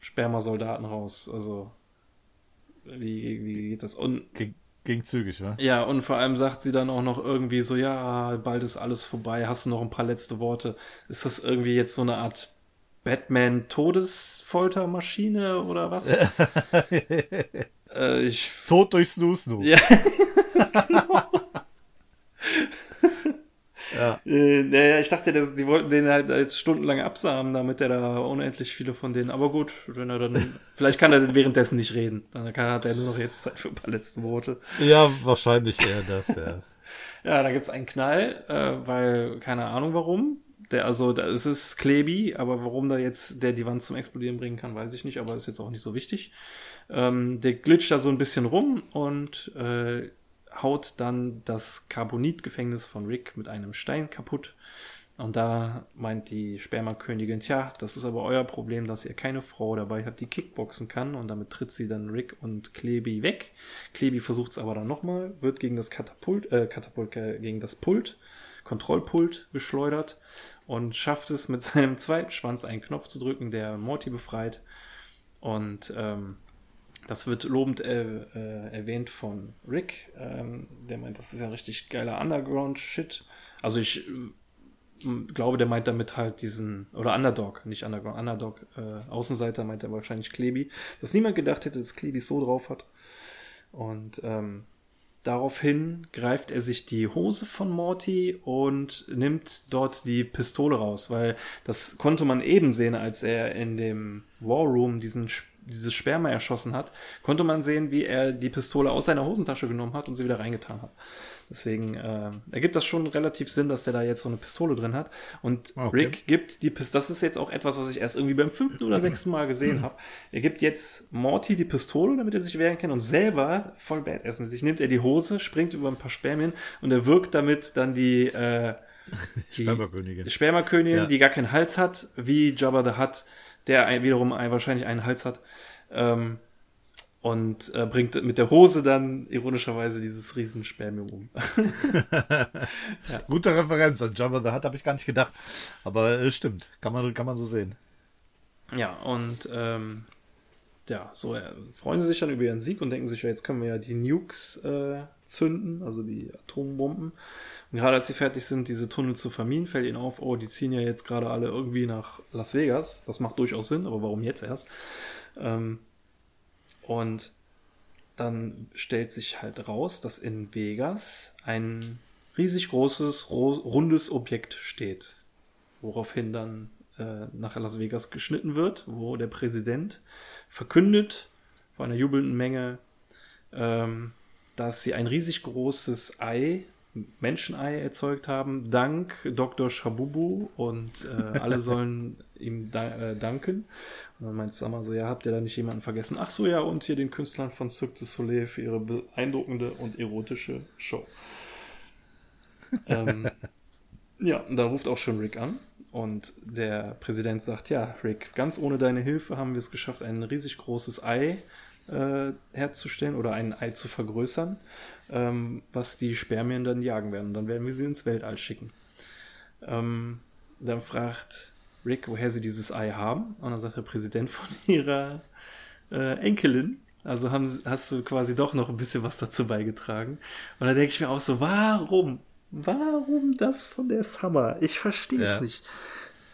Spermasoldaten raus. Also, wie, wie geht das? Und Ging, zügig, wa? ja, und vor allem sagt sie dann auch noch irgendwie so, ja, bald ist alles vorbei, hast du noch ein paar letzte Worte? Ist das irgendwie jetzt so eine Art Batman-Todesfoltermaschine oder was? äh, ich, Tod durch Snoo Snoo. ja, Ja. Äh, naja, ich dachte, das, die wollten den halt jetzt stundenlang absamen, damit er da unendlich viele von denen. Aber gut, wenn er dann. vielleicht kann er währenddessen nicht reden. Dann kann, hat er nur noch jetzt Zeit für ein paar letzte Worte. Ja, wahrscheinlich eher das, ja. ja, da gibt's einen Knall, äh, weil, keine Ahnung warum. Der, also, da ist es Klebi, aber warum da jetzt der die Wand zum Explodieren bringen kann, weiß ich nicht, aber ist jetzt auch nicht so wichtig. Ähm, der glitscht da so ein bisschen rum und äh, haut dann das Carbonitgefängnis von Rick mit einem Stein kaputt. Und da meint die Spermakönigin, tja, das ist aber euer Problem, dass ihr keine Frau dabei habt, die Kickboxen kann. Und damit tritt sie dann Rick und Klebi weg. Klebi versucht es aber dann nochmal, wird gegen das Katapult, äh, Katapult, äh, gegen das Pult, Kontrollpult geschleudert und schafft es mit seinem zweiten Schwanz einen Knopf zu drücken, der Morty befreit. Und ähm, das wird lobend äh, äh, erwähnt von Rick. Ähm, der meint, das ist ja richtig geiler Underground-Shit. Also ich äh, glaube, der meint damit halt diesen, oder Underdog, nicht Underground, Underdog, äh, Außenseiter meint er wahrscheinlich Klebi. Dass niemand gedacht hätte, dass Klebi so drauf hat. Und ähm, daraufhin greift er sich die Hose von Morty und nimmt dort die Pistole raus, weil das konnte man eben sehen, als er in dem War Room diesen dieses Sperma erschossen hat, konnte man sehen, wie er die Pistole aus seiner Hosentasche genommen hat und sie wieder reingetan hat. Deswegen äh, ergibt das schon relativ Sinn, dass der da jetzt so eine Pistole drin hat. Und okay. Rick gibt die Pistole, das ist jetzt auch etwas, was ich erst irgendwie beim fünften oder sechsten Mal gesehen habe. Er gibt jetzt Morty die Pistole, damit er sich wehren kann und selber, voll badass mit sich, nimmt er die Hose, springt über ein paar Spermien und er wirkt damit dann die, äh, die Spermakönigin, Spermakönigin ja. die gar keinen Hals hat, wie Jabba the Hutt der wiederum ein, wahrscheinlich einen Hals hat. Ähm, und äh, bringt mit der Hose dann ironischerweise dieses Riesenspermium um. ja. Gute Referenz an Jabba the Hutt habe ich gar nicht gedacht, aber äh, stimmt, kann man, kann man so sehen. Ja, und ähm, ja, so äh, freuen sie sich dann über ihren Sieg und denken sich, ja, jetzt können wir ja die Nukes äh, zünden, also die Atombomben. Und gerade als sie fertig sind, diese Tunnel zu vermieden, fällt ihnen auf, oh, die ziehen ja jetzt gerade alle irgendwie nach Las Vegas. Das macht durchaus Sinn, aber warum jetzt erst? Ähm, und dann stellt sich halt raus, dass in Vegas ein riesig großes, rundes Objekt steht. Woraufhin dann äh, nach Las Vegas geschnitten wird, wo der Präsident verkündet vor einer jubelnden Menge, ähm, dass sie ein riesig großes Ei Menschenei erzeugt haben, dank Dr. Shabubu und äh, alle sollen ihm da, äh, danken. Und dann meint Summer so, ja, habt ihr da nicht jemanden vergessen? Ach so, ja, und hier den Künstlern von Cirque du Soleil für ihre beeindruckende und erotische Show. ähm, ja, und dann ruft auch schon Rick an und der Präsident sagt, ja, Rick, ganz ohne deine Hilfe haben wir es geschafft, ein riesig großes Ei äh, herzustellen oder ein Ei zu vergrößern ähm, was die Spermien dann jagen werden. Und dann werden wir sie ins Weltall schicken. Ähm, dann fragt Rick, woher sie dieses Ei haben. Und dann sagt der Präsident von ihrer äh, Enkelin. Also haben, hast du quasi doch noch ein bisschen was dazu beigetragen. Und dann denke ich mir auch so, warum? Warum das von der Summer? Ich verstehe es ja. nicht.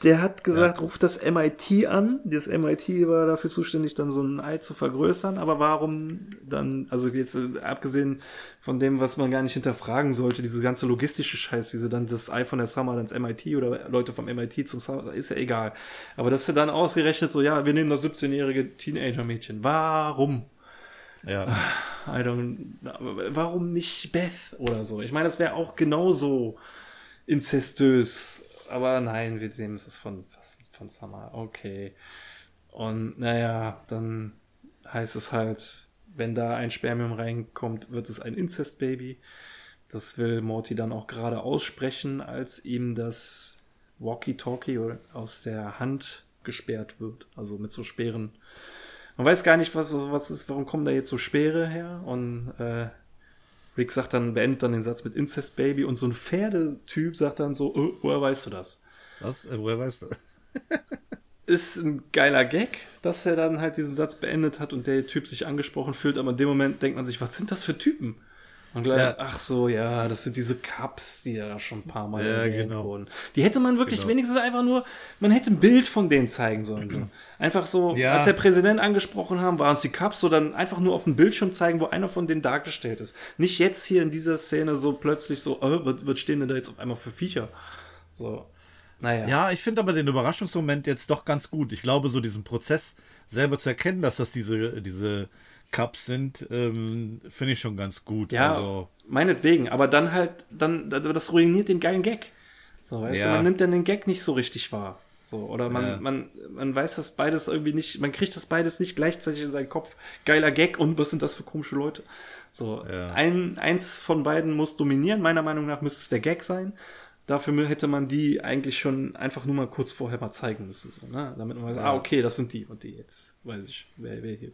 Der hat gesagt, ja. ruft das MIT an. Das MIT war dafür zuständig, dann so ein Ei zu vergrößern. Aber warum dann, also jetzt äh, abgesehen von dem, was man gar nicht hinterfragen sollte, diese ganze logistische Scheiß, wie sie dann das Ei von der Summer dann ins MIT oder Leute vom MIT zum Summer, ist ja egal. Aber dass er dann ausgerechnet so, ja, wir nehmen das 17-jährige Teenager-Mädchen. Warum? Ja. I don't, warum nicht Beth oder so? Ich meine, das wäre auch genauso inzestös aber nein, wir sehen es von, von Summer. Okay. Und naja, dann heißt es halt, wenn da ein Spermium reinkommt, wird es ein Inzestbaby. Das will Morty dann auch gerade aussprechen, als ihm das Walkie-Talkie aus der Hand gesperrt wird. Also mit so Speeren. Man weiß gar nicht, was, was ist, warum kommen da jetzt so Speere her? Und äh, Rick sagt dann, beendet dann den Satz mit Incest Baby und so ein Pferdetyp sagt dann so, oh, woher weißt du das? Was? Äh, woher weißt du? ist ein geiler Gag, dass er dann halt diesen Satz beendet hat und der Typ sich angesprochen fühlt, aber in dem Moment denkt man sich, was sind das für Typen? Und gleich, Ja. ach so, ja, das sind diese Cups, die Ja, schon ein paar Mal Ja, genau. wurden. Die hätte man wirklich Genau. wenigstens einfach nur, man hätte ein Bild von denen zeigen sollen. So. Einfach so, Ja. als der Präsident angesprochen haben, waren es die Cups, so dann einfach nur auf dem Bildschirm zeigen, wo einer von denen dargestellt ist. Nicht jetzt hier in dieser Szene so plötzlich so, oh, was, was stehen denn da jetzt auf einmal für Viecher? So. Naja. Ja, ich finde aber den Überraschungsmoment jetzt doch ganz gut. Ich glaube, so diesen Prozess selber zu erkennen, dass das diese, diese Cups sind, ähm, finde ich schon ganz gut. Ja, Also, meinetwegen, aber dann halt, dann, das ruiniert den geilen Gag. So, weißt Ja. du, man nimmt dann den Gag nicht so richtig wahr. So, oder man, Ja. man, man weiß das beides irgendwie nicht, man kriegt das beides nicht gleichzeitig in seinen Kopf. Geiler Gag und was sind das für komische Leute? So, Ja. ein, eins von beiden muss dominieren. Meiner Meinung nach müsste es der Gag sein. Dafür hätte man die eigentlich schon einfach nur mal kurz vorher mal zeigen müssen. So, ne? Damit man weiß, ah, okay, das sind die und die jetzt. Weiß ich, wer, wer hier.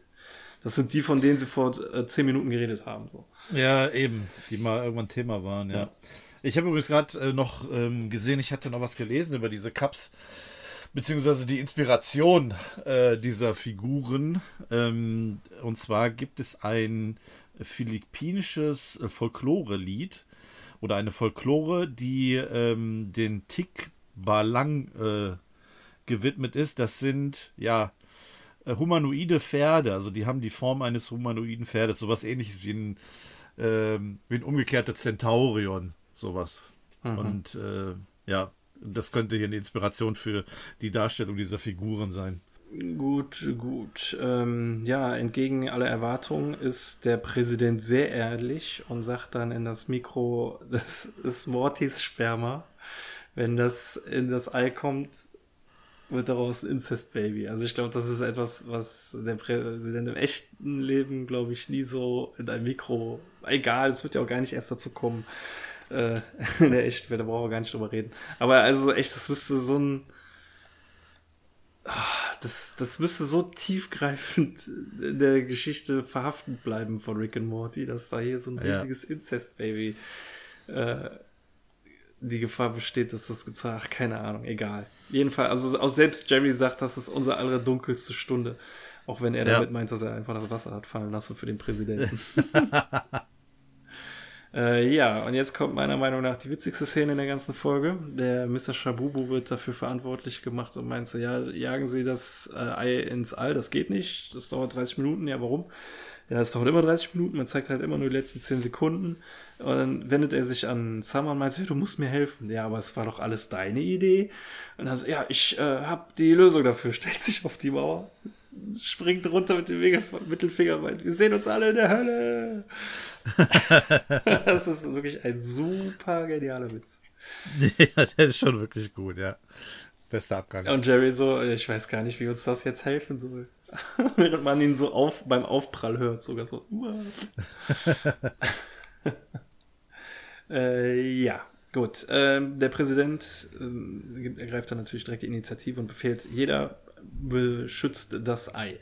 Das sind die, von denen sie vor äh, zehn Minuten geredet haben. So. ja, eben, die mal irgendwann Thema waren, ja. Ich habe übrigens gerade äh, noch ähm, gesehen, ich hatte noch was gelesen über diese Cups, beziehungsweise die Inspiration äh, dieser Figuren. Ähm, und zwar gibt es ein philippinisches äh, Folklore-Lied oder eine Folklore, die ähm, den Tik Balang äh, gewidmet ist. Das sind, ja, äh, humanoide Pferde, also die haben die Form eines humanoiden Pferdes, sowas ähnliches wie ein, ähm, wie ein umgekehrter Centaurion, sowas. Und äh, ja, das könnte hier eine Inspiration für die Darstellung dieser Figuren sein. Gut, gut. Ähm, ja, entgegen aller Erwartungen ist der Präsident sehr ehrlich und sagt dann in das Mikro, das ist Mortys Sperma. Wenn das in das Ei kommt, wird daraus ein Incest-Baby. Also ich glaube, das ist etwas, was der Präsident im echten Leben, glaube ich, nie so in ein Mikro, egal, es wird ja auch gar nicht erst dazu kommen, äh, in der echten Welt, da brauchen wir gar nicht drüber reden. Aber also echt, das müsste so ein, das, das müsste so tiefgreifend in der Geschichte verhaftet bleiben von Rick and Morty, dass da hier so ein Ja. riesiges Incest-Baby äh, die Gefahr besteht, dass das gezeigt Ach, keine Ahnung, egal. Jedenfalls, also auch selbst Jerry sagt, das ist unsere allerdunkelste Stunde. Auch wenn er Ja. damit meint, dass er einfach das Wasser hat fallen lassen für den Präsidenten. Äh, ja, und jetzt kommt meiner Meinung nach die witzigste Szene in der ganzen Folge. Der Mr. Shabubu wird dafür verantwortlich gemacht und meint so, ja, jagen Sie das äh, Ei ins All, das geht nicht, das dauert 30 Minuten, ja, warum? Ja, es dauert immer 30 Minuten, man zeigt halt immer nur die letzten 10 Sekunden. Und dann wendet er sich an Summer und meint so, ja, du musst mir helfen. Ja, aber es war doch alles deine Idee. Und dann so, ja, ich äh, habe die Lösung dafür, stellt sich auf die Mauer, springt runter mit dem Mittelfinger, meint, wir sehen uns alle in der Hölle. das ist wirklich ein super genialer Witz. ja, der ist schon wirklich gut, ja. Bester Abgang. Und Jerry so, ich weiß gar nicht, wie uns das jetzt helfen soll. Während man ihn so auf, beim Aufprall hört, sogar so. Äh, ja, gut. Ähm, der Präsident ähm, ergreift dann natürlich direkt die Initiative und befehlt, jeder beschützt das Ei.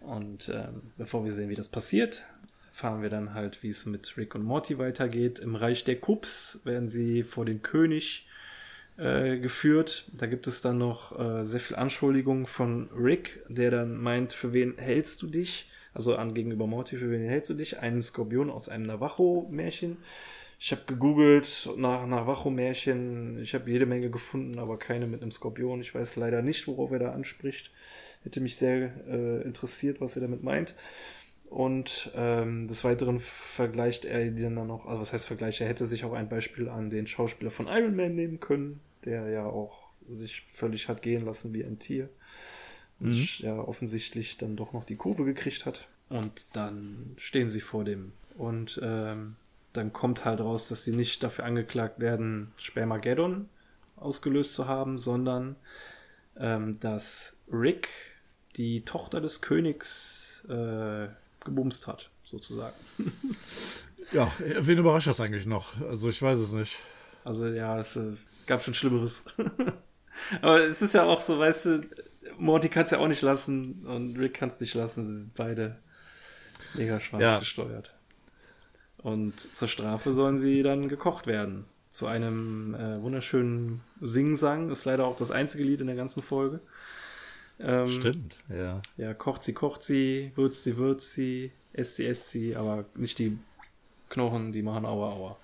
Und ähm, bevor wir sehen, wie das passiert, erfahren wir dann halt, wie es mit Rick und Morty weitergeht. Im Reich der Kups werden sie vor den König äh, geführt. Da gibt es dann noch äh, sehr viel Anschuldigungen von Rick, der dann meint, für wen hältst du dich? Also an gegenüber Morty, für wen hältst du dich? Einen Skorpion aus einem Navajo-Märchen. Ich habe gegoogelt nach Navajo-Märchen. Ich habe jede Menge gefunden, aber keine mit einem Skorpion. Ich weiß leider nicht, worauf er da anspricht. Hätte mich sehr äh, interessiert, was er damit meint. Und ähm, des Weiteren vergleicht er die dann noch, also was heißt Vergleich? Er hätte sich auch ein Beispiel an den Schauspieler von Iron Man nehmen können, der ja auch sich völlig hat gehen lassen wie ein Tier. Und ja offensichtlich dann doch noch die Kurve gekriegt hat. Und dann stehen sie vor dem. Und ähm, dann kommt halt raus, dass sie nicht dafür angeklagt werden, Spermageddon ausgelöst zu haben, sondern ähm, dass Rick die Tochter des Königs äh, gebumst hat, sozusagen. Ja, wen überrascht das eigentlich noch? Also ich weiß es nicht. Also ja, es äh, gab schon Schlimmeres. Aber es ist ja auch so, weißt du, Morty kann es ja auch nicht lassen und Rick kann es nicht lassen. Sie sind beide mega schwarz Ja. gesteuert. Und zur Strafe sollen sie dann gekocht werden. Zu einem äh, wunderschönen Singsang. Ist leider auch das einzige Lied in der ganzen Folge. Ähm, Stimmt, ja. Ja, kocht sie, kocht sie, würzt sie, würzt sie, esst sie, esst sie, aber nicht die Knochen, die machen aua aua.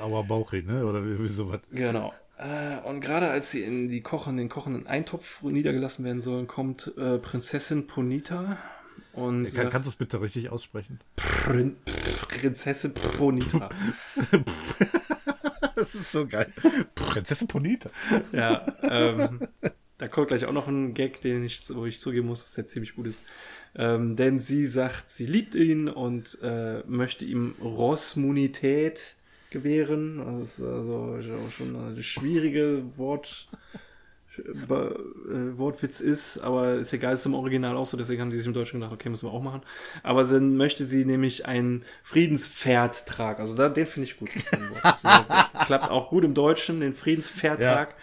Aua Bauchig, ne? Oder wie, wie sowas. Genau. Äh, und gerade als sie in die kochen, den kochenden Eintopf niedergelassen werden sollen, kommt äh, Prinzessin Ponita und Kann, sagt, kannst du es bitte richtig aussprechen? Prin Prinzessin Ponita. Das ist so geil. Prinzessin Ponita. ja, ähm, da kommt gleich auch noch ein Gag, den ich, wo ich zugeben muss, dass der ziemlich gut ist. Ähm, denn sie sagt, sie liebt ihn und äh, möchte ihm Rosmunität gewähren. Das ist also auch schon ein schwierige Wort, äh, Wortwitz ist, aber ist egal, ist im Original auch so, deswegen haben die sich im Deutschen gedacht, okay, müssen wir auch machen. Aber dann möchte sie nämlich ein Friedenspferdtrag, also da, den finde ich gut. Klappt auch gut im Deutschen, den Friedenspferdtrag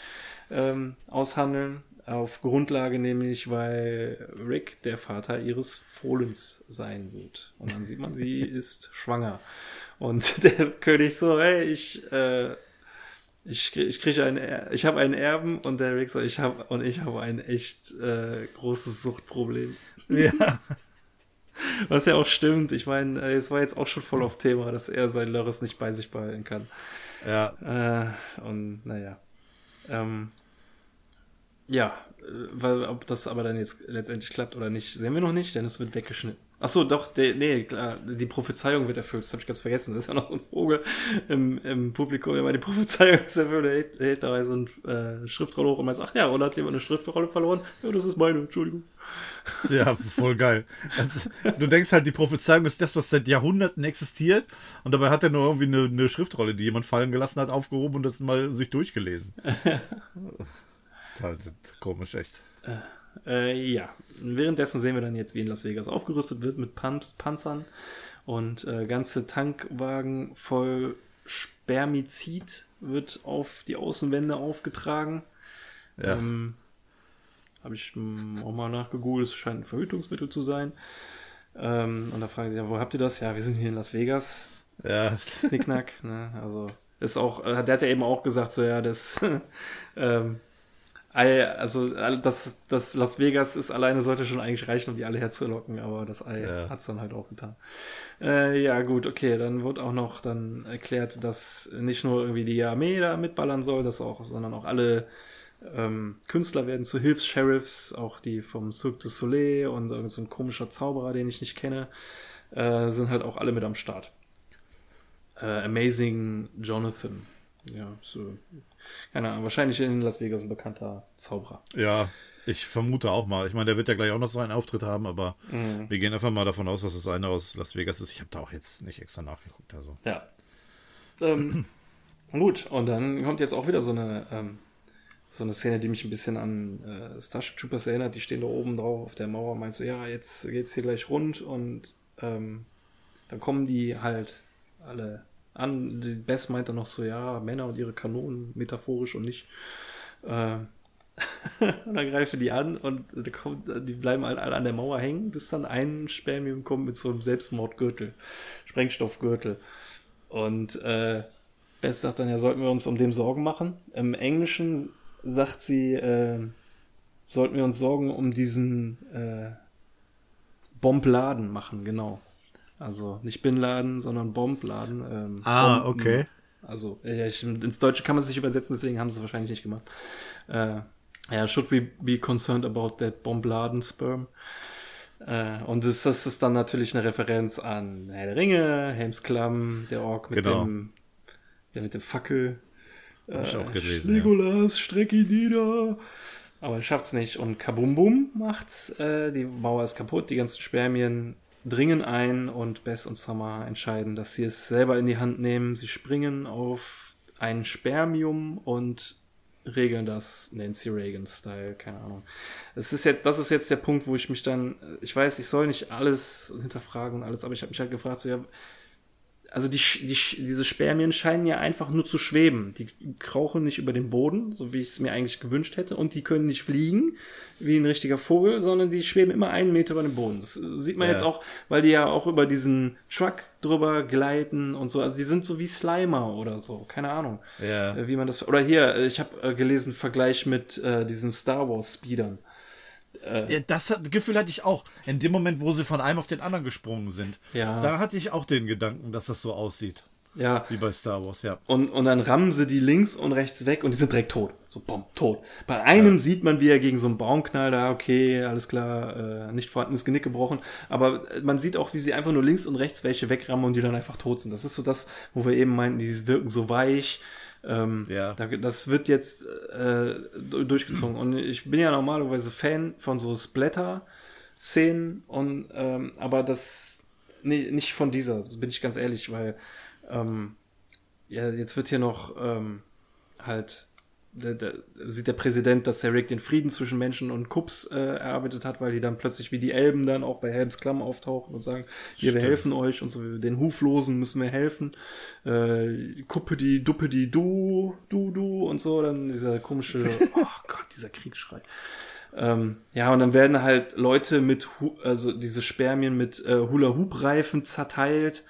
ähm, aushandeln. Auf Grundlage nämlich, weil Rick der Vater ihres Fohlens sein wird. Und dann sieht man, sie ist schwanger. Und der König so, hey, ich, äh, ich, ich kriege einen, ich habe einen Erben und der Rick so, ich habe und ich habe ein echt äh, großes Suchtproblem. Ja. Was ja auch stimmt. Ich meine, äh, es war jetzt auch schon voll auf Thema, dass er sein Lörres nicht bei sich behalten kann. Ja. Äh, und naja. Ähm, ja, äh, weil ob das aber dann jetzt letztendlich klappt oder nicht, sehen wir noch nicht, denn es wird weggeschnitten. Ach so, doch, der, nee, klar, die Prophezeiung wird erfüllt. Das habe ich ganz vergessen. Das ist ja noch ein Vogel im, im Publikum, der mal die Prophezeiung ist erfüllt. Der hält, dabei so eine äh, Schriftrolle hoch und meint, ach ja, oder hat jemand eine Schriftrolle verloren? Ja, das ist meine, Entschuldigung. Ja, voll geil. Also, du denkst halt, die Prophezeiung ist das, was seit Jahrhunderten existiert. Und dabei hat er nur irgendwie eine, eine Schriftrolle, die jemand fallen gelassen hat, aufgehoben und das mal sich durchgelesen. das ist komisch, echt. Äh, ja, währenddessen sehen wir dann jetzt, wie in Las Vegas aufgerüstet wird mit Pumps, Panzern und äh, ganze Tankwagen voll Spermizid wird auf die Außenwände aufgetragen. Ja. Ähm, Habe ich auch mal nachgegoogelt, es scheint ein Verhütungsmittel zu sein. Ähm, und da fragen sie ja, wo habt ihr das? Ja, wir sind hier in Las Vegas. ja. Knickknack, ne? Also ist auch, äh, der hat ja eben auch gesagt, so ja, das, ähm, Ei, also das, das Las Vegas ist alleine sollte schon eigentlich reichen, um die alle herzulocken, aber das Ei Ja. hat's dann halt auch getan. Äh, ja, gut, okay, dann wird auch noch dann erklärt, dass nicht nur irgendwie die Armee da mitballern soll, dass auch, sondern auch alle ähm, Künstler werden zu Hilfs-Sheriffs, auch die vom Cirque du Soleil und irgend so ein komischer Zauberer, den ich nicht kenne, äh, sind halt auch alle mit am Start. Äh, Amazing Jonathan. Ja, so. Keine Ahnung, wahrscheinlich in Las Vegas ein bekannter Zauberer. Ja, ich vermute auch mal. Ich meine, der wird ja gleich auch noch so einen Auftritt haben, aber Mhm. wir gehen einfach mal davon aus, dass es einer aus Las Vegas ist. Ich habe da auch jetzt nicht extra nachgeguckt. Also. Ja. Ähm, gut, und dann kommt jetzt auch wieder so eine, ähm, so eine Szene, die mich ein bisschen an äh, Starship Troopers erinnert. Die stehen da oben drauf auf der Mauer und meinst so, ja, jetzt geht's hier gleich rund und ähm, dann kommen die halt alle an. Die Bess meint dann noch so, ja, Männer und ihre Kanonen, metaphorisch und nicht. Äh, und dann greifen die an und kommt, die bleiben halt alle an der Mauer hängen, bis dann ein Spermium kommt mit so einem Selbstmordgürtel, Sprengstoffgürtel. Und äh, Bess sagt dann, ja, sollten wir uns um den Sorgen machen. Im Englischen sagt sie, äh, sollten wir uns Sorgen um diesen äh, Bombladen machen, genau. Also nicht Bin Laden, sondern Bombladen. Ähm, Ah, Bomben. okay. Also ja, ich, ins Deutsche kann man es nicht übersetzen, deswegen haben sie es wahrscheinlich nicht gemacht. Äh, ja, should we be concerned about that Bombladen sperm? Äh, und das, das ist dann natürlich eine Referenz an Herr der Ringe, Helmsklamm, der Ork mit Genau. dem ja, mit dem Fackel. Hab ich auch gelesen, ja. Legolas, streck ihn nieder. Aber er schafft's nicht. Und Kabumbum macht's. Äh, die Mauer ist kaputt, die ganzen Spermien dringen ein und Bess und Summer entscheiden, dass sie es selber in die Hand nehmen. Sie springen auf ein Spermium und regeln das Nancy Reagan-Style, keine Ahnung. Es ist jetzt, das ist jetzt der Punkt, wo ich mich dann, ich weiß, ich soll nicht alles hinterfragen und alles, aber ich habe mich halt gefragt, so ja, also die, die, diese Spermien scheinen ja einfach nur zu schweben. Die krauchen nicht über den Boden, so wie ich es mir eigentlich gewünscht hätte. Und die können nicht fliegen, wie ein richtiger Vogel, sondern die schweben immer einen Meter über dem Boden. Das sieht man Ja. jetzt auch, weil die ja auch über diesen Truck drüber gleiten und so. Also die sind so wie Slimer oder so. Keine Ahnung. Ja. Äh, Wie man das. Oder hier, äh, ich habe äh, gelesen, Vergleich mit äh, diesen Star Wars Speedern. Ja, das hat, Gefühl hatte ich auch. In dem Moment, wo sie von einem auf den anderen gesprungen sind. Ja. Da hatte ich auch den Gedanken, dass das so aussieht. Ja. Wie bei Star Wars, ja. Und, und dann rammen sie die links und rechts weg und die sind direkt tot. So, bumm, tot. Bei einem sieht man, wie er gegen so einen Baum knallt, da, okay, alles klar, äh, nicht vorhandenes Genick gebrochen. Aber äh, man sieht auch, wie sie einfach nur links und rechts welche wegrammen und die dann einfach tot sind. Das ist so das, wo wir eben meinten, die wirken so weich. Ähm, Ja. da, das wird jetzt äh, du- durchgezogen. Und ich bin ja normalerweise Fan von so Splatter-Szenen und ähm, aber das nee, nicht von dieser, bin ich ganz ehrlich, weil ähm, ja, jetzt wird hier noch ähm, halt der, der, sieht der Präsident, dass der Rick den Frieden zwischen Menschen und Kups äh, erarbeitet hat, weil die dann plötzlich wie die Elben dann auch bei Helms Klamm auftauchen und sagen, hier, wir Stimmt. helfen euch und so, den Huflosen müssen wir helfen. Äh, Kuppedi, Duppedi, Du, Du, Du und so, dann dieser komische, oh Gott, dieser Kriegsschrei. Ähm, ja, und dann werden halt Leute mit, Hu also diese Spermien mit äh, Hula-Hoop-Reifen zerteilt.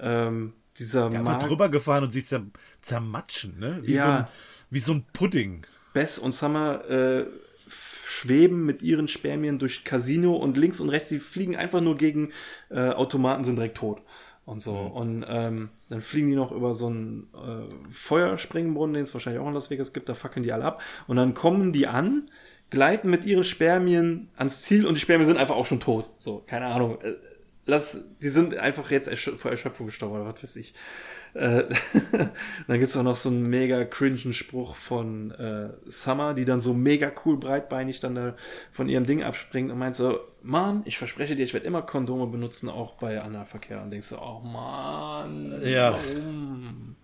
Ähm, dieser Er Mag- war drüber gefahren und sich zer zermatschen, ne? Wie, Ja. so ein, wie so ein Pudding. Bess und Summer äh, schweben mit ihren Spermien durch Casino und links und rechts, die fliegen einfach nur gegen äh, Automaten, sind direkt tot. Und so. Und ähm, dann fliegen die noch über so einen äh, Feuerspringbrunnen, den es wahrscheinlich auch in Las Vegas gibt, da fackeln die alle ab. Und dann kommen die an, gleiten mit ihren Spermien ans Ziel und die Spermien sind einfach auch schon tot. So, keine Ahnung. Äh, Lass, die sind einfach jetzt erschö vor Erschöpfung gestorben oder was weiß ich. Äh, dann gibt's auch noch so einen mega cringen Spruch von äh, Summer, die dann so mega cool breitbeinig dann da von ihrem Ding abspringt und meint so, Mann, ich verspreche dir, ich werde immer Kondome benutzen, auch bei Analverkehr. Und denkst so, oh Mann, Ja. warum?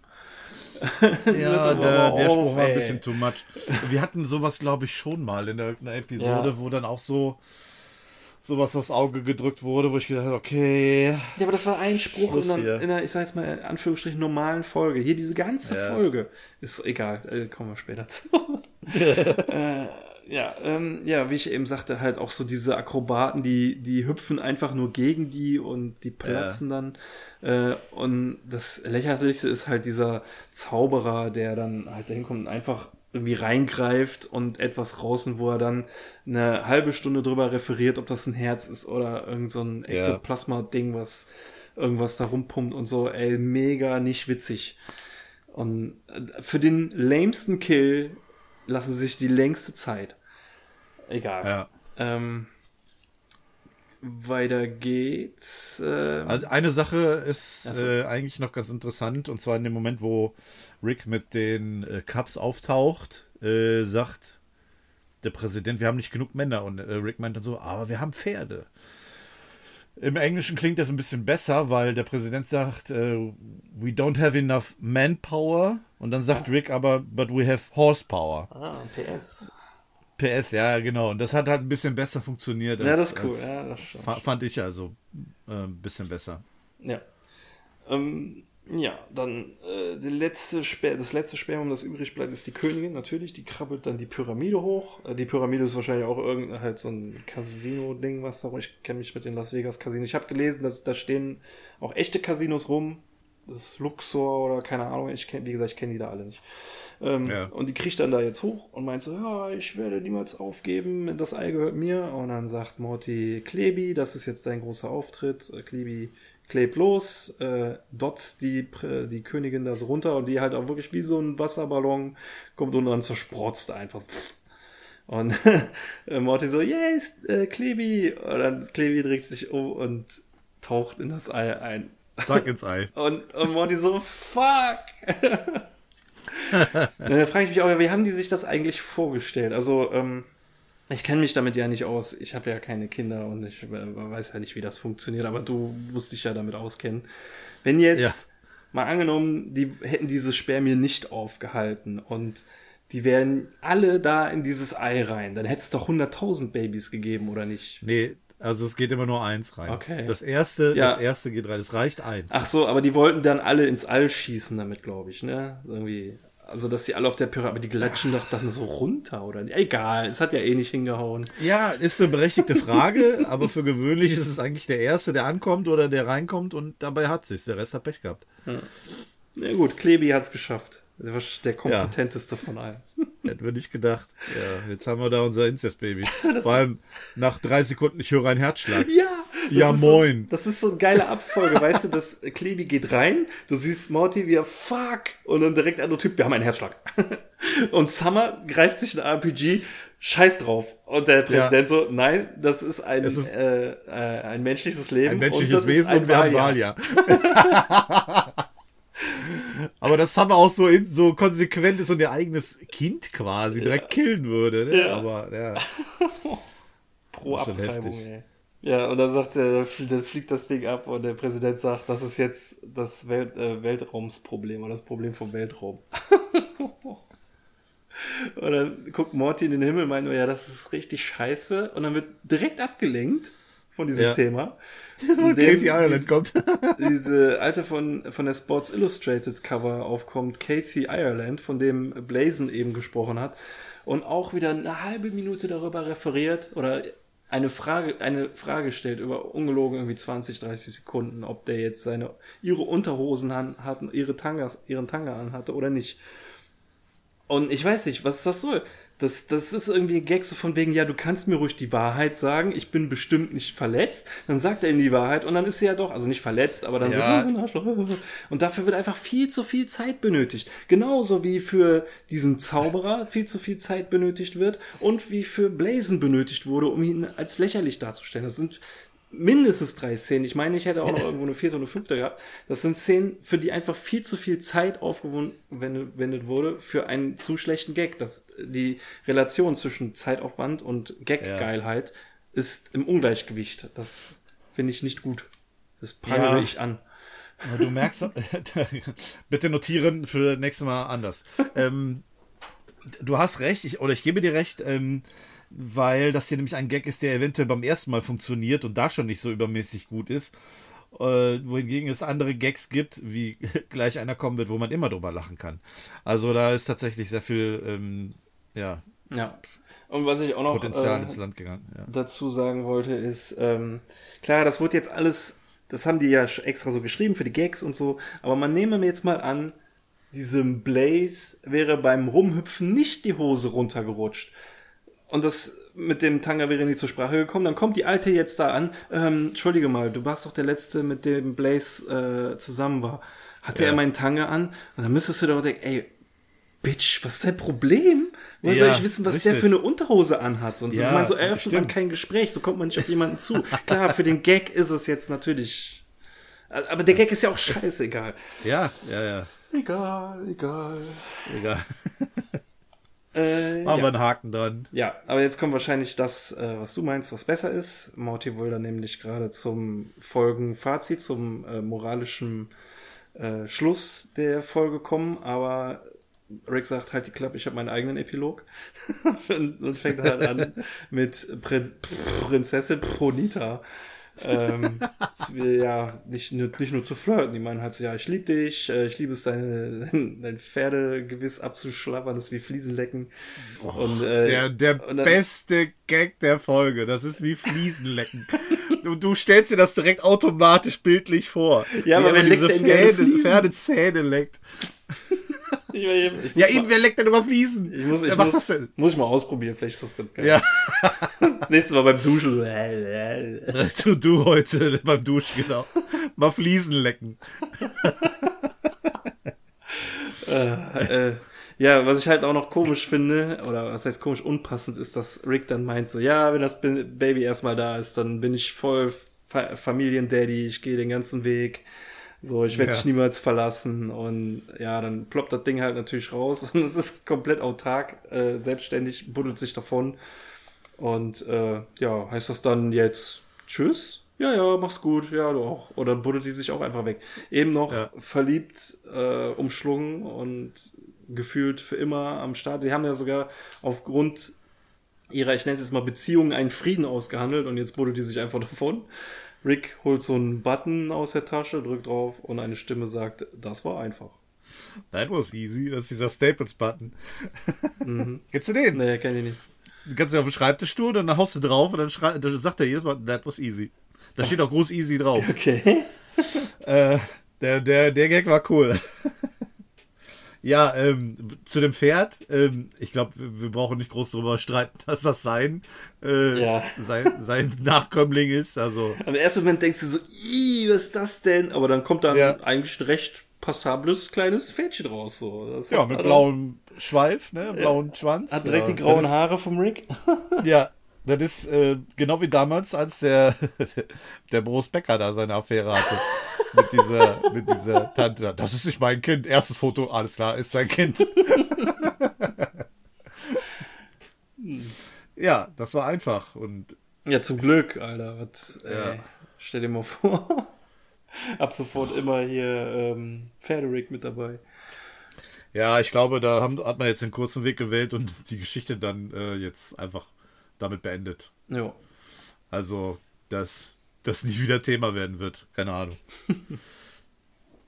Ja, der, der auf, Spruch war ein bisschen too much. Wir hatten sowas, glaube ich, schon mal in irgendeiner Episode, Ja. wo dann auch so sowas aufs Auge gedrückt wurde, wo ich gedacht habe, okay. Ja, aber das war ein Spruch in einer, in einer, ich sag jetzt mal, in Anführungsstrichen normalen Folge. Hier diese ganze Ja. Folge. Ist egal, äh, kommen wir später zu. äh, ja, ähm, ja, wie ich eben sagte, halt auch so diese Akrobaten, die, die hüpfen einfach nur gegen die und die platzen dann. Äh, und das Lächerlichste ist halt dieser Zauberer, der dann halt dahin kommt und einfach irgendwie reingreift und etwas raus, wo er dann eine halbe Stunde drüber referiert, ob das ein Herz ist oder irgend so ein Ja. Ektoplasma-Ding, was irgendwas da rumpumpt und so. Ey, mega nicht witzig. Und äh, für den lamesten Kill lassen sich die längste Zeit. Egal. Ja. Ähm, weiter geht's. Äh, Also eine Sache ist so. äh, eigentlich noch ganz interessant, und zwar in dem Moment, wo Rick mit den äh, Cups auftaucht, äh, sagt der Präsident, wir haben nicht genug Männer. Und äh, Rick meint dann so, aber wir haben Pferde. Im Englischen klingt das ein bisschen besser, weil der Präsident sagt, äh, we don't have enough manpower. Und dann sagt Rick aber, but we have horsepower. ah, PS. PS, ja, genau. Und das hat halt ein bisschen besser funktioniert. Ja, als- das ist cool. als- Ja, das stimmt. fa- Fand ich also äh, ein bisschen besser. Ja. Ähm, ja, dann äh, letzte das letzte Spermium, das übrig bleibt, ist die Königin natürlich. Die krabbelt dann die Pyramide hoch. Äh, die Pyramide ist wahrscheinlich auch irgendein halt so ein Casino-Ding, was da Ich kenne mich mit den Las Vegas Casinos. Ich habe gelesen, dass da stehen auch echte Casinos rum. Das ist Luxor oder keine Ahnung. Ich kenn, wie gesagt, ich kenne die da alle nicht. Ähm, Ja. Und die kriegt dann da jetzt hoch und meint so, ja, ich werde niemals aufgeben, das Ei gehört mir. Und dann sagt Morty, Klebi, das ist jetzt dein großer Auftritt. Äh, Klebi klebt los, äh, dotzt die, die Königin da so runter und die halt auch wirklich wie so ein Wasserballon kommt und dann zersprotzt einfach. Und äh, Morty so, yes, äh, Klebi. Und dann Klebi dreht sich um und taucht in das Ei ein. Zack ins Ei. Und, und Morty so, fuck. da frage ich mich auch, wie haben die sich das eigentlich vorgestellt? Also, ähm, ich kenne mich damit ja nicht aus. Ich habe ja keine Kinder und ich äh, weiß ja nicht, wie das funktioniert, aber du musst dich ja damit auskennen. Wenn jetzt, Ja. mal angenommen, die hätten diese Spermien nicht aufgehalten und die wären alle da in dieses Ei rein, dann hätte es doch 100.000 Babys gegeben, oder nicht? Nee, also es geht immer nur eins rein. Okay. Das erste, Ja. das erste geht rein. Es reicht eins. Ach so, aber die wollten dann alle ins All schießen damit, glaube ich, ne? Irgendwie. Also, dass sie alle auf der Pyramide, aber die glatschen doch dann so runter, oder? Egal, es hat ja eh nicht hingehauen. Ja, ist eine berechtigte Frage, aber für gewöhnlich ist es eigentlich der Erste, der ankommt oder der reinkommt und dabei hat sich's. Der Rest hat Pech gehabt. Na gut, Klebi hat's geschafft. Der war der kompetenteste von allen. Hätten wir nicht gedacht. Ja, jetzt haben wir da unser Incest-Baby. Vor allem nach drei Sekunden, ich höre einen Herzschlag. Ja, Ja, moin. So, das ist so eine geile Abfolge, weißt du, das Klebi geht rein, du siehst Morty wie er fuck und dann direkt der andere Typ, wir haben einen Herzschlag. Und Summer greift sich ein RPG, scheiß drauf. Und der Präsident so, nein, das ist ein, ist- äh, äh, ein menschliches Leben. Ein und menschliches ist Wesen ein und wir haben Wahljahr. Aber das haben wir auch so, in, so konsequent ist und ihr eigenes Kind quasi direkt killen würde. Ne? Ja. Aber ja. Pro Abtreibung, ey. Ja, und dann sagt er, dann fliegt das Ding ab und der Präsident sagt, das ist jetzt das Welt, äh, Weltraumsproblem oder das Problem vom Weltraum. und dann guckt Morty in den Himmel und meint nur, ja, das ist richtig scheiße. Und dann wird direkt abgelenkt von diesem Ja. Thema. Kathy Indem Ireland dies- kommt. diese alte von, von der Sports Illustrated Cover aufkommt, Casey Ireland, von dem Blazen eben gesprochen hat, und auch wieder eine halbe Minute darüber referiert oder eine Frage, eine Frage stellt über ungelogen irgendwie 20, 30 Sekunden, ob der jetzt seine, ihre Unterhosen an, hatten, ihre Tangas, ihren Tanga anhatte oder nicht. Und ich weiß nicht, was das soll. Das, das ist irgendwie ein Gag so von wegen, ja, du kannst mir ruhig die Wahrheit sagen, ich bin bestimmt nicht verletzt. Dann sagt er ihm die Wahrheit und dann ist sie ja doch, also nicht verletzt, aber dann Ja. so, oh, so ein Arschloch. Und dafür wird einfach viel zu viel Zeit benötigt. Genauso wie für diesen Zauberer viel zu viel Zeit benötigt wird und wie für Blazen benötigt wurde, um ihn als lächerlich darzustellen. Das sind mindestens drei Szenen. Ich meine, ich hätte auch noch irgendwo eine vierte oder fünfte gehabt. Das sind Szenen, für die einfach viel zu viel Zeit aufgewendet wurde für einen zu schlechten Gag. Das, die Relation zwischen Zeitaufwand und Gag-Geilheit ist im Ungleichgewicht. Das finde ich nicht gut. Das prangere Ja. ich an. Aber du merkst, bitte notieren für nächstes Mal anders. ähm, du hast recht, ich, oder ich gebe dir recht, ähm, weil das hier nämlich ein Gag ist, der eventuell beim ersten Mal funktioniert und da schon nicht so übermäßig gut ist. Äh, wohingegen es andere Gags gibt, wie gleich einer kommen wird, wo man immer drüber lachen kann. Also da ist tatsächlich sehr viel ähm, ja, Ja. Und was ich auch noch Potenzial äh, ins Land gegangen. Ja. dazu sagen wollte, ist, ähm, klar, das wird jetzt alles, das haben die ja extra so geschrieben für die Gags und so, aber man nehme mir jetzt mal an, diesem Blaze wäre beim Rumhüpfen nicht die Hose runtergerutscht. Und das mit dem Tanga wäre nicht zur Sprache gekommen. Dann kommt die Alte jetzt da an. Ähm, Entschuldige mal, du warst doch der Letzte, mit dem Blaze äh, zusammen war. Hatte Ja. er meinen Tanga an? Und dann müsstest du doch denken, ey, Bitch, was ist dein Problem? Woher Ja, soll ich wissen, was der richtig. für eine Unterhose anhat? Und so, Ja, man, so eröffnet man stimmt. kein Gespräch, so kommt man nicht auf jemanden zu. Klar, für den Gag ist es jetzt natürlich. Aber der Gag ist ja auch scheißegal. ja, ja, ja. Egal, egal. Egal. Äh, Machen ja. wir einen Haken dran. Ja, aber jetzt kommt wahrscheinlich das, äh, was du meinst, was besser ist. Morty will dann nämlich gerade zum Folgenfazit, zum äh, moralischen äh, Schluss der Folge kommen, aber Rick sagt halt die Klappe, ich habe meinen eigenen Epilog und, und fängt halt an mit Prin Prinzessin Pronita. Ähm, es will ja nicht, nur- nicht nur zu flirten, die meinen halt so, ja, ich liebe dich, äh, ich liebe es, deine, dein Pferdegewiss abzuschlappern, das ist wie Fliesenlecken. und, äh, Der, der und dann- beste Gag der Folge. Das ist wie Fliesenlecken. du, du stellst dir das direkt automatisch bildlich vor. Ja, Wie aber er wer diese leckt gerne Pferde, Fliesen? Pferdezähne leckt. Ich, ich, ich Ja, eben, wer leckt denn über Fliesen? ich muss, ich muss, das denn? muss ich mal ausprobieren, vielleicht ist das ganz geil. Ja, Das nächste Mal beim Duschen. du, du heute beim Duschen, genau. Mal Fliesen lecken. äh, ja, was ich halt auch noch komisch finde, oder was heißt komisch unpassend, ist, dass Rick dann meint so, ja, wenn das Baby erstmal da ist, dann bin ich voll Fa Familiendaddy, ich gehe den ganzen Weg. So, ich werde Ja. dich niemals verlassen. Und ja, dann ploppt das Ding halt natürlich raus und es ist komplett autark, äh, selbstständig, buddelt sich davon. Und äh, ja, heißt das dann jetzt Tschüss? Ja, ja, mach's gut, ja, du auch. Oder buddelt die sich auch einfach weg. Eben noch Ja. verliebt, äh, umschlungen und gefühlt für immer am Start. Sie haben ja sogar aufgrund ihrer, ich nenne es jetzt mal Beziehungen, einen Frieden ausgehandelt und jetzt buddelt die sich einfach davon. Rick holt so einen Button aus der Tasche, drückt drauf und eine Stimme sagt, das war einfach. That was easy. Das ist dieser Staples-Button. Kennst du den? Nee, kenn ich nicht. Du kannst dich auf den Schreibtisch tun und dann haust du drauf und dann, schrei- dann sagt er jedes Mal, that was easy. Da steht auch groß easy drauf. Okay. Äh, der, der, der Gag war cool. Ja, ähm, zu dem Pferd, ähm, ich glaube, wir brauchen nicht groß darüber streiten, dass das sein, äh, Ja. sein, sein Nachkömmling ist. Also, Im ersten Moment denkst du so, "Ih, was ist das denn? Aber dann kommt dann Ja. eigentlich ein recht passables kleines Pferdchen raus. So. Das ja, mit blauem Schweif, ne, blauen Schwanz. Hat direkt ja, die grauen das Haare vom Rick. Ist, ja, das ist äh, genau wie damals, als der, der Boris Becker da seine Affäre hatte. Mit dieser, mit dieser Tante. Das ist nicht mein Kind. Erstes Foto, alles klar, ist sein Kind. ja, das war einfach. Und Ja, zum Glück, Alter. Was, Ja. ey, stell dir mal vor. Ab sofort immer hier ähm, Pferderick mit dabei. Ja, ich glaube, da haben, hat man jetzt den kurzen Weg gewählt und die Geschichte dann äh, jetzt einfach damit beendet. Ja. Also, dass das nicht wieder Thema werden wird. Keine Ahnung.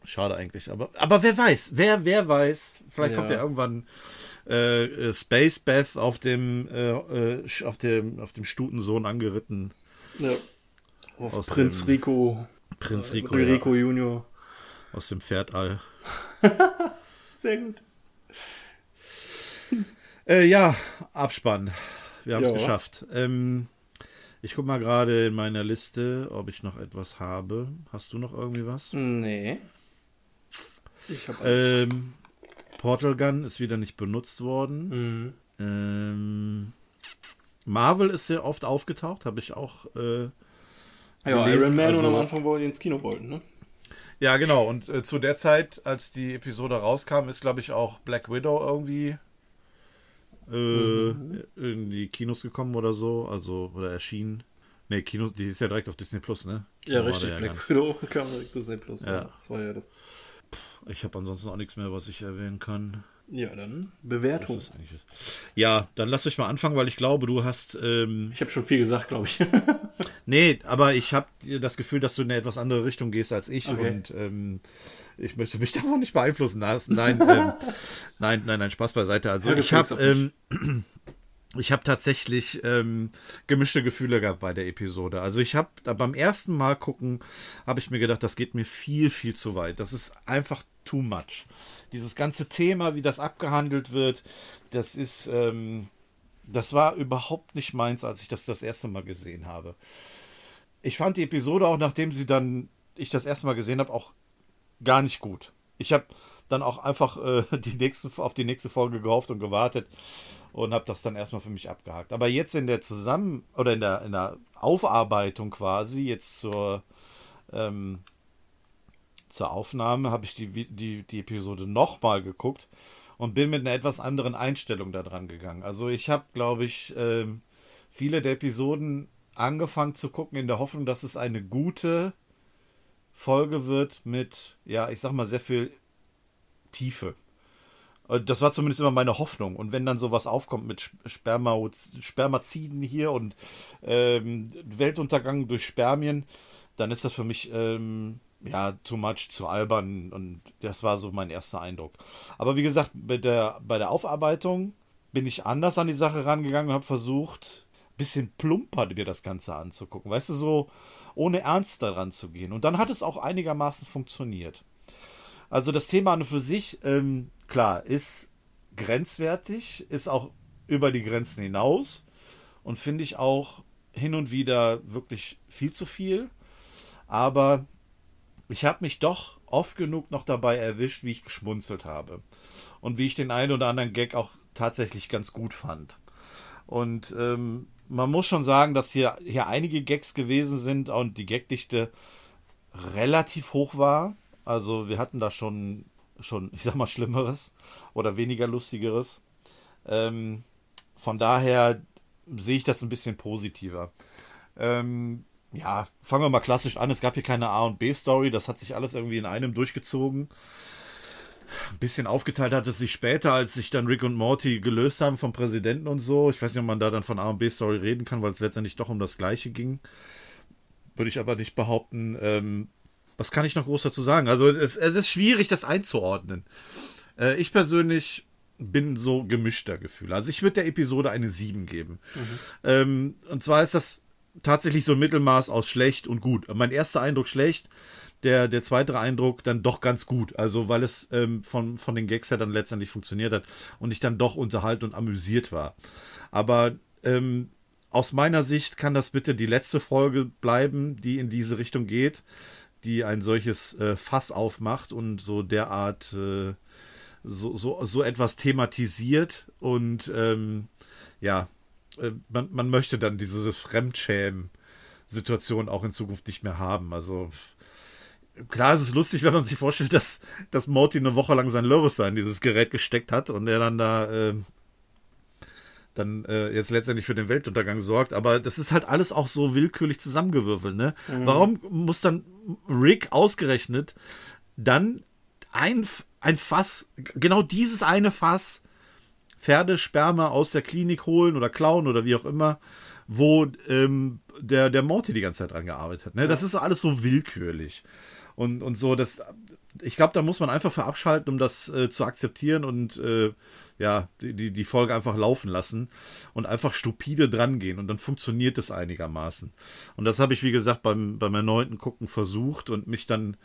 Schade eigentlich. Aber, aber wer weiß, wer, wer weiß, vielleicht Ja. kommt ja irgendwann äh, äh, Space Beth auf dem, äh, äh, auf dem, auf dem Stutensohn angeritten. ja. Auf Aus Prinz Rico. Prinz Rico, Rico Junior. Ja, aus dem Pferdall. Sehr gut. Äh, ja, Abspann. Wir haben es geschafft. Ähm, ich guck mal gerade in meiner Liste, ob ich noch etwas habe. Hast du noch irgendwie was? Nee. Ich hab Ähm, Portal Gun ist wieder nicht benutzt worden. Mhm. Ähm, Marvel ist sehr oft aufgetaucht, habe ich auch. Äh, Ja, Iron Man also- und am Anfang, wo wir ins Kino wollten, ne? ja, genau. Und äh, zu der Zeit, als die Episode rauskam, ist, glaube ich, auch Black Widow irgendwie äh, in die Kinos gekommen oder so. Also, oder erschienen. Ne, Kinos, die ist ja direkt auf Disney Plus, ne? Ja, Kino war richtig. der Black. Widow kam direkt Disney Plus. Ja. Ja. Das war ja das. Ich habe ansonsten auch nichts mehr, was ich erwähnen kann. Ja, dann Bewertung. Ja, dann lass euch mal anfangen, weil ich glaube, du hast. Ähm, Ich habe schon viel gesagt, glaube ich. Nee, aber ich habe das Gefühl, dass du in eine etwas andere Richtung gehst als ich Okay. und ähm, ich möchte mich davon nicht beeinflussen lassen. Nein, ähm, nein, nein, nein, Spaß beiseite. Also Ja, ich habe ähm, ich habe tatsächlich ähm, gemischte Gefühle gehabt bei der Episode. Also ich habe beim ersten Mal gucken, habe ich mir gedacht, das geht mir viel, viel zu weit. Das ist einfach too much. Dieses ganze Thema, wie das abgehandelt wird, das ist, ähm, das war überhaupt nicht meins, als ich das das erste Mal gesehen habe. Ich fand die Episode auch, nachdem sie dann, ich das erste Mal gesehen habe, auch gar nicht gut. Ich habe dann auch einfach äh, die nächste, auf die nächste Folge gehofft und gewartet und habe das dann erstmal für mich abgehakt. Aber jetzt in der Zusammen- oder in der, in der Aufarbeitung quasi, jetzt zur, ähm, zur Aufnahme, habe ich die, die, die Episode nochmal geguckt und bin mit einer etwas anderen Einstellung da dran gegangen. Also ich habe, glaube ich, ähm, viele der Episoden angefangen zu gucken in der Hoffnung, dass es eine gute Folge wird mit, ja, ich sag mal, sehr viel Tiefe. Äh, Das war zumindest immer meine Hoffnung. Und wenn dann sowas aufkommt mit Sp- Sperma, Spermaziden hier und ähm, Weltuntergang durch Spermien, dann ist das für mich ähm, ja too much, zu albern. Und das war so mein erster Eindruck. Aber wie gesagt, bei der, bei der Aufarbeitung bin ich anders an die Sache rangegangen und habe versucht, ein bisschen plumper dir das Ganze anzugucken. Weißt du, so ohne Ernst daran zu gehen. Und dann hat es auch einigermaßen funktioniert. Also das Thema an und für sich, ähm, klar, ist grenzwertig, ist auch über die Grenzen hinaus und finde ich auch hin und wieder wirklich viel zu viel. Aber ich habe mich doch oft genug noch dabei erwischt, wie ich geschmunzelt habe. Und wie ich den einen oder anderen Gag auch tatsächlich ganz gut fand. Und ähm, man muss schon sagen, dass hier, hier einige Gags gewesen sind und die Gagdichte relativ hoch war. Also wir hatten da schon, schon, ich sag mal, Schlimmeres oder weniger Lustigeres. Ähm, von daher sehe ich das ein bisschen positiver. Ähm, ja, fangen wir mal klassisch an. Es gab hier keine A- und B-Story. Das hat sich alles irgendwie in einem durchgezogen. Ein bisschen aufgeteilt hat es sich später, als sich dann Rick und Morty gelöst haben vom Präsidenten und so. Ich weiß nicht, ob man da dann von A- und B-Story reden kann, weil es letztendlich doch um das Gleiche ging. Würde ich aber nicht behaupten. Ähm, was kann ich noch groß dazu sagen? Also es, es ist schwierig, das einzuordnen. Äh, ich persönlich bin so gemischter Gefühl. Also ich würde der Episode eine 7 geben. Ähm, und zwar ist das tatsächlich so ein Mittelmaß aus schlecht und gut. Mein erster Eindruck schlecht. der, der zweite Eindruck dann doch ganz gut. Also, weil es ähm, von, von den Gags her dann letztendlich funktioniert hat und ich dann doch unterhalten und amüsiert war. Aber ähm, aus meiner Sicht kann das bitte die letzte Folge bleiben, die in diese Richtung geht, die ein solches äh, Fass aufmacht und so derart äh, so, so, so etwas thematisiert und ähm, ja, äh, man, man möchte dann diese Fremdschämen-Situation auch in Zukunft nicht mehr haben. Also klar ist es lustig, wenn man sich vorstellt, dass, dass Morty eine Woche lang sein Loris da in dieses Gerät gesteckt hat und er dann da äh, dann äh, jetzt letztendlich für den Weltuntergang sorgt. Aber das ist halt alles auch so willkürlich zusammengewürfelt. Ne? Mhm. Warum muss dann Rick ausgerechnet dann ein, ein Fass, genau dieses eine Fass Pferdesperma aus der Klinik holen oder klauen oder wie auch immer, wo ähm, der, der Morty die ganze Zeit dran gearbeitet hat. Ne? Ja. Das ist alles so willkürlich. Und, und so, das, ich glaube, da muss man einfach für abschalten, um das äh, zu akzeptieren und äh, ja, die, die Folge einfach laufen lassen und einfach stupide drangehen und dann funktioniert es einigermaßen. Und das habe ich, wie gesagt, beim, beim erneuten Gucken versucht und mich dann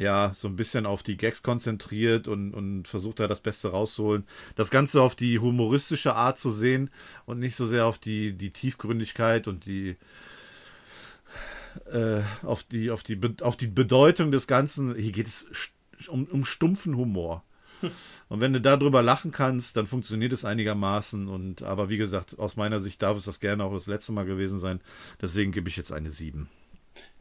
ja, so ein bisschen auf die Gags konzentriert und, und versucht da das Beste rauszuholen. Das Ganze auf die humoristische Art zu sehen und nicht so sehr auf die, die Tiefgründigkeit und die, äh, auf, die, auf, die, auf die Bedeutung des Ganzen. Hier geht es um, um stumpfen Humor. Und wenn du darüber lachen kannst, dann funktioniert es einigermaßen. Und aber wie gesagt, aus meiner Sicht darf es das gerne auch das letzte Mal gewesen sein. Deswegen gebe ich jetzt eine 7.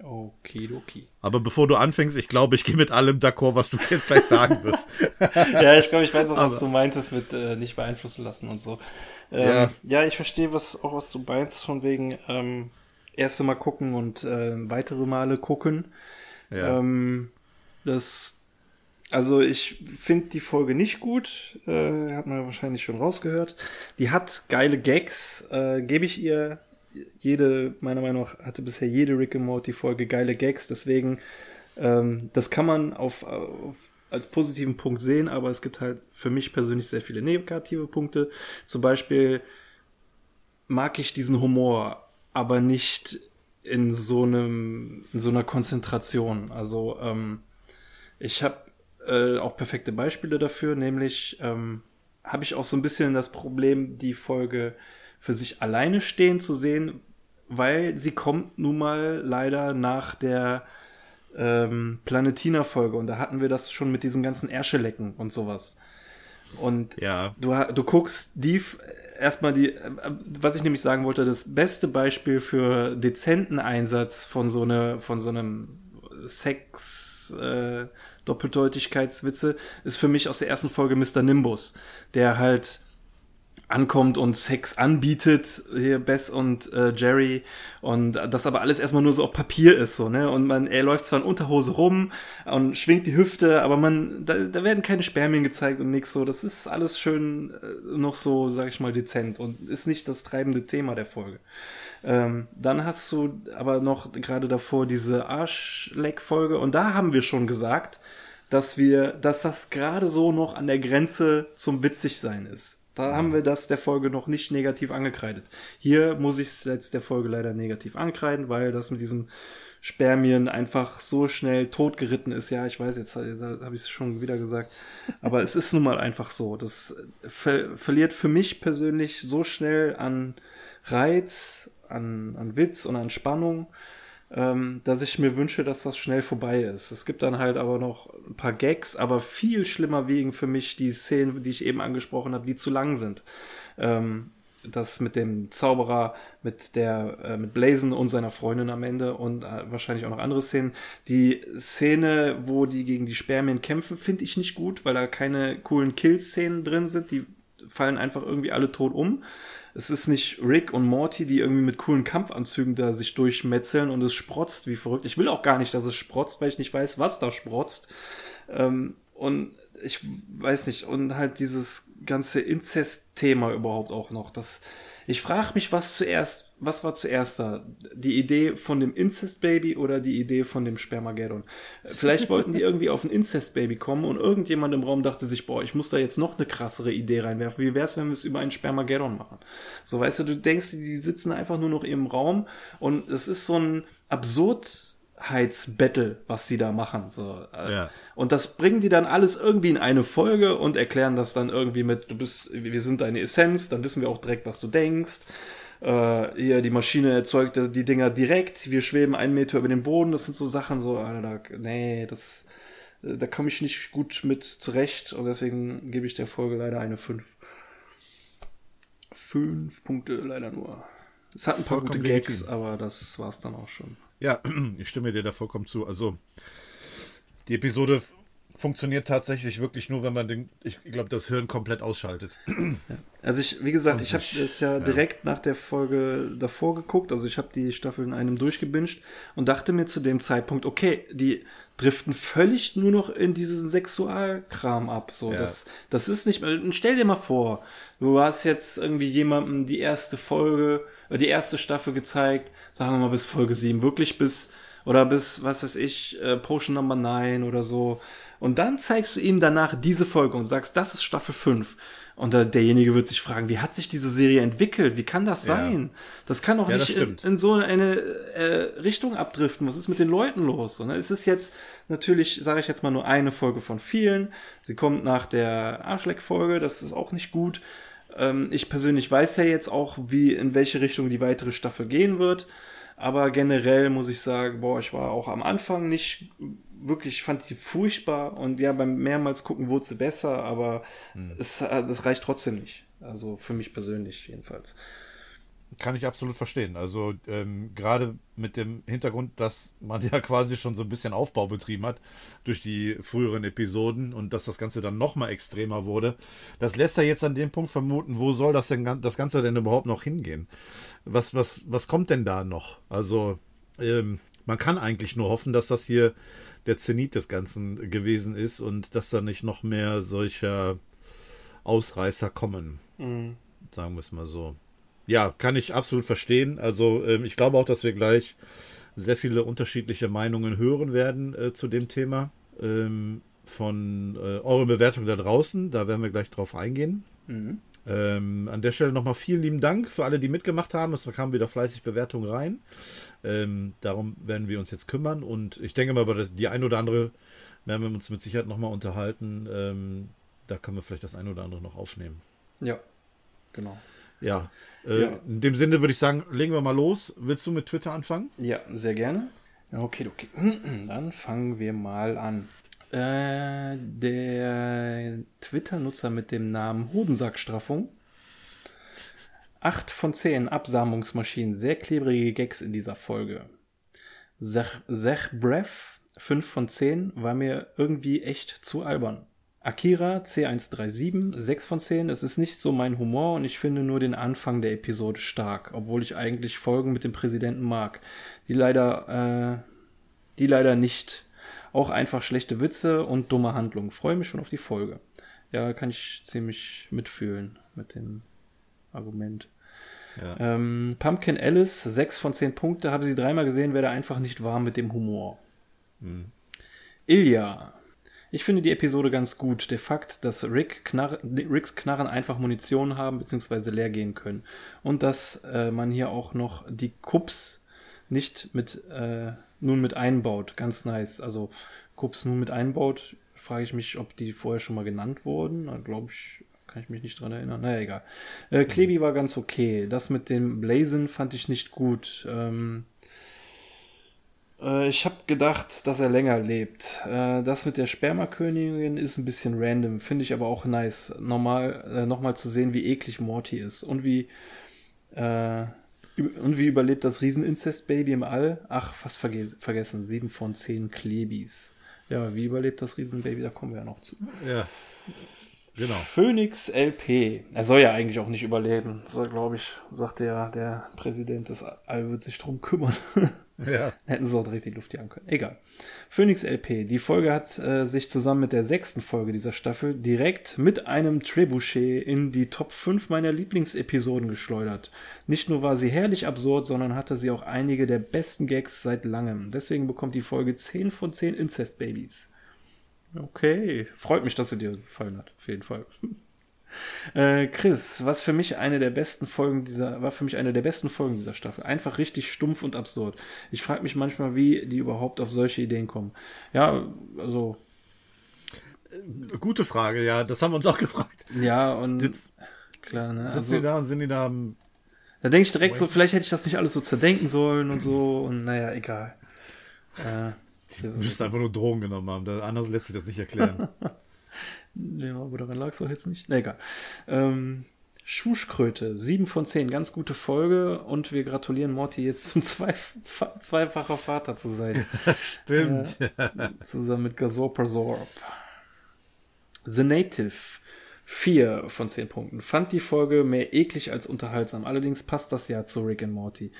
Okidoki. Aber bevor du anfängst, ich glaube, ich gehe mit allem d'accord, was du jetzt gleich sagen wirst. ja, ich glaube, ich weiß auch, was Aber, du meintest mit äh, nicht beeinflussen lassen und so. Ähm, ja. ja, ich verstehe was, auch, was du meinst, von wegen ähm, erste Mal gucken und äh, weitere Male gucken. Ja. Ähm, das, also ich finde die Folge nicht gut, äh, hat man wahrscheinlich schon rausgehört. Die hat geile Gags, äh, gebe ich ihr jede, meiner Meinung nach, hatte bisher jede Rick and Morty Folge geile Gags, deswegen, ähm, das kann man auf, auf, als positiven Punkt sehen, aber es gibt halt für mich persönlich sehr viele negative Punkte. Zum Beispiel mag ich diesen Humor, aber nicht in so einem, in so einer Konzentration. Also, ähm, ich habe äh, auch perfekte Beispiele dafür, nämlich ähm, habe ich auch so ein bisschen das Problem, die Folge für sich alleine stehen zu sehen, weil sie kommt nun mal leider nach der ähm, Planetina-Folge und da hatten wir das schon mit diesen ganzen Erschelecken und sowas. Und ja. du, du guckst die erstmal die, äh, was ich nämlich sagen wollte, das beste Beispiel für dezenten Einsatz von so eine, von so einem Sex äh, Doppeldeutigkeitswitze ist für mich aus der ersten Folge Mr. Nimbus, der halt ankommt und Sex anbietet, hier Bess und äh, Jerry, und das aber alles erstmal nur so auf Papier ist, so, ne? Und man, er läuft zwar in Unterhose rum und schwingt die Hüfte, aber man, da, da werden keine Spermien gezeigt und nix so. Das ist alles schön äh, noch so, sag ich mal, dezent und ist nicht das treibende Thema der Folge. Ähm, dann hast du aber noch gerade davor diese Arschleck-Folge und da haben wir schon gesagt, dass wir, dass das gerade so noch an der Grenze zum Witzigsein ist. Da haben wir das der Folge noch nicht negativ angekreidet. Hier muss ich es jetzt der Folge leider negativ ankreiden, weil das mit diesem Spermien einfach so schnell totgeritten ist. Ja, ich weiß, jetzt, jetzt habe ich es schon wieder gesagt. Aber es ist nun mal einfach so. Das ver verliert für mich persönlich so schnell an Reiz, an, an Witz und an Spannung ähm, dass ich mir wünsche, dass das schnell vorbei ist. Es gibt dann halt aber noch ein paar Gags, aber viel schlimmer wiegen für mich die Szenen, die ich eben angesprochen habe, die zu lang sind. Ähm, das mit dem Zauberer, mit der, äh, mit Blazen und seiner Freundin am Ende und äh, wahrscheinlich auch noch andere Szenen. Die Szene, wo die gegen die Spermien kämpfen, finde ich nicht gut, weil da keine coolen Kill-Szenen drin sind. Die fallen einfach irgendwie alle tot um es ist nicht Rick und Morty, die irgendwie mit coolen Kampfanzügen da sich durchmetzeln und es sprotzt wie verrückt. Ich will auch gar nicht, dass es sprotzt, weil ich nicht weiß, was da sprotzt. Ähm, und ich weiß nicht, und halt dieses ganze Inzest-Thema überhaupt auch noch. Das, ich frage mich, was zuerst, was war zuerst da? Die Idee von dem Incest-Baby oder die Idee von dem Spermageddon? Vielleicht wollten die irgendwie auf ein Incest-Baby kommen und irgendjemand im Raum dachte sich, boah, ich muss da jetzt noch eine krassere Idee reinwerfen. Wie wär's, wenn wir es über einen Spermageddon machen? So, weißt du, du denkst, die sitzen einfach nur noch im Raum und es ist so ein absurd Schönheitsbattle, was sie da machen. So. Äh, Ja. Und das bringen die dann alles irgendwie in eine Folge und erklären das dann irgendwie mit, du bist, wir sind deine Essenz, dann wissen wir auch direkt, was du denkst. Äh, hier, die Maschine erzeugt die Dinger direkt, wir schweben einen Meter über den Boden, das sind so Sachen, so, Alter, nee, das, äh, da komme ich nicht gut mit zurecht und deswegen gebe ich der Folge leider eine 5. Fünf Punkte leider nur. Es hat ein paar Vollkommen gute Gags, legitim. aber das war's dann auch schon. Ja, ich stimme dir da vollkommen zu. Also, die Episode funktioniert tatsächlich wirklich nur, wenn man den, ich glaube, das Hirn komplett ausschaltet. Also ich, wie gesagt, ich habe das ja, direkt nach der Folge davor geguckt. Also ich habe die Staffel in einem durchgebinged und dachte mir zu dem Zeitpunkt, okay, die driften völlig nur noch in diesen Sexualkram ab. So, Ja. das, das ist nicht mehr. Stell dir mal vor, du hast jetzt irgendwie jemandem die erste Folge, äh, die erste Staffel gezeigt, sagen wir mal bis Folge 7, wirklich bis, oder bis, was weiß ich, äh, Potion Number 9 oder so. Und dann zeigst du ihm danach diese Folge und sagst, das ist Staffel 5. Und derjenige wird sich fragen, wie hat sich diese Serie entwickelt? Wie kann das Ja. sein? Das kann doch Ja, nicht in, in so eine äh, Richtung abdriften. Was ist mit den Leuten los? Und es ist jetzt natürlich, sage ich jetzt mal, nur eine Folge von vielen. Sie kommt nach der Arschleck-Folge, das ist auch nicht gut. Ähm, ich persönlich weiß ja jetzt auch, wie in welche Richtung die weitere Staffel gehen wird. Aber generell muss ich sagen, boah, ich war auch am Anfang nicht wirklich, ich fand die furchtbar und ja, beim mehrmals gucken wurde sie besser, aber es, äh, das reicht trotzdem nicht. Also für mich persönlich jedenfalls. Kann ich absolut verstehen. Also ähm, gerade mit dem Hintergrund, dass man ja quasi schon so ein bisschen Aufbau betrieben hat durch die früheren Episoden und dass das Ganze dann noch mal extremer wurde, das lässt ja jetzt an dem Punkt vermuten, wo soll das denn das Ganze denn überhaupt noch hingehen? Was was was kommt denn da noch? Also ähm, man kann eigentlich nur hoffen, dass das hier der Zenit des Ganzen gewesen ist und dass da nicht noch mehr solcher Ausreißer kommen. Sagen wir es mal so. Ja, kann ich absolut verstehen. Also ähm, ich glaube auch, dass wir gleich sehr viele unterschiedliche Meinungen hören werden äh, zu dem Thema. Ähm, von äh, eurer Bewertung da draußen, da werden wir gleich drauf eingehen. Ähm, an der Stelle nochmal vielen lieben Dank für alle, die mitgemacht haben. Es kamen wieder fleißig Bewertungen rein. Ähm, darum werden wir uns jetzt kümmern und ich denke mal, über die ein oder andere werden wir uns mit Sicherheit nochmal unterhalten. Ähm, da können wir vielleicht das ein oder andere noch aufnehmen. Ja, genau. Ja, äh, Ja. in dem Sinne würde ich sagen, legen wir mal los. Willst du mit Twitter anfangen? Ja, sehr gerne. Okay, okay. Dann fangen wir mal an. Äh, der Twitter-Nutzer mit dem Namen Hodensackstraffung. 8 von 10 Absamungsmaschinen, sehr klebrige Gags in dieser Folge. Zech, Zech Breath, 5 von 10, war mir irgendwie echt zu albern. Akira C137, 6 von 10. Es ist nicht so mein Humor und ich finde nur den Anfang der Episode stark, obwohl ich eigentlich Folgen mit dem Präsidenten mag, die leider, äh, die leider nicht. Auch einfach schlechte Witze und dumme Handlungen. Freue mich schon auf die Folge. Ja, kann ich ziemlich mitfühlen mit dem Argument. Ja. Ähm, Pumpkin Alice, 6 von 10 Punkte. Habe sie dreimal gesehen, werde einfach nicht warm mit dem Humor. Ilja. Ich finde die Episode ganz gut. Der Fakt, dass Rick Knarr, Ricks Knarren einfach Munition haben bzw. leer gehen können. Und dass äh, man hier auch noch die Kups nicht mit äh, nun mit einbaut. Ganz nice. Also Kups nun mit einbaut, frage ich mich, ob die vorher schon mal genannt wurden. Glaube ich, kann ich mich nicht dran erinnern. Naja, egal. Äh, Klebi war ganz okay. Das mit dem Blazen fand ich nicht gut. Ähm, äh, ich habe gedacht, dass er länger lebt. Äh, das mit der Spermakönigin ist ein bisschen random, finde ich aber auch nice. Normal, äh, nochmal zu sehen, wie eklig Morty ist und wie äh, und wie überlebt das Riesenincest-Baby im All? Ach, fast verge vergessen. Sieben von zehn Klebis. Ja, wie überlebt das Riesenbaby? Da kommen wir ja noch zu. Ja. Genau. Phoenix LP. Er soll ja eigentlich auch nicht überleben. So, glaube ich, sagt der, der Präsident des All wird sich drum kümmern. Ja. Hätten sie auch direkt die Luft jagen können. Egal. Phoenix LP. Die Folge hat äh, sich zusammen mit der sechsten Folge dieser Staffel direkt mit einem Trebuchet in die Top 5 meiner Lieblingsepisoden geschleudert. Nicht nur war sie herrlich absurd, sondern hatte sie auch einige der besten Gags seit langem. Deswegen bekommt die Folge 10 von 10 Incest-Babys. Okay. Freut mich, dass sie dir gefallen hat. Auf jeden Fall. Äh, Chris, was für mich eine der besten Folgen dieser, war für mich eine der besten Folgen dieser Staffel. Einfach richtig stumpf und absurd. Ich frage mich manchmal, wie die überhaupt auf solche Ideen kommen. Ja, also. Gute Frage, ja, das haben wir uns auch gefragt. Ja, und Sitz- klar, ne? Sitzen Also, die da und sind die da da denke ich direkt so, vielleicht hätte ich das nicht alles so zerdenken sollen und so. Und naja, egal. Äh, Du müsstest einfach nur Drogen genommen haben. Anders lässt sich das nicht erklären. Ja, aber daran lag es auch jetzt nicht. Na egal. Ähm, Schuschkröte, 7 von 10, ganz gute Folge und wir gratulieren Morty jetzt zum Zweif zweifacher Vater zu sein. Stimmt. Zusammen mit Gasorpasorp. The Native, 4 von 10 Punkten. Fand die Folge mehr eklig als unterhaltsam. Allerdings passt das ja zu Rick and Morty.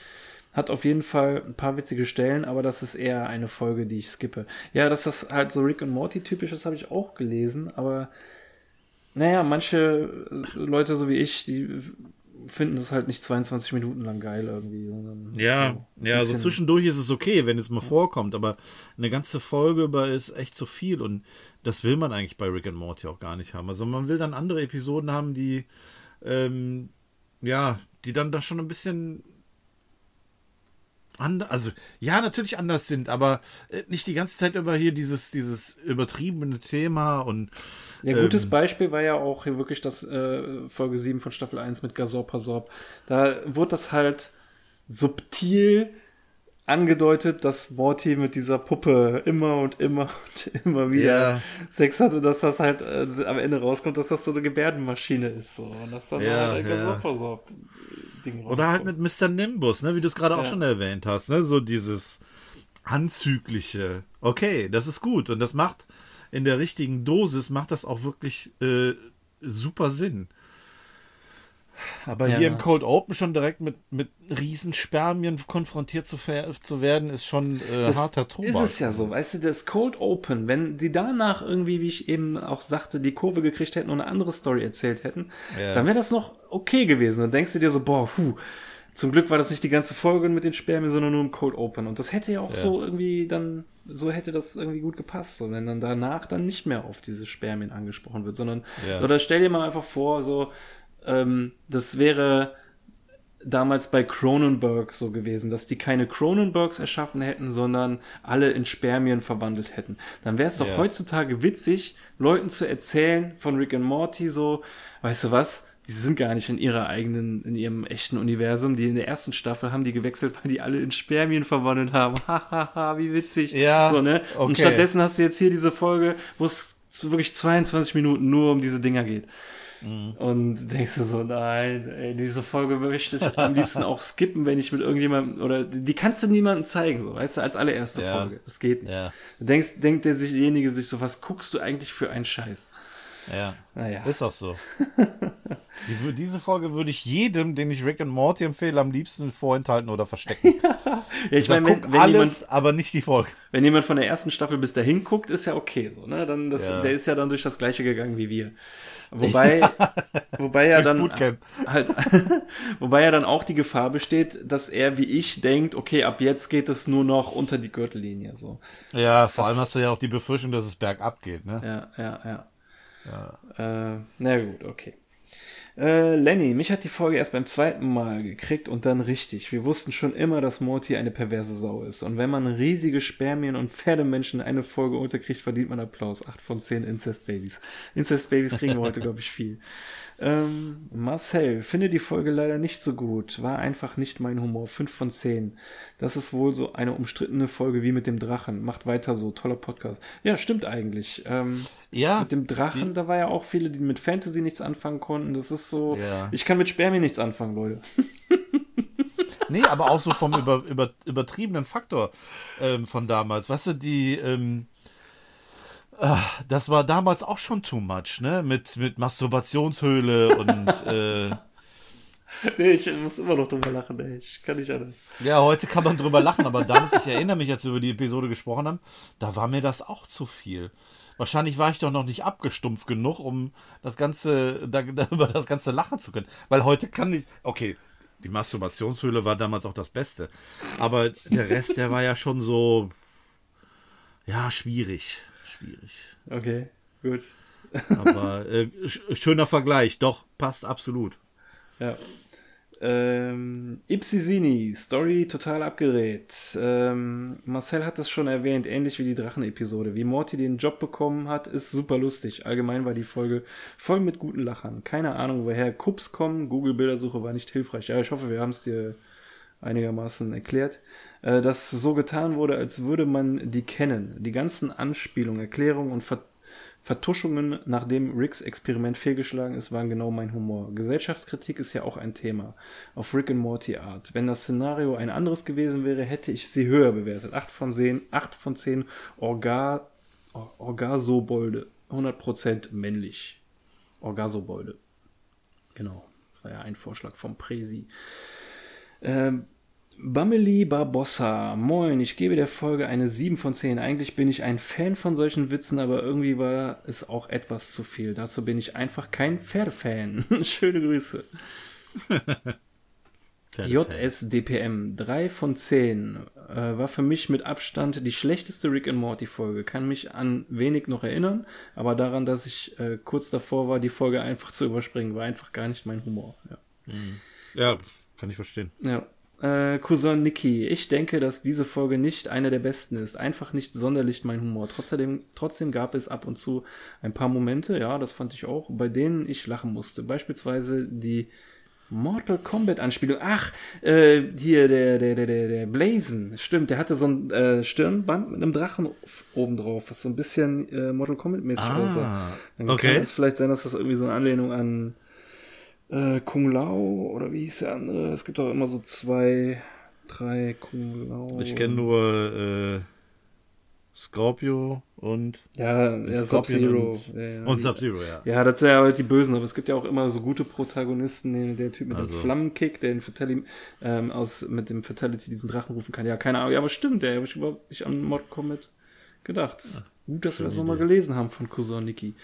Hat auf jeden Fall ein paar witzige Stellen, aber das ist eher eine Folge, die ich skippe. Ja, dass das halt so Rick and Morty typisch ist, habe ich auch gelesen, aber naja, manche äh, Leute so wie ich, die finden das halt nicht 22 Minuten lang geil irgendwie. sondern Ja, so ja, so zwischendurch ist es okay, wenn es mal vorkommt, aber eine ganze Folge über ist echt zu viel und das will man eigentlich bei Rick and Morty auch gar nicht haben. Also man will dann andere Episoden haben, die ähm, ja, die dann da schon ein bisschen anders, also ja, natürlich anders sind, aber äh, nicht die ganze Zeit über hier dieses dieses übertriebene Thema und Ja, gutes ähm, Beispiel war ja auch hier wirklich das äh, Folge 7 von Staffel 1 mit Gasorpasorp. Da wurde das halt subtil angedeutet, dass Morty mit dieser Puppe immer und immer und immer wieder Ja. Sex hat und dass das halt äh, am Ende rauskommt, dass das so eine Gebärdenmaschine ist. So. Und dass dann Ja, halt ein ja. Gasorpasorp-Ding Oder halt mit Mr. Nimbus, ne, wie du es gerade auch Ja. schon erwähnt hast, ne, so dieses anzügliche. Okay, das ist gut und das macht in der richtigen Dosis macht das auch wirklich äh, super Sinn. Aber Ja. hier im Cold Open schon direkt mit, mit Riesenspermien konfrontiert zu, zu werden, ist schon äh, Das harter Tobak. Ist es ja so, weißt du, das Cold Open, wenn die danach irgendwie, wie ich eben auch sagte, die Kurve gekriegt hätten und eine andere Story erzählt hätten, Ja. dann wäre das noch okay gewesen. Dann denkst du dir so, boah, puh, zum Glück war das nicht die ganze Folge mit den Spermien, sondern nur im Cold Open. Und das hätte ja auch so irgendwie dann, so hätte das irgendwie gut gepasst, so, wenn dann danach dann nicht mehr auf diese Spermien angesprochen wird, sondern, Ja. oder stell dir mal einfach vor, so, ähm, das wäre, damals bei Cronenberg so gewesen, dass die keine Cronenbergs erschaffen hätten, sondern alle in Spermien verwandelt hätten. Dann wäre es doch Ja. heutzutage witzig, Leuten zu erzählen von Rick and Morty so, weißt du was? Die sind gar nicht in ihrer eigenen, in ihrem echten Universum. Die in der ersten Staffel haben die gewechselt, weil die alle in Spermien verwandelt haben. Hahaha, wie witzig. Ja, So, ne? Und okay. stattdessen hast du jetzt hier diese Folge, wo es wirklich 22 Minuten nur um diese Dinger geht. Mhm. Und denkst du so, nein, ey, diese Folge möchte ich am liebsten auch skippen, wenn ich mit irgendjemandem, oder die kannst du niemandem zeigen, so, weißt du, als allererste Ja. Folge. Das geht nicht. Ja. Du denkst, denkt der sich, derjenige sich so, was guckst du eigentlich für einen Scheiß? Ja. Naja. Ist auch so. Die, diese Folge würde ich jedem, den ich Rick and Morty empfehle, am liebsten vorenthalten oder verstecken. Ja, ich meine, wenn, wenn, alles, jemand, aber nicht die Folge. wenn jemand von der ersten Staffel bis dahin guckt, ist ja okay, so, ne? Dann, das, Ja. der ist ja dann durch das Gleiche gegangen wie wir. Wobei, wobei ja dann halt, wobei ja dann auch die Gefahr besteht, dass er wie ich denkt, okay, ab jetzt geht es nur noch unter die Gürtellinie, so. Ja, vor allem hast du ja auch die Befürchtung, dass es bergab geht, ne? Ja, ja, ja. Äh, na gut, okay. Äh, Lenny, mich hat die Folge erst beim zweiten Mal gekriegt und dann richtig. Wir wussten schon immer, dass Morty eine perverse Sau ist. Und wenn man riesige Spermien und Pferdemenschen in eine Folge unterkriegt, verdient man Applaus. 8 von 10 Incest-Babys. Incest-Babys kriegen wir heute, glaube ich, viel. Ähm, Marcel, finde die Folge leider nicht so gut. War einfach nicht mein Humor. 5 von 10. Das ist wohl so eine umstrittene Folge wie mit dem Drachen. Macht weiter so. Toller Podcast. Ja, stimmt eigentlich. Ähm, Ja. mit dem Drachen, da war ja auch viele, die mit Fantasy nichts anfangen konnten. Das ist so, Ja. ich kann mit Spermien nichts anfangen, Leute. Nee, aber auch so vom über, über, übertriebenen Faktor ähm, von damals. Weißt du, die, ähm, das war damals auch schon too much, ne? Mit, mit Masturbationshöhle und äh, Nee, ich muss immer noch drüber lachen, ey. Ich kann nicht anders. ja, heute kann man drüber lachen, aber damals, ich erinnere mich, als wir über die Episode gesprochen haben, da war mir das auch zu viel. Wahrscheinlich war ich doch noch nicht abgestumpft genug, um das Ganze, da, da, über das Ganze lachen zu können. Weil heute kann ich, okay, die Masturbationshöhle war damals auch das Beste. Aber der Rest, der war ja schon so, ja, schwierig. Schwierig. Okay, gut. Aber äh, sch- schöner Vergleich, doch, passt absolut. Ja. Ähm, Ipsisini, Story total abgedreht. Ähm, Marcel hat das schon erwähnt, ähnlich wie die Drachen-Episode. Wie Morty den Job bekommen hat, ist super lustig. Allgemein war die Folge voll mit guten Lachern. Keine Ahnung, woher Kups kommen. Google-Bildersuche war nicht hilfreich. Ja, ich hoffe, wir haben es dir einigermaßen erklärt. Äh, dass so getan wurde, als würde man die kennen. Die ganzen Anspielungen, Erklärungen und Ver Vertuschungen, nachdem Ricks Experiment fehlgeschlagen ist, waren genau mein Humor. Gesellschaftskritik ist ja auch ein Thema. Auf Rick and Morty Art. Wenn das Szenario ein anderes gewesen wäre, hätte ich sie höher bewertet. 8 von 10, 8 von 10 Orga, Or- Orgasobolde. 100% männlich. Orgasobolde. Genau. Das war ja ein Vorschlag vom Presi. Ähm, Bameli Barbossa, moin, ich gebe der Folge eine 7 von 10. Eigentlich bin ich ein Fan von solchen Witzen, aber irgendwie war es auch etwas zu viel. Dazu bin ich einfach kein Pferdefan. Schöne Grüße. JSDPM, 3 von 10. Äh, war für mich mit Abstand die schlechteste Rick and Morty Folge. Kann mich an wenig noch erinnern, aber daran, dass ich äh, kurz davor war, die Folge einfach zu überspringen, war einfach gar nicht mein Humor. Ja. Ja, kann ich verstehen. Ja. Äh, Cousin Niki, ich denke, dass diese Folge nicht eine der besten ist. Einfach nicht sonderlich mein Humor. Trotzdem, trotzdem gab es ab und zu ein paar Momente, ja, das fand ich auch, bei denen ich lachen musste. Beispielsweise die Mortal Kombat Anspielung. Ach, äh, hier der der der der der Blazen. Stimmt, der hatte so ein äh, Stirnband mit einem Drachen oben drauf, was so ein bisschen äh, Mortal Kombat mäßig Ah, aussah. Dann okay. kann es vielleicht sein, dass das irgendwie so eine Anlehnung an äh, Kung Lao oder wie hieß der andere? Es gibt auch immer so zwei, drei Kung Lao. Ich kenne nur äh, Scorpio und, ja, ja Sub-Zero. und, Ja, ja. und Sub-Zero, ja. Ja, das sind ja halt die Bösen, aber es gibt ja auch immer so gute Protagonisten, der Typ mit Also. dem Flammenkick, der den Fatali ähm, aus, mit dem Fatality diesen Drachen rufen kann. Ja, keine Ahnung, ja, aber stimmt, der habe ich überhaupt nicht an Mortal Kombat gedacht. Gut, dass wir das nochmal gelesen haben von Cousin Niki.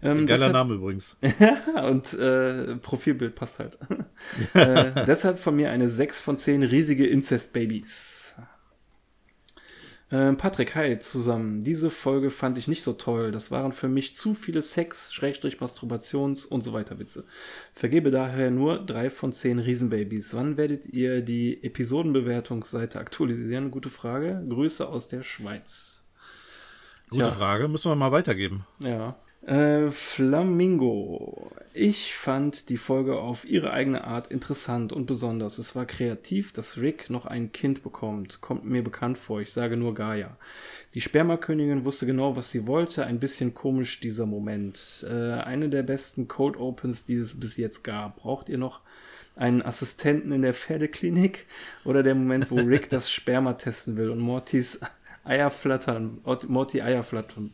Ähm, Geiler deshalb- Name übrigens. und äh, Profilbild passt halt. äh, deshalb von mir eine 6 von 10 riesige Inzest-Babys. Äh, Patrick, hi zusammen. Diese Folge fand ich nicht so toll. Das waren für mich zu viele Sex, Schrägstrich, Masturbations und so weiter Witze. Vergebe daher nur 3 von 10 Riesenbabys. Wann werdet ihr die Episodenbewertungsseite aktualisieren? Gute Frage. Grüße aus der Schweiz. Gute Ja. Frage, müssen wir mal weitergeben. Ja. Äh, Flamingo. Ich fand die Folge auf ihre eigene Art interessant und besonders. Es war kreativ, dass Rick noch ein Kind bekommt. Kommt mir bekannt vor. Ich sage nur Gaia. Die Spermakönigin wusste genau, was sie wollte. Ein bisschen komisch dieser Moment. Äh, eine der besten Cold Opens, die es bis jetzt gab. Braucht ihr noch einen Assistenten in der Pferdeklinik? Oder der Moment, wo Rick das Sperma testen will und Mortys Eier flattern, Ort- Morty Eier flattern,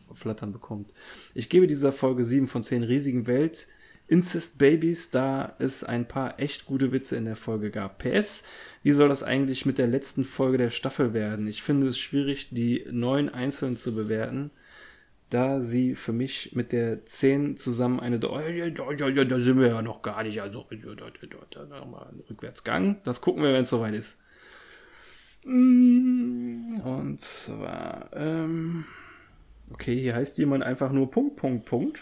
bekommt. Ich gebe dieser Folge 7 von 10 riesigen Welt. Incest Babies, da es ein paar echt gute Witze in der Folge gab. PS, wie soll das eigentlich mit der letzten Folge der Staffel werden? Ich finde es schwierig, die neun einzeln zu bewerten, da sie für mich mit der 10 zusammen eine, da, sind wir ja noch gar nicht, also da, da, da, da, mal einen Rückwärtsgang. Das gucken wir, wenn es soweit ist. Mm, Und zwar, ähm, okay, hier heißt jemand einfach nur Punkt, Punkt, Punkt.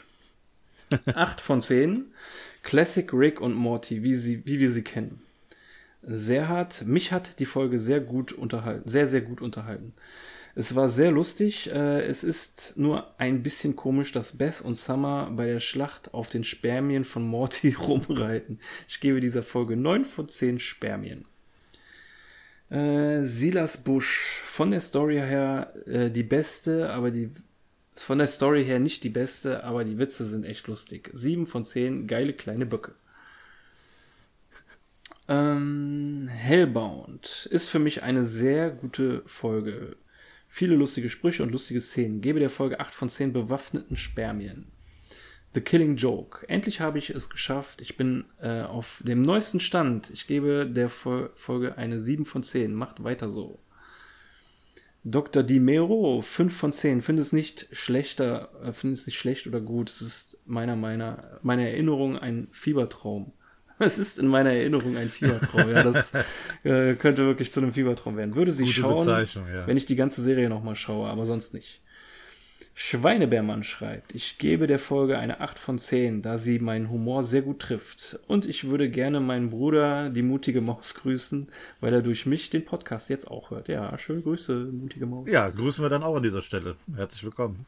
8 von 10. Classic Rick und Morty, wie, sie, wie wir sie kennen. Sehr hart. Mich hat die Folge sehr gut unterhalten. Sehr, sehr gut unterhalten. Es war sehr lustig. Äh, es ist nur ein bisschen komisch, dass Beth und Summer bei der Schlacht auf den Spermien von Morty rumreiten. Ich gebe dieser Folge 9 von 10 Spermien. Äh, Silas Bush, von der Story her äh, die beste, aber die von der Story her nicht die beste, aber die Witze sind echt lustig. Sieben von zehn geile kleine Böcke. Ähm, Hellbound ist für mich eine sehr gute Folge. Viele lustige Sprüche und lustige Szenen. Gebe der Folge 8 von 10 bewaffneten Spermien. The Killing Joke. Endlich habe ich es geschafft. Ich bin äh, auf dem neuesten Stand. Ich gebe der Fol Folge eine 7 von 10. Macht weiter so. Dr. Di Mero, 5 von 10. Finde es nicht schlechter, äh, finde es nicht schlecht oder gut. Es ist meiner, meiner, meiner Erinnerung ein Fiebertraum. Es ist in meiner Erinnerung ein Fiebertraum. ja, das äh, könnte wirklich zu einem Fiebertraum werden. Würde sie Gute schauen, ja. wenn ich die ganze Serie nochmal schaue, aber sonst nicht. Schweinebärmann schreibt, ich gebe der Folge eine 8 von 10, da sie meinen Humor sehr gut trifft. Und ich würde gerne meinen Bruder, die mutige Maus, grüßen, weil er durch mich den Podcast jetzt auch hört. Ja, schöne Grüße, mutige Maus. Ja, grüßen wir dann auch an dieser Stelle. Herzlich willkommen.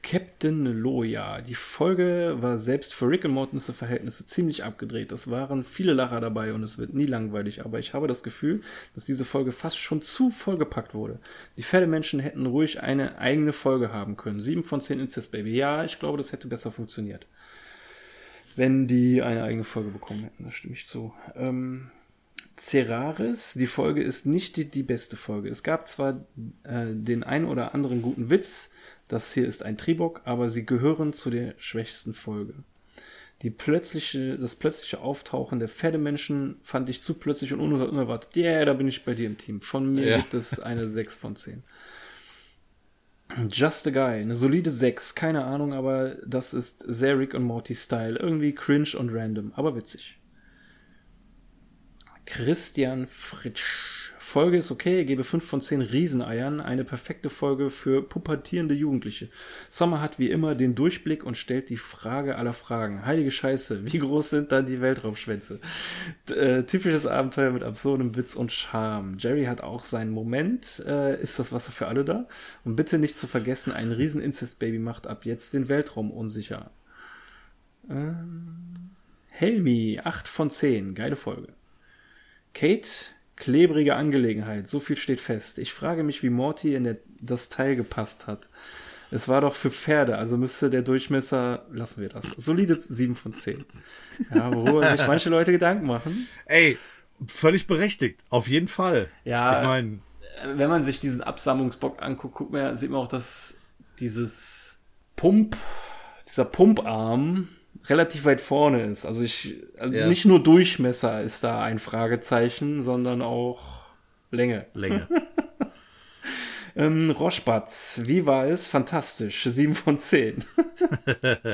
Captain Loya. Die Folge war selbst für Rick und Mortens Verhältnisse ziemlich abgedreht. Es waren viele Lacher dabei und es wird nie langweilig, aber ich habe das Gefühl, dass diese Folge fast schon zu vollgepackt wurde. Die Pferdemenschen hätten ruhig eine eigene Folge haben können. 7 von 10 Incest Baby. Ja, ich glaube, das hätte besser funktioniert. Wenn die eine eigene Folge bekommen hätten, da stimme ich zu. Ähm, Ceraris, die Folge ist nicht die, die beste Folge. Es gab zwar äh, den ein oder anderen guten Witz, das hier ist ein Tribok, aber sie gehören zu der schwächsten Folge. Die plötzliche, das plötzliche Auftauchen der Pferdemenschen fand ich zu plötzlich und unerwartet. Ja, yeah, da bin ich bei dir im Team. Von mir ja. gibt es eine 6 von 10. Just a Guy, eine solide 6, keine Ahnung, aber das ist sehr Rick und Morty Style. Irgendwie cringe und random, aber witzig. Christian Fritsch. Folge ist okay, gebe 5 von 10 Rieseneiern, eine perfekte Folge für pubertierende Jugendliche. Sommer hat wie immer den Durchblick und stellt die Frage aller Fragen. Heilige Scheiße, wie groß sind dann die Weltraumschwänze? Äh, typisches Abenteuer mit absurdem Witz und Charme. Jerry hat auch seinen Moment. Äh, ist das Wasser für alle da? Und bitte nicht zu vergessen, ein Riesen-Incest-Baby macht ab jetzt den Weltraum unsicher. Ähm, Helmi, 8 von 10, geile Folge. Kate, klebrige Angelegenheit, so viel steht fest. Ich frage mich, wie Morty in der, das Teil gepasst hat. Es war doch für Pferde, also müsste der Durchmesser, lassen wir das. Solide 7 von 10. Ja, worüber sich manche Leute Gedanken machen. Ey, völlig berechtigt, auf jeden Fall. Ja, ich meine, wenn man sich diesen Absammlungsbock anguckt, guckt man, sieht man auch, dass dieses Pump, dieser Pumparm relativ weit vorne ist. Also ich, also ja. nicht nur Durchmesser ist da ein Fragezeichen, sondern auch Länge. Länge. ähm, Roschbatz, wie war es? Fantastisch. 7 von 10.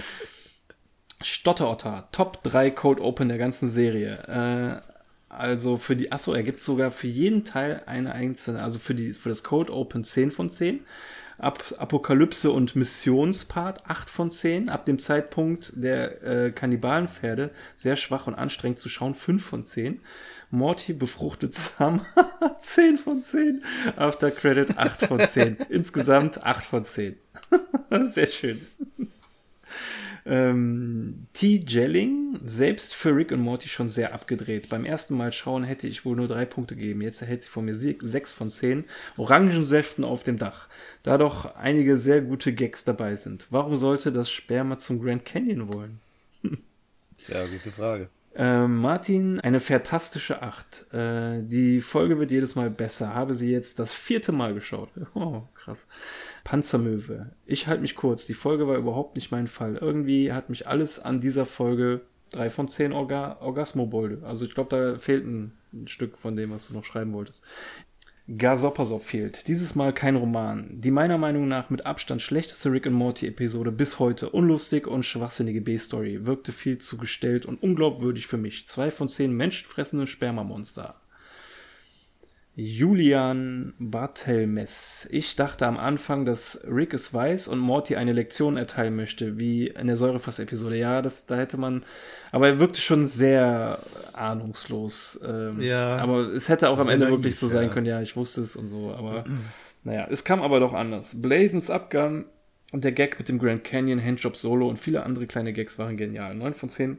Stotterotter, Top 3 Code Open der ganzen Serie. Äh, also für die, achso, er gibt sogar für jeden Teil eine einzelne, also für die, für das Code Open 10 von 10 Ab Apokalypse und Missionspart 8 von 10. Ab dem Zeitpunkt der äh, Kannibalenpferde sehr schwach und anstrengend zu schauen 5 von 10. Morty befruchtet Sam 10 von 10. After Credit 8 von 10. Insgesamt 8 von 10. sehr schön. Ähm, T. Jelling, selbst für Rick und Morty schon sehr abgedreht. Beim ersten Mal schauen hätte ich wohl nur drei Punkte gegeben. Jetzt erhält sie von mir sechs von zehn. Orangensäften auf dem Dach da doch einige sehr gute Gags dabei sind. Warum sollte das Sperma zum Grand Canyon wollen? ja, gute Frage. Äh, Martin, eine fantastische Acht. Äh, die Folge wird jedes Mal besser. Habe sie jetzt das vierte Mal geschaut. Oh, krass. Panzermöwe. Ich halte mich kurz. Die Folge war überhaupt nicht mein Fall. Irgendwie hat mich alles an dieser Folge drei von zehn Orga Orgasmobolde. Also ich glaube, da fehlt ein, ein Stück von dem, was du noch schreiben wolltest. Gasopasop fehlt. Dieses Mal kein Roman. Die meiner Meinung nach mit Abstand schlechteste Rick and Morty Episode bis heute. Unlustig und schwachsinnige B-Story. Wirkte viel zu gestellt und unglaubwürdig für mich. Zwei von zehn menschenfressende Spermamonster. Julian Barthelmess. Ich dachte am Anfang, dass Rick es weiß und Morty eine Lektion erteilen möchte, wie in der Säurefass-Episode. Ja, das, da hätte man. Aber er wirkte schon sehr ahnungslos. Ähm, ja. Aber es hätte auch am Ende wirklich so sein ja. können. Ja, ich wusste es und so. Aber naja, es kam aber doch anders. Blazens Abgang und der Gag mit dem Grand Canyon, Handjob Solo und viele andere kleine Gags waren genial. 9 von 10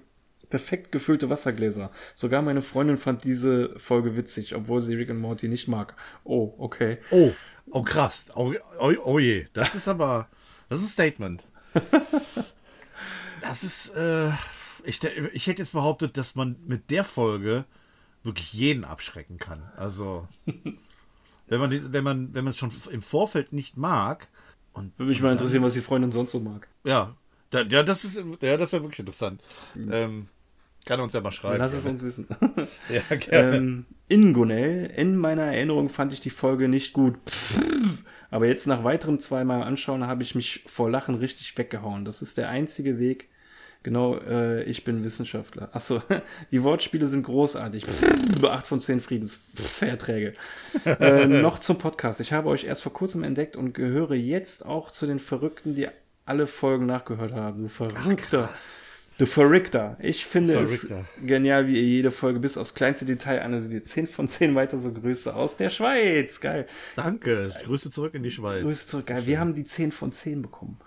perfekt gefüllte Wassergläser. Sogar meine Freundin fand diese Folge witzig, obwohl sie Rick und Morty nicht mag. Oh, okay. Oh, oh krass. Oh, oh, oh je, das ist aber, das ist ein Statement. Das ist, äh, ich, ich hätte jetzt behauptet, dass man mit der Folge wirklich jeden abschrecken kann. Also, wenn man, wenn man, wenn man es schon im Vorfeld nicht mag. Und, Würde mich mal interessieren, was die Freundin sonst so mag. Ja, ja, das ist, ja, das wäre wirklich interessant. Mhm. Ähm, kann uns ja mal schreiben. Lass es uns wissen. ja, gerne. Ähm, Ingonel, in meiner Erinnerung fand ich die Folge nicht gut. Aber jetzt nach weiterem zweimal anschauen habe ich mich vor Lachen richtig weggehauen. Das ist der einzige Weg, Genau, äh, ich bin Wissenschaftler. Achso, die Wortspiele sind großartig. 8 von 10 Friedensverträge. äh, noch zum Podcast. Ich habe euch erst vor kurzem entdeckt und gehöre jetzt auch zu den Verrückten, die alle Folgen nachgehört haben. Du Verrückter. Du Verrückter. Ich finde Verrückter. es genial, wie ihr jede Folge bis aufs kleinste Detail analysiert. 10 von 10 weiter so Grüße aus der Schweiz. Geil. Danke. Grüße zurück in die Schweiz. Grüße zurück. Geil. Wir haben die 10 von 10 bekommen.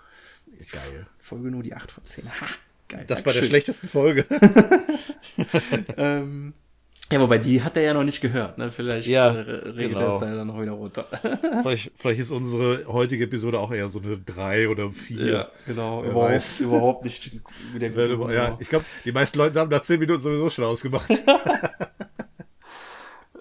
Geil. Folge nur die 8 von 10. Ha, geil. Das war der Dankeschön. schlechtesten Folge. Ähm, ja, wobei die hat er ja noch nicht gehört. Ne? Vielleicht Ja, äh, regelt genau. er es da dann noch wieder runter. vielleicht, vielleicht ist unsere heutige Episode auch eher so eine 3 oder 4. ja, genau. Wer Überhaupt, weiß. überhaupt nicht wieder gut. über- Ja, ich glaube, die meisten Leute haben nach 10 Minuten sowieso schon ausgemacht.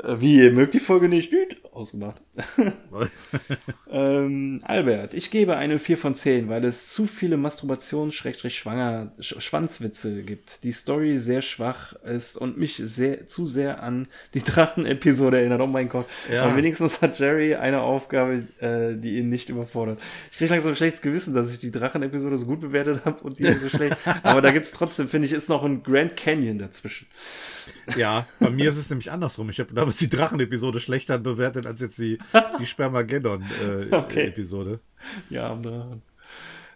Äh, Wie, ihr mögt die Folge nicht? Düt, ausgemacht. ähm, Albert, ich gebe eine 4 von 10, weil es zu viele Masturbations-Schwanger Sch Schwanzwitze gibt. Die Story sehr schwach ist und mich sehr, zu sehr an die Drachen-Episode erinnert. Oh mein Gott. Ja. Aber wenigstens hat Jerry eine Aufgabe, äh, die ihn nicht überfordert. Ich kriege langsam ein schlechtes Gewissen, dass ich die Drachen-Episode so gut bewertet habe und die so schlecht. Aber da gibt's trotzdem, finde ich, ist noch ein Grand Canyon dazwischen. Ja, bei mir ist es nämlich andersrum. Ich habe damals die Drachen-Episode schlechter bewertet als jetzt die, die Spermageddon-Episode. Ja, am Drachen.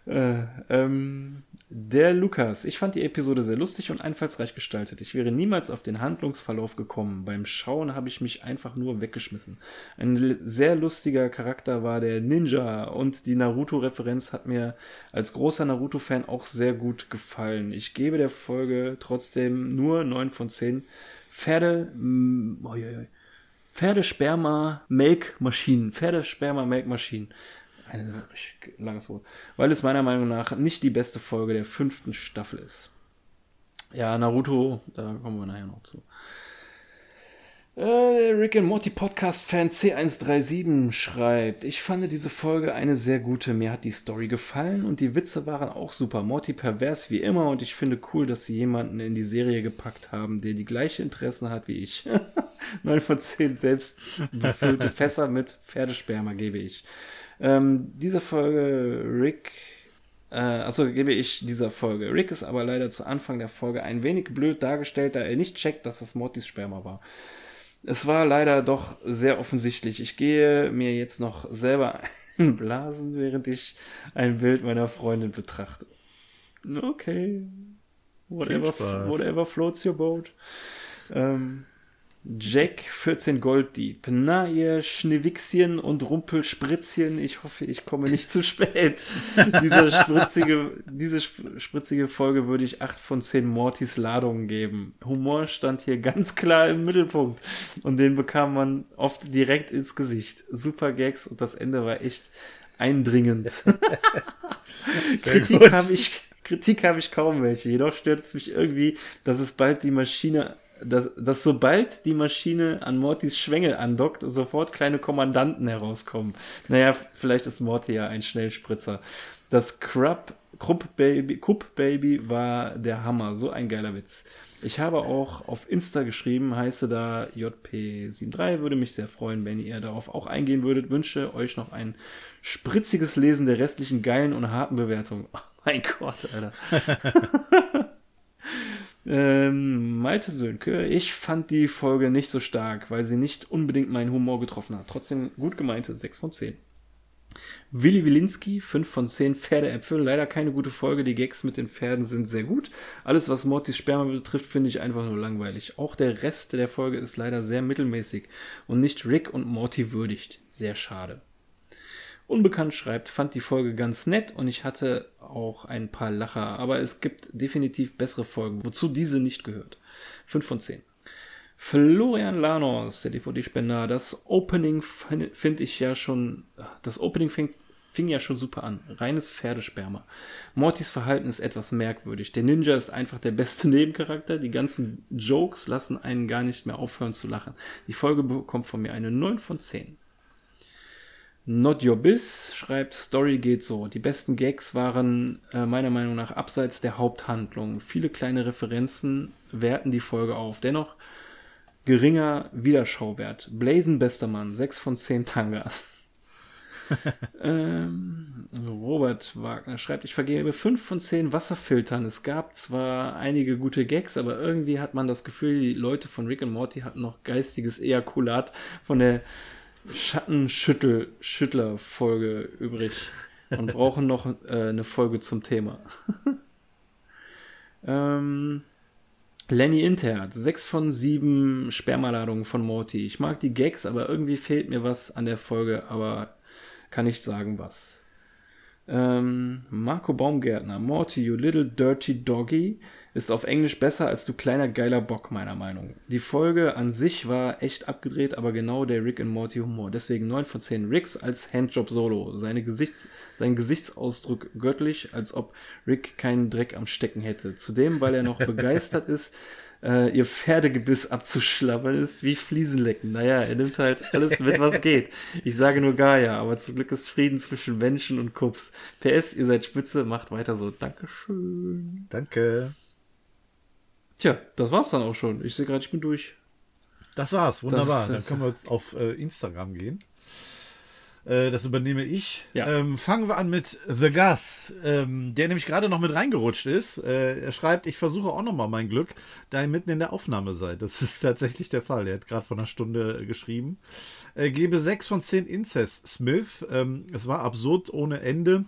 Äh, ähm, der Lukas. Ich fand die Episode sehr lustig und einfallsreich gestaltet. Ich wäre niemals auf den Handlungsverlauf gekommen. Beim Schauen habe ich mich einfach nur weggeschmissen. Ein sehr lustiger Charakter war der Ninja und die Naruto-Referenz hat mir als großer Naruto-Fan auch sehr gut gefallen. Ich gebe der Folge trotzdem nur 9 von 10. Pferde. Pferdesperma-Melkmaschinen. Pferdesperma-Melkmaschinen. Ein richtig langes Wort. Weil es meiner Meinung nach nicht die beste Folge der fünften Staffel ist. Ja, Naruto, da kommen wir nachher noch zu. Äh, Rick and Morty Podcast Fan C137 schreibt, ich fand diese Folge eine sehr gute. Mir hat die Story gefallen und die Witze waren auch super. Morty pervers wie immer und ich finde cool, dass sie jemanden in die Serie gepackt haben, der die gleiche Interessen hat wie ich. 9 von 10 selbst befüllte Fässer mit Pferdesperma gebe ich. Ähm, diese Folge Rick äh, achso, gebe ich dieser Folge. Rick ist aber leider zu Anfang der Folge ein wenig blöd dargestellt, da er nicht checkt, dass es Mortys Sperma war. Es war leider doch sehr offensichtlich. Ich gehe mir jetzt noch selber blasen, während ich ein Bild meiner Freundin betrachte. Okay. Whatever, whatever floats your boat. Ähm, Jack 14 Golddieb. Na, ihr Schneewichschen und Rumpelspritzchen, ich hoffe, ich komme nicht zu spät. diese spritzige, diese sp- spritzige Folge würde ich 8 von 10 Mortys Ladungen geben. Humor stand hier ganz klar im Mittelpunkt und den bekam man oft direkt ins Gesicht. Super Gags und das Ende war echt eindringend. Kritik habe ich, Kritik habe ich kaum welche. Jedoch stört es mich irgendwie, dass es bald die Maschine, dass, dass sobald die Maschine an Mortys Schwengel andockt, sofort kleine Kommandanten herauskommen. Naja, vielleicht ist Morty ja ein Schnellspritzer. Das Crab, Krupp Baby, Kupp Baby war der Hammer. So ein geiler Witz. Ich habe auch auf Insta geschrieben, heiße da JP73, würde mich sehr freuen, wenn ihr darauf auch eingehen würdet. Wünsche euch noch ein spritziges Lesen der restlichen geilen und harten Bewertungen. Oh mein Gott, Alter. ähm, Malte Sönke, ich fand die Folge nicht so stark, weil sie nicht unbedingt meinen Humor getroffen hat. Trotzdem gut gemeinte 6 von 10. Willi Wilinski, 5 von 10 Pferdeäpfel. Leider keine gute Folge. Die Gags mit den Pferden sind sehr gut. Alles, was Mortys Sperma betrifft, finde ich einfach nur langweilig. Auch der Rest der Folge ist leider sehr mittelmäßig und nicht Rick und Morty würdigt. Sehr schade. Unbekannt schreibt, fand die Folge ganz nett und ich hatte auch ein paar Lacher, aber es gibt definitiv bessere Folgen, wozu diese nicht gehört. 5 von 10. Florian Lanos, der DVD-Spender, das Opening fin- finde ich ja schon, das Opening fing, fing ja schon super an. Reines Pferdesperma. Mortys Verhalten ist etwas merkwürdig. Der Ninja ist einfach der beste Nebencharakter. Die ganzen Jokes lassen einen gar nicht mehr aufhören zu lachen. Die Folge bekommt von mir eine 9 von 10. Not Your Biss schreibt, Story geht so. Die besten Gags waren äh, meiner Meinung nach abseits der Haupthandlung. Viele kleine Referenzen werten die Folge auf. Dennoch geringer Wiederschauwert. Blazen bester Mann, 6 von 10 Tangas. ähm, Robert Wagner schreibt, ich vergebe 5 von 10 Wasserfiltern. Es gab zwar einige gute Gags, aber irgendwie hat man das Gefühl, die Leute von Rick und Morty hatten noch geistiges Ejakulat von der Schattenschüttler-Folge übrig und brauchen noch äh, eine Folge zum Thema. ähm, Lenny Interherz, 6 von 7 Spermaladungen von Morty. Ich mag die Gags, aber irgendwie fehlt mir was an der Folge, aber kann nicht sagen was. Ähm, Marco Baumgärtner, Morty, you little dirty doggy, ist auf Englisch besser als du kleiner geiler Bock, meiner Meinung. Die Folge an sich war echt abgedreht, aber genau der Rick and Morty Humor. Deswegen 9 von 10 Ricks als Handjob Solo. Seine Gesichts, sein Gesichtsausdruck göttlich, als ob Rick keinen Dreck am Stecken hätte. Zudem, weil er noch begeistert ist, äh, ihr Pferdegebiss abzuschlabbern ist wie Fliesenlecken. Naja, er nimmt halt alles mit, was geht. Ich sage nur Gaia, aber zum Glück ist Frieden zwischen Menschen und Kups. PS, ihr seid spitze, macht weiter so. Dankeschön. Danke. Tja, das war's dann auch schon. Ich sehe gerade, ich bin durch. Das war's, wunderbar. Das- das- Dann können wir jetzt auf äh, Instagram gehen. Äh, das übernehme ich. Ja. Ähm, fangen wir an mit The Gus, ähm, der nämlich gerade noch mit reingerutscht ist. Äh, er schreibt, ich versuche auch noch mal mein Glück, da ihr mitten in der Aufnahme seid. Das ist tatsächlich der Fall. Er hat gerade vor einer Stunde äh, geschrieben. Äh, gebe 6 von 10 Incest Smith. Ähm, es war absurd ohne Ende.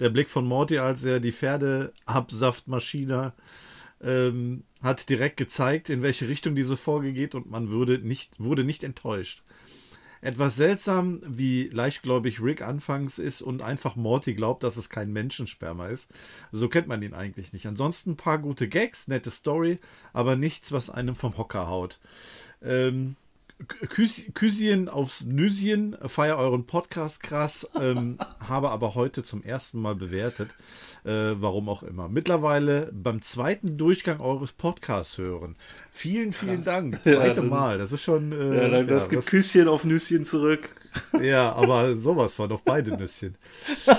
Der Blick von Morty, als er die Pferdeabsaftmaschine ähm, hat direkt gezeigt, in welche Richtung diese Folge geht und man würde nicht, wurde nicht enttäuscht. Etwas seltsam, wie leichtgläubig Rick anfangs ist und einfach Morty glaubt, dass es kein Menschensperma ist. So kennt man ihn eigentlich nicht. Ansonsten ein paar gute Gags, nette Story, aber nichts, was einem vom Hocker haut. Ähm, Küsschen aufs Nüsschen, feier euren Podcast krass, ähm, habe aber heute zum ersten Mal bewertet, äh, warum auch immer. Mittlerweile beim zweiten Durchgang eures Podcasts hören. Vielen, vielen Dank. Ja, Zweite dann- Mal. Das ist schon. Äh, Ja, dann das ja, gibt was- Küsschen auf Nüsschen zurück. ja, aber sowas von auf beide Nüsschen.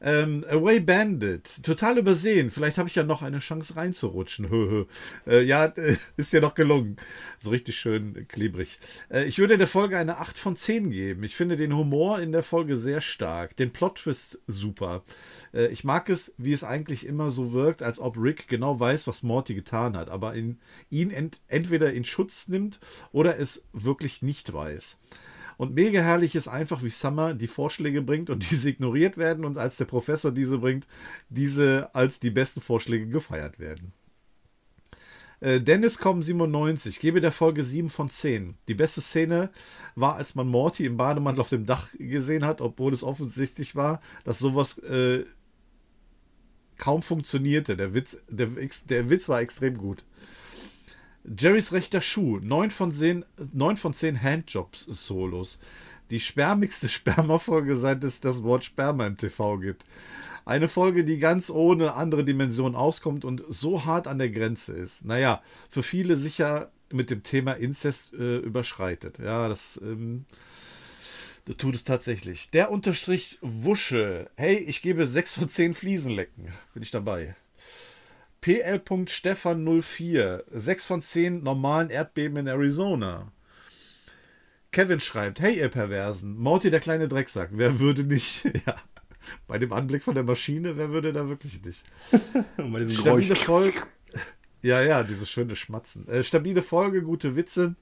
ähm, Away Bandit, total übersehen. Vielleicht habe ich ja noch eine Chance reinzurutschen. Äh, ja, ist ja noch gelungen. So richtig schön klebrig. Äh, ich würde der Folge eine 8 von 10 geben. Ich finde den Humor in der Folge sehr stark. Den Plot-Twist super. Äh, ich mag es, wie es eigentlich immer so wirkt, als ob Rick genau weiß, was Morty getan hat, aber in, ihn ent, entweder in Schutz nimmt oder es wirklich nicht weiß. Und mega herrlich ist einfach, wie Summer die Vorschläge bringt und diese ignoriert werden und als der Professor diese bringt, diese als die besten Vorschläge gefeiert werden. Äh, Dennis kommen 97, gebe der Folge 7 von 10. Die beste Szene war, als man Morty im Bademantel auf dem Dach gesehen hat, obwohl es offensichtlich war, dass sowas äh, kaum funktionierte. Der Witz, der, der Witz war extrem gut. Jerrys rechter Schuh, 9 von 10, 9 von 10 Handjobs-Solos. Die spermigste Sperma-Folge, seit es das Wort Sperma im TV gibt. Eine Folge, die ganz ohne andere Dimension auskommt und so hart an der Grenze ist. Naja, für viele sicher mit dem Thema Inzest äh, überschreitet. Ja, das, ähm, tut es tatsächlich. Der Unterstrich Wusche. Hey, ich gebe 6 von 10 Fliesenlecken. Bin ich dabei. PL.Stefan04. 6 von 10 normalen Erdbeben in Arizona. Kevin schreibt, hey ihr Perversen, Morty der kleine Drecksack, wer würde nicht, ja, bei dem Anblick von der Maschine, wer würde da wirklich nicht? Und bei diesem Stabile Geräusch. Folge, ja, ja, dieses schöne Schmatzen. Äh, stabile Folge, gute Witze,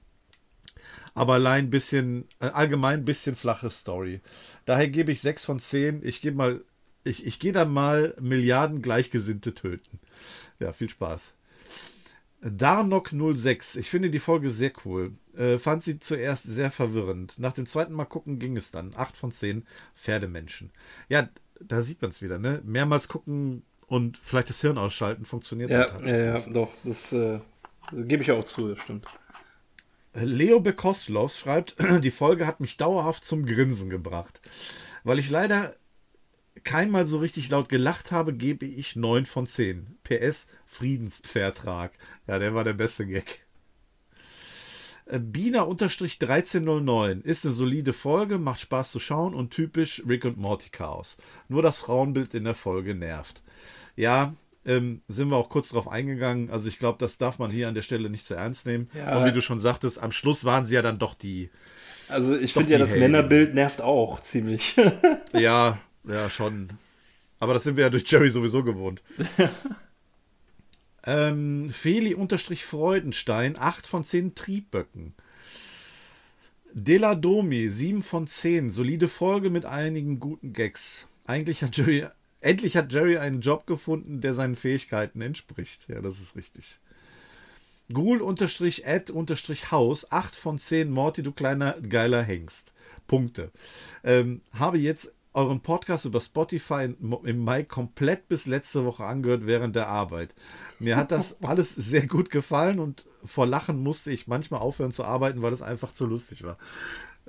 aber allein bisschen, äh, allgemein bisschen flache Story. Daher gebe ich 6 von 10, ich gebe mal, ich, ich gehe dann mal Milliarden Gleichgesinnte töten. Ja, viel Spaß. Darnok 06. Ich finde die Folge sehr cool. Äh, fand sie zuerst sehr verwirrend. Nach dem zweiten Mal gucken ging es dann. 8 von 10 Pferdemenschen. Ja, da sieht man es wieder, ne? Mehrmals gucken und vielleicht das Hirn ausschalten funktioniert dann Ja, ja, tatsächlich. ja, doch. Das, äh, das gebe ich auch zu, das stimmt. Leo Bekoslov schreibt, die Folge hat mich dauerhaft zum Grinsen gebracht. Weil ich leider keinmal so richtig laut gelacht habe, gebe ich 9 von 10. PS Friedenspferdtrag. Ja, der war der beste Gag. Äh, Bina-1309 ist eine solide Folge, macht Spaß zu schauen und typisch Rick und Morty Chaos. Nur das Frauenbild in der Folge nervt. Ja, ähm, sind wir auch kurz drauf eingegangen. Also ich glaube, das darf man hier an der Stelle nicht zu ernst nehmen. Ja. Und wie du schon sagtest, am Schluss waren sie ja dann doch die, Also ich finde ja, das Helden. Männerbild nervt auch ziemlich. Ja, ja, schon. Aber das sind wir ja durch Jerry sowieso gewohnt. ähm, Feli-Freudenstein, 8 von 10 Triebböcken. Deladomi, 7 von 10. Solide Folge mit einigen guten Gags. Eigentlich hat Jerry, endlich hat Jerry einen Job gefunden, der seinen Fähigkeiten entspricht. Ja, das ist richtig. Ghoul-Ed-Haus, 8 von 10. Morty, du kleiner geiler Hengst. Punkte. Ähm, habe jetzt euren Podcast über Spotify im Mai komplett bis letzte Woche angehört während der Arbeit. Mir hat das alles sehr gut gefallen und vor Lachen musste ich manchmal aufhören zu arbeiten, weil es einfach zu lustig war.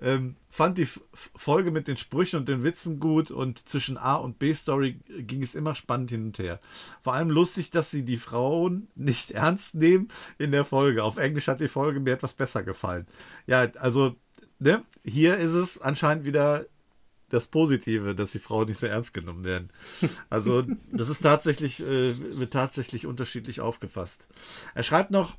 Ähm, fand die Folge mit den Sprüchen und den Witzen gut und zwischen A und B Story ging es immer spannend hin und her. Vor allem lustig, dass sie die Frauen nicht ernst nehmen in der Folge. Auf Englisch hat die Folge mir etwas besser gefallen. Ja, also ne, hier ist es anscheinend wieder das Positive, dass die Frauen nicht so ernst genommen werden. Also das ist tatsächlich, äh, wird tatsächlich unterschiedlich aufgefasst. Er schreibt noch,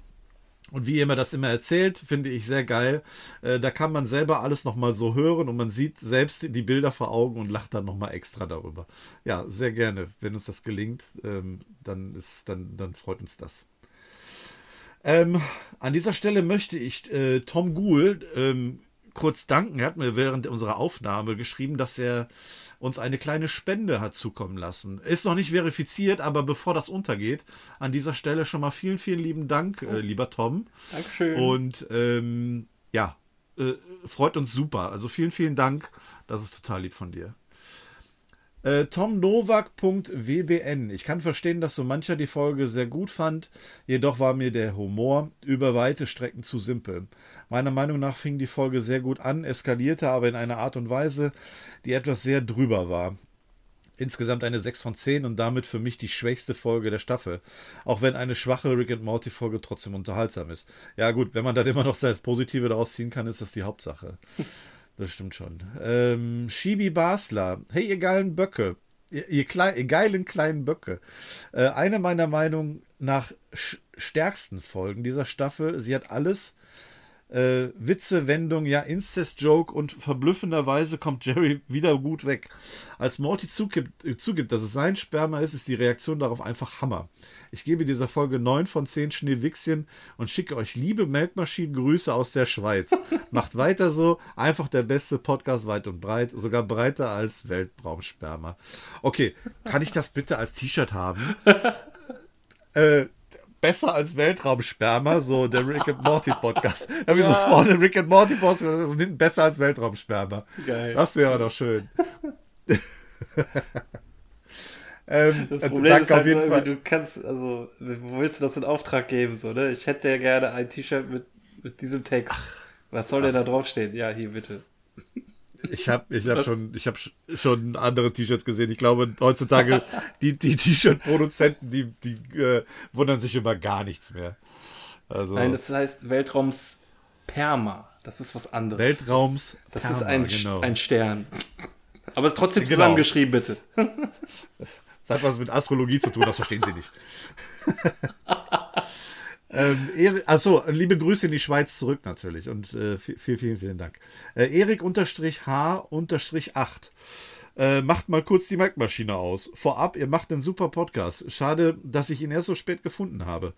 und wie immer das immer erzählt, finde ich sehr geil. Äh, da kann man selber alles nochmal so hören und man sieht selbst die Bilder vor Augen und lacht dann nochmal extra darüber. Ja, sehr gerne. Wenn uns das gelingt, ähm, dann, ist, dann, dann freut uns das. Ähm, an dieser Stelle möchte ich äh, Tom Gould ähm, kurz danken. Er hat mir während unserer Aufnahme geschrieben, dass er uns eine kleine Spende hat zukommen lassen. Ist noch nicht verifiziert, aber bevor das untergeht, an dieser Stelle schon mal vielen, vielen lieben Dank, äh, lieber Tom. Dankeschön. Und ähm, ja, äh, freut uns super. Also vielen, vielen Dank. Das ist total lieb von dir. Äh, TomNowak.wbn. Ich kann verstehen, dass so mancher die Folge sehr gut fand, jedoch war mir der Humor über weite Strecken zu simpel. Meiner Meinung nach fing die Folge sehr gut an, eskalierte aber in einer Art und Weise, die etwas sehr drüber war. Insgesamt eine 6 von 10 und damit für mich die schwächste Folge der Staffel. Auch wenn eine schwache Rick and Morty Folge trotzdem unterhaltsam ist. Ja gut, wenn man dann immer noch das Positive daraus ziehen kann, ist das die Hauptsache. Das stimmt schon. Ähm, Shibi Basler. Hey, ihr geilen Böcke. Ihr, ihr, klei ihr geilen kleinen Böcke. Äh, eine meiner Meinung nach stärksten Folgen dieser Staffel. Sie hat alles. Äh, Witze, Wendung, ja, Incest-Joke und verblüffenderweise kommt Jerry wieder gut weg. Als Morty zugibt, äh, zugibt, dass es sein Sperma ist, ist die Reaktion darauf einfach Hammer. Ich gebe dieser Folge 9 von 10 Schneewichschen und schicke euch liebe Melkmaschinen-Grüße aus der Schweiz. Macht weiter so, einfach der beste Podcast weit und breit, sogar breiter als Weltraumsperma. Okay, kann ich das bitte als T-Shirt haben? äh, besser als Weltraumsperma, so der Rick and Morty Podcast. Da ja. so vorne Rick and Morty Podcast und hinten besser als Weltraumsperma. Geil. Das wäre doch schön. ähm, Das äh, Problem ist halt auf jeden nur, Fall. du kannst, also, wo willst du das in Auftrag geben, so, ne? Ich hätte ja gerne ein T-Shirt mit, mit diesem Text. Was soll denn da draufstehen? Ja, hier bitte. Ich habe ich hab schon, ich hab sch- schon andere T-Shirts gesehen. Ich glaube, heutzutage, die, die T-Shirt-Produzenten, die, die äh, wundern sich über gar nichts mehr. Also Nein, das heißt Weltraumsperma. Das ist was anderes. Weltraums. Das Perma, ist ein, genau. ein Stern. Aber es ist trotzdem Genau. zusammengeschrieben, bitte. Das hat was mit Astrologie zu tun, das verstehen Sie nicht. ähm, achso, liebe Grüße in die Schweiz zurück natürlich und äh, vi- vielen, vielen, vielen Dank. Äh, Erik unterstrich H unterstrich 8. Äh, macht mal kurz die Merkmaschine aus. Vorab, ihr macht einen super Podcast. Schade, dass ich ihn erst so spät gefunden habe.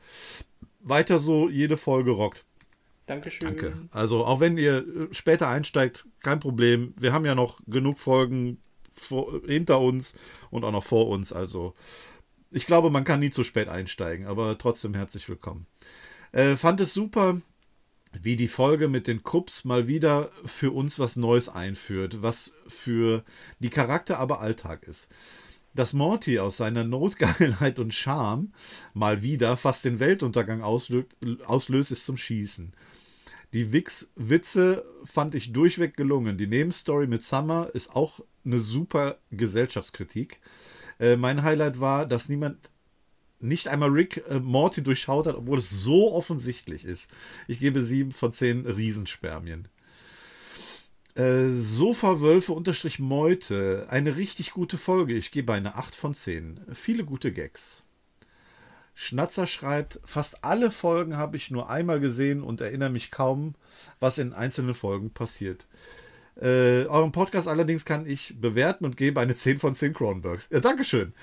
Weiter so, jede Folge rockt. Dankeschön. Danke. Also auch wenn ihr äh, später einsteigt, kein Problem. Wir haben ja noch genug Folgen vor, hinter uns und auch noch vor uns. Also ich glaube, man kann nie zu spät einsteigen, aber trotzdem herzlich willkommen. Äh, fand es super, wie die Folge mit den Kups mal wieder für uns was Neues einführt, was für die Charakter aber Alltag ist. Dass Morty aus seiner Notgeilheit und Charme mal wieder fast den Weltuntergang auslö auslöst, ist zum Schießen. Die Wix Witze fand ich durchweg gelungen. Die Nebenstory mit Summer ist auch eine super Gesellschaftskritik. Äh, mein Highlight war, dass niemand, nicht einmal Rick äh, Morty durchschaut hat, obwohl es so offensichtlich ist. Ich gebe sieben von zehn Riesenspermien. Äh, Sofa-Wölfe unterstrich Meute. Eine richtig gute Folge. Ich gebe eine 8 von 10. Viele gute Gags. Schnatzer schreibt, fast alle Folgen habe ich nur einmal gesehen und erinnere mich kaum, was in einzelnen Folgen passiert. Äh, euren Podcast allerdings kann ich bewerten und gebe eine 10 von 10 Cronenbergs. Ja, Dankeschön.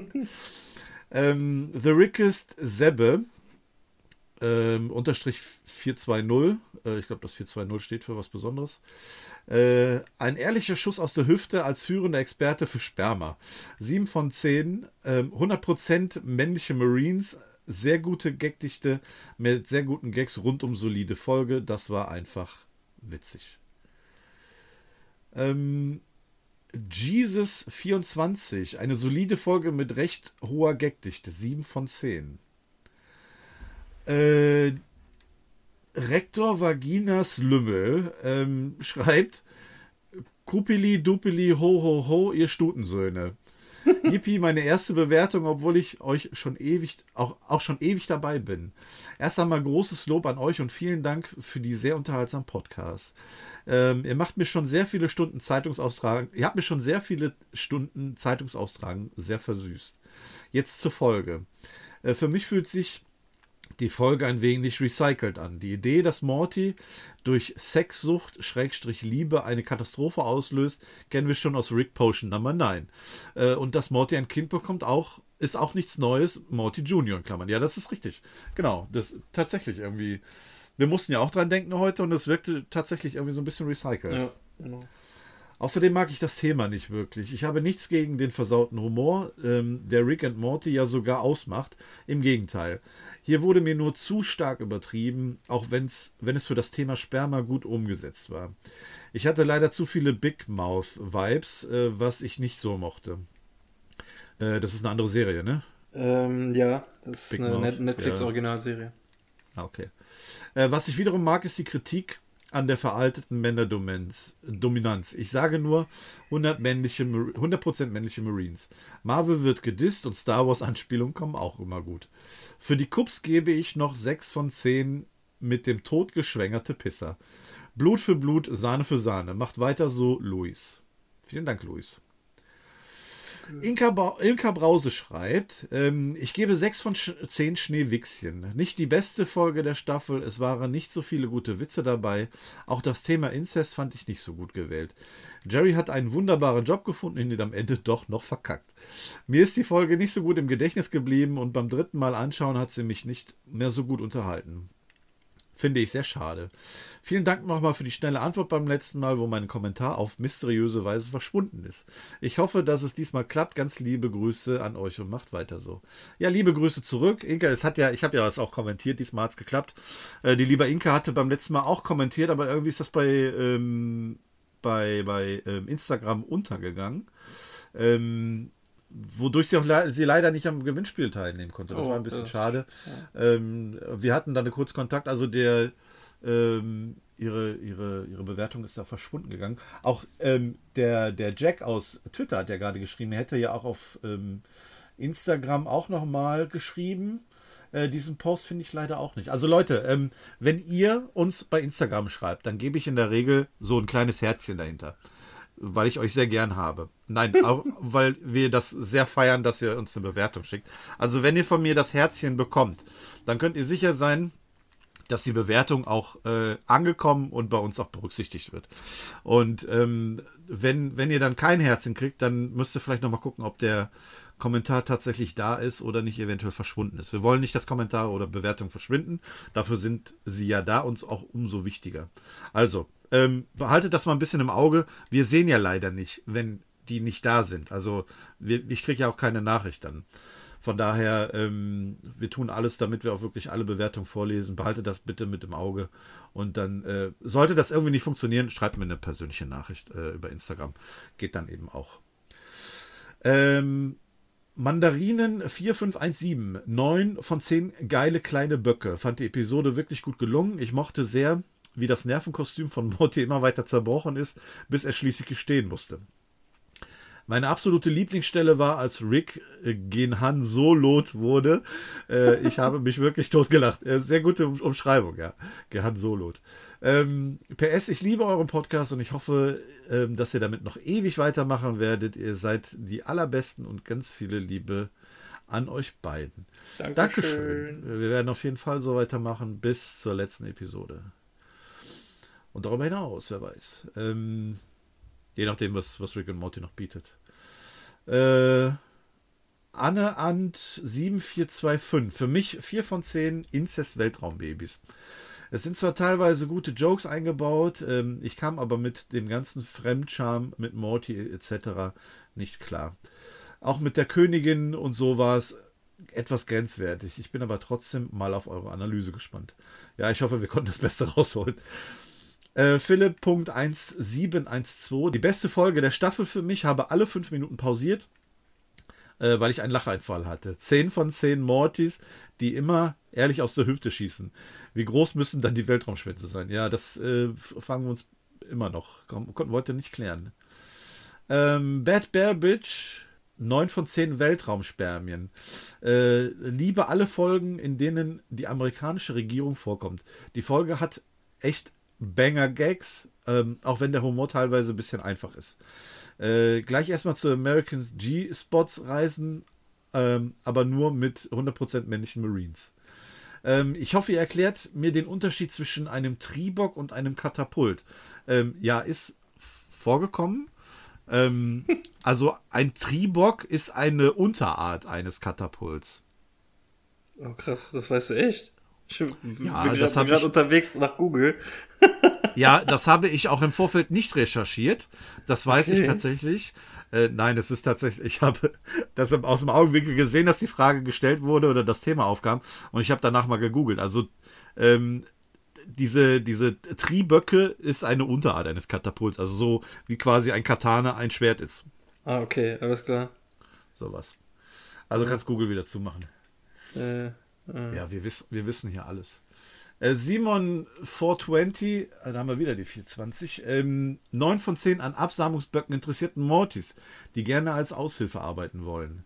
ähm, The Rickest Sebbe ähm, unterstrich 420. Äh, ich glaube, das 420 steht für was Besonderes. Äh, ein ehrlicher Schuss aus der Hüfte als führender Experte für Sperma. 7 von 10. Ähm, 100% männliche Marines. Sehr gute Gagdichte mit sehr guten Gags rund um solide Folge. Das war einfach witzig. Ähm, Jesus 24. Eine solide Folge mit recht hoher Gagdichte. 7 von 10. Äh, Rektor Vaginas Lümmel ähm, schreibt: Kupili, Dupili, ho, ho, ho, ihr Stutensöhne. Yippie, meine erste Bewertung, obwohl ich euch schon ewig, auch, auch schon ewig dabei bin. Erst einmal großes Lob an euch und vielen Dank für die sehr unterhaltsamen Podcasts. Ähm, ihr macht mir schon sehr viele Stunden Zeitungsaustragen, ihr habt mir schon sehr viele Stunden Zeitungsaustragen sehr versüßt. Jetzt zur Folge. Äh, für mich fühlt sich die Folge ein wenig recycelt an. Die Idee, dass Morty durch Sexsucht, Schrägstrich Liebe eine Katastrophe auslöst, kennen wir schon aus Rick Potion Nummer 9. Äh, und dass Morty ein Kind bekommt, auch ist auch nichts Neues. Morty Junior in Klammern. Ja, das ist richtig. Genau, das tatsächlich irgendwie. Wir mussten ja auch dran denken heute und es wirkte tatsächlich irgendwie so ein bisschen recycelt. Ja, genau. Außerdem mag ich das Thema nicht wirklich. Ich habe nichts gegen den versauten Humor, ähm, der Rick and Morty ja sogar ausmacht. Im Gegenteil. Hier wurde mir nur zu stark übertrieben, auch wenn's, wenn es für das Thema Sperma gut umgesetzt war. Ich hatte leider zu viele Big Mouth Vibes, äh, was ich nicht so mochte. Äh, das ist eine andere Serie, ne? Ähm, ja, das Big ist eine Netflix-Originalserie. Ja. Ah, okay. Äh, was ich wiederum mag, ist die Kritik an der veralteten Männerdominanz. Ich sage nur 100%, männliche, 100 männliche Marines. Marvel wird gedisst und Star Wars-Anspielungen kommen auch immer gut. Für die Cups gebe ich noch 6 von 10 mit dem Tod geschwängerte Pisser. Blut für Blut, Sahne für Sahne. Macht weiter so, Luis. Vielen Dank, Luis. Inka, ba Ilka Brause schreibt, ähm, ich gebe 6 von 10 Schneewichschen. Nicht die beste Folge der Staffel, es waren nicht so viele gute Witze dabei. Auch das Thema Inzest fand ich nicht so gut gewählt. Jerry hat einen wunderbaren Job gefunden und ihn am Ende doch noch verkackt. Mir ist die Folge nicht so gut im Gedächtnis geblieben und beim dritten Mal anschauen hat sie mich nicht mehr so gut unterhalten. Finde ich sehr schade. Vielen Dank nochmal für die schnelle Antwort beim letzten Mal, wo mein Kommentar auf mysteriöse Weise verschwunden ist. Ich hoffe, dass es diesmal klappt. Ganz liebe Grüße an euch und macht weiter so. Ja, liebe Grüße zurück. Inka, es hat ja, ich habe ja das auch kommentiert, diesmal hat es geklappt. Äh, die liebe Inka hatte beim letzten Mal auch kommentiert, aber irgendwie ist das bei, ähm, bei, bei ähm, Instagram untergegangen. Ähm, wodurch sie auch le sie leider nicht am Gewinnspiel teilnehmen konnte. Das oh, war ein bisschen äh, schade. Ja. Ähm, wir hatten dann kurz Kontakt, also der ähm, ihre, ihre, ihre Bewertung ist da verschwunden gegangen. Auch ähm, der, der Jack aus Twitter hat ja gerade geschrieben, er hätte ja auch auf ähm, Instagram auch nochmal geschrieben. Äh, diesen Post finde ich leider auch nicht. Also Leute, ähm, wenn ihr uns bei Instagram schreibt, dann gebe ich in der Regel so ein kleines Herzchen dahinter weil ich euch sehr gern habe. Nein, auch weil wir das sehr feiern, dass ihr uns eine Bewertung schickt. Also wenn ihr von mir das Herzchen bekommt, dann könnt ihr sicher sein, dass die Bewertung auch äh, angekommen und bei uns auch berücksichtigt wird. Und ähm, wenn, wenn ihr dann kein Herzchen kriegt, dann müsst ihr vielleicht nochmal gucken, ob der Kommentar tatsächlich da ist oder nicht eventuell verschwunden ist. Wir wollen nicht, dass Kommentare oder Bewertungen verschwinden. Dafür sind sie ja da, uns auch umso wichtiger. Also, ähm, behaltet das mal ein bisschen im Auge. Wir sehen ja leider nicht, wenn die nicht da sind. Also wir, ich kriege ja auch keine Nachricht dann. Von daher, ähm, wir tun alles, damit wir auch wirklich alle Bewertungen vorlesen. Behaltet das bitte mit im Auge. Und dann äh, sollte das irgendwie nicht funktionieren, schreibt mir eine persönliche Nachricht äh, über Instagram. Geht dann eben auch. Ähm, Mandarinen 4517, 9 von 10 geile kleine Böcke. Fand die Episode wirklich gut gelungen. Ich mochte sehr, wie das Nervenkostüm von Morty immer weiter zerbrochen ist, bis er schließlich gestehen musste. Meine absolute Lieblingsstelle war, als Rick äh, gen Han Solot wurde. Äh, ich habe mich wirklich totgelacht. Äh, sehr gute Umschreibung, ja. Gehan Solot. Ähm, PS, ich liebe euren Podcast und ich hoffe, ähm, dass ihr damit noch ewig weitermachen werdet. Ihr seid die allerbesten und ganz viele Liebe an euch beiden. Dankeschön. Dankeschön. Wir werden auf jeden Fall so weitermachen bis zur letzten Episode. Und darüber hinaus, wer weiß. Ähm, je nachdem, was, was Rick und Morty noch bietet. Äh, Anne Ant 7425. Für mich 4 von 10 Inzest-Weltraumbabys. Es sind zwar teilweise gute Jokes eingebaut, ähm, ich kam aber mit dem ganzen Fremdscham mit Morty etc. nicht klar. Auch mit der Königin und so war es etwas grenzwertig. Ich bin aber trotzdem mal auf eure Analyse gespannt. Ja, ich hoffe, wir konnten das Beste rausholen. Äh, Philipp.1712. Die beste Folge der Staffel für mich. Habe alle fünf Minuten pausiert, äh, weil ich einen Lacheinfall hatte. Zehn von zehn Mortys, die immer ehrlich aus der Hüfte schießen. Wie groß müssen dann die Weltraumschwänze sein? Ja, das äh, fragen wir uns immer noch. Komm, konnten wir heute nicht klären. Ähm, Bad Bear Bitch. 9 von 10 Weltraumspermien. Äh, liebe alle Folgen, in denen die amerikanische Regierung vorkommt. Die Folge hat echt Banger-Gags, ähm, auch wenn der Humor teilweise ein bisschen einfach ist. Äh, gleich erstmal zu Americans G-Spots reisen, ähm, aber nur mit 100% männlichen Marines. Ähm, ich hoffe, ihr erklärt mir den Unterschied zwischen einem Triebock und einem Katapult. Ähm, ja, ist vorgekommen. Ähm, also ein Triebock ist eine Unterart eines Katapults. Oh krass, das weißt du echt? Ich Ja, bin gerade unterwegs nach Google. Ja, das habe ich auch im Vorfeld nicht recherchiert. Das weiß ich Okay. tatsächlich. Äh, nein, es ist tatsächlich, ich habe das aus dem Augenwinkel gesehen, dass die Frage gestellt wurde oder das Thema aufkam und ich habe danach mal gegoogelt. Also ähm, diese, diese Triböcke ist eine Unterart eines Katapults, also so wie quasi ein Katana ein Schwert ist. Ah, okay, alles klar. Sowas. Also kannst Google wieder zumachen. Äh, Ja, wir wissen, wir wissen hier alles. Äh, Simon 420, äh, da haben wir wieder die 420. Ähm, 9 von 10 an Absamungsböcken interessierten Mortis, die gerne als Aushilfe arbeiten wollen.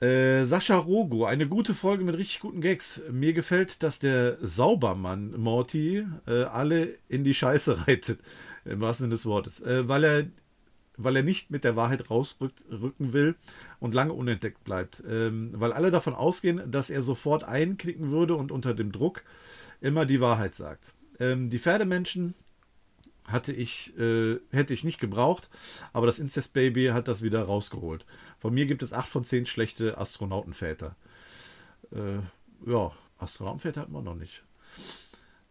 Äh, Sascha Rogo, eine gute Folge mit richtig guten Gags. Mir gefällt, dass der Saubermann Morty äh, alle in die Scheiße reitet, im wahrsten Sinne des Wortes, äh, weil er weil er nicht mit der Wahrheit rausrücken will und lange unentdeckt bleibt. Ähm, weil alle davon ausgehen, dass er sofort einknicken würde und unter dem Druck immer die Wahrheit sagt. Ähm, die Pferdemenschen hatte ich, äh, hätte ich nicht gebraucht, aber das Incest Baby hat das wieder rausgeholt. Von mir gibt es 8 von 10 schlechte Astronautenväter. Äh, ja, Astronautenväter hatten wir noch nicht.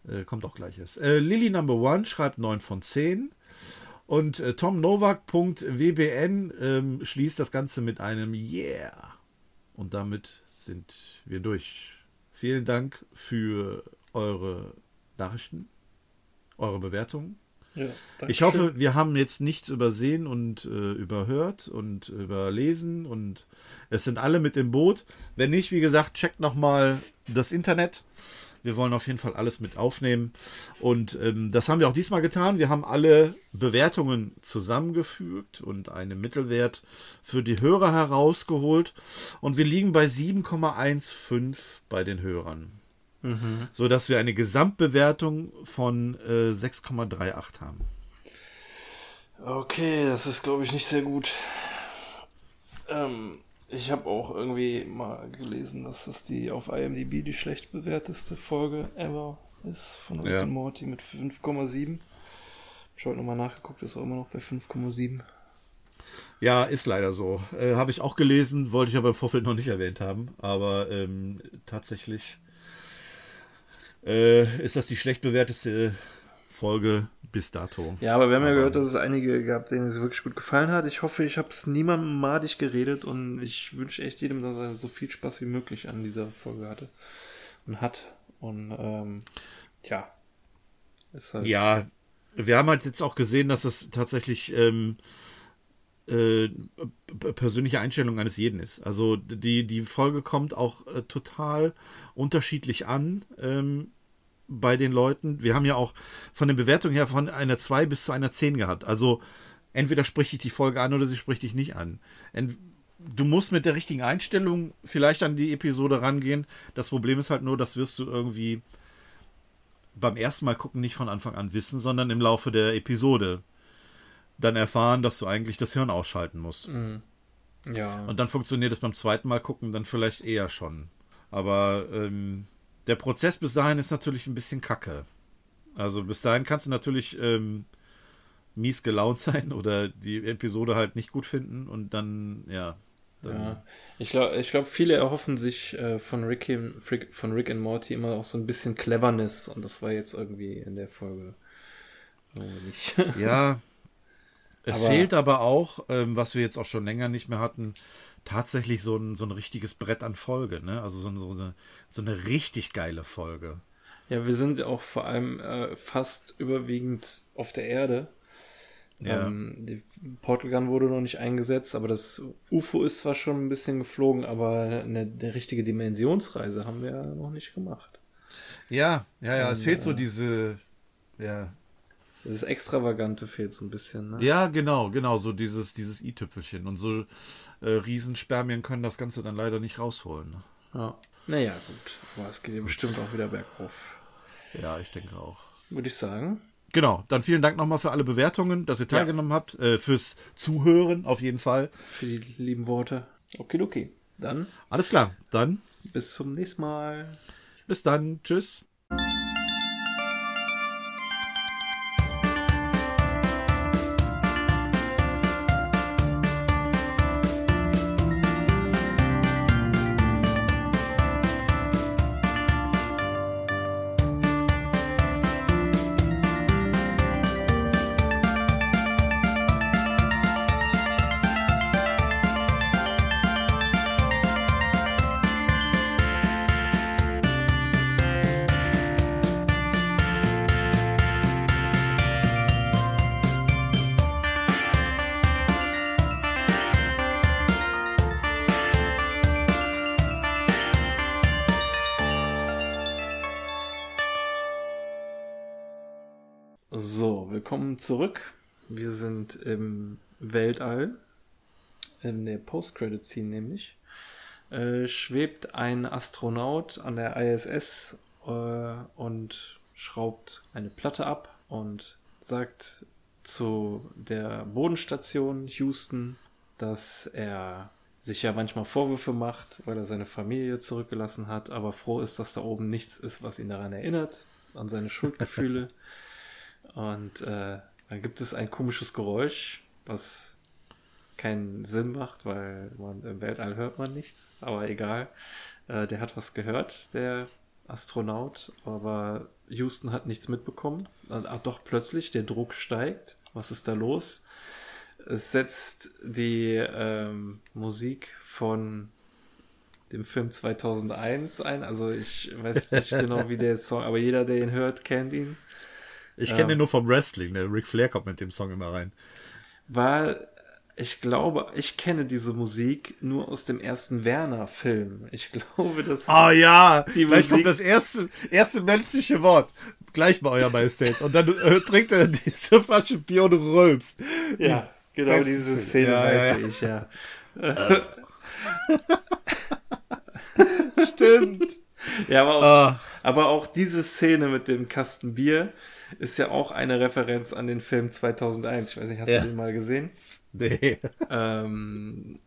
Äh, kommt auch gleiches. Äh, Lily Number One schreibt 9 von 10. Und äh, Tom Novak.wbn ähm, schließt das Ganze mit einem Yeah. Und damit sind wir durch. Vielen Dank für eure Nachrichten, eure Bewertungen. Ja, Ich hoffe, wir haben jetzt nichts übersehen und äh, überhört und überlesen und es sind alle mit im Boot. Wenn nicht, wie gesagt, checkt nochmal das Internet. Wir wollen auf jeden Fall alles mit aufnehmen. Und ähm, das haben wir auch diesmal getan. Wir haben alle Bewertungen zusammengefügt und einen Mittelwert für die Hörer herausgeholt. Und wir liegen bei 7,15 bei den Hörern. So dass wir eine Gesamtbewertung von äh, 6,38 haben. Okay, das ist, glaube ich, nicht sehr gut. Ähm, ich habe auch irgendwie mal gelesen, dass das die auf IMDb die schlecht bewerteste Folge ever ist von Rick Ja. and Morty mit 5,7. Ich habe heute nochmal nachgeguckt, ist auch immer noch bei 5,7. Ja, ist leider so. Äh, Habe ich auch gelesen, wollte ich aber im Vorfeld noch nicht erwähnt haben. Aber ähm, tatsächlich äh, ist das die schlecht bewertete Folge bis dato. Ja, aber wir haben ja Aber- gehört, dass es einige gab, denen es wirklich gut gefallen hat. Ich hoffe, ich habe es niemandem madig geredet und ich wünsche echt jedem, dass er so viel Spaß wie möglich an dieser Folge hatte und hat. Und ähm, ja, ist halt. Ja, wir haben halt jetzt auch gesehen, dass das tatsächlich ähm, äh, persönliche Einstellung eines jeden ist. Also die, die Folge kommt auch äh, total unterschiedlich an ähm, bei den Leuten. Wir haben ja auch von den Bewertungen her von einer 2 bis zu einer 10 gehabt. Also entweder spricht dich die Folge an oder sie spricht dich nicht an. Ent du musst mit der richtigen Einstellung vielleicht an die Episode rangehen. Das Problem ist halt nur, das wirst du irgendwie beim ersten Mal gucken nicht von Anfang an wissen, sondern im Laufe der Episode dann erfahren, dass du eigentlich das Hirn ausschalten musst. Ja. Und dann funktioniert es beim zweiten Mal gucken dann vielleicht eher schon. Aber ähm, der Prozess bis dahin ist natürlich ein bisschen kacke. Also bis dahin kannst du natürlich ähm, mies gelaunt sein oder die Episode halt nicht gut finden und dann, ja. Dann, Ja, ich glaube, ich glaub, viele erhoffen sich äh, von, Rick, von Rick and Morty immer auch so ein bisschen Cleverness und das war jetzt irgendwie in der Folge irgendwie nicht. Ja, es Aber- fehlt aber auch, ähm, was wir jetzt auch schon länger nicht mehr hatten, tatsächlich so ein, so ein richtiges Brett an Folge, ne? Also so, so, eine, so eine richtig geile Folge. ja, wir sind auch vor allem äh, fast überwiegend auf der Erde. Ja. Ähm, die Portal Gun wurde noch nicht eingesetzt, aber das UFO ist zwar schon ein bisschen geflogen, aber eine, eine richtige Dimensionsreise haben wir ja noch nicht gemacht. Ja, ja, ja, es Und, fehlt so äh, diese, ja, Das Extravagante fehlt so ein bisschen, ne? ja, genau, genau, so dieses, dieses i-Tüpfelchen und so äh, Riesenspermien können das Ganze dann leider nicht rausholen. Ne? Ja. Naja, gut. Aber es geht ja bestimmt auch wieder bergauf. Ja, ich denke auch. Würde ich sagen. Genau, dann vielen Dank nochmal für alle Bewertungen, dass ihr teilgenommen habt, äh, fürs Zuhören auf jeden Fall. Für die lieben Worte. Okay, Dann Alles klar, dann bis zum nächsten Mal. bis dann, tschüss. Zurück. Wir sind im Weltall. In der Post-Credit-Scene nämlich. Äh, schwebt ein Astronaut an der ISS äh, und schraubt eine Platte ab und sagt zu der Bodenstation Houston, dass er sich ja manchmal Vorwürfe macht, weil er seine Familie zurückgelassen hat, aber froh ist, dass da oben nichts ist, was ihn daran erinnert, an seine Schuldgefühle. Und äh, dann gibt es ein komisches Geräusch, was keinen Sinn macht, weil man im Weltall hört man nichts, aber egal. Äh, der hat was gehört, der Astronaut, aber Houston hat nichts mitbekommen. Ach doch, plötzlich, der Druck steigt. Was ist da los? Es setzt die ähm, Musik von dem Film 2001 ein. Also ich weiß nicht genau, wie der Song, aber jeder, der ihn hört, kennt ihn. Ich kenne den nur vom Wrestling, der Ric Flair kommt mit dem Song immer rein. War, ich glaube, ich kenne diese Musik nur aus dem ersten Werner-Film. Ich glaube, das Ah ja, Die gleich Musik- kommt das erste, erste menschliche Wort. Gleich bei euer Majestät. Und dann äh, trinkt er diese Flasche Bier und rülpst. Ja, genau beste diese Szene. Ja, ja, meinte ich, ja. Stimmt. Ja, aber auch, Ah. aber auch diese Szene mit dem Kasten Bier ist ja auch eine Referenz an den Film 2001. Ich weiß nicht, hast Ja. du den mal gesehen? Nee. Ähm,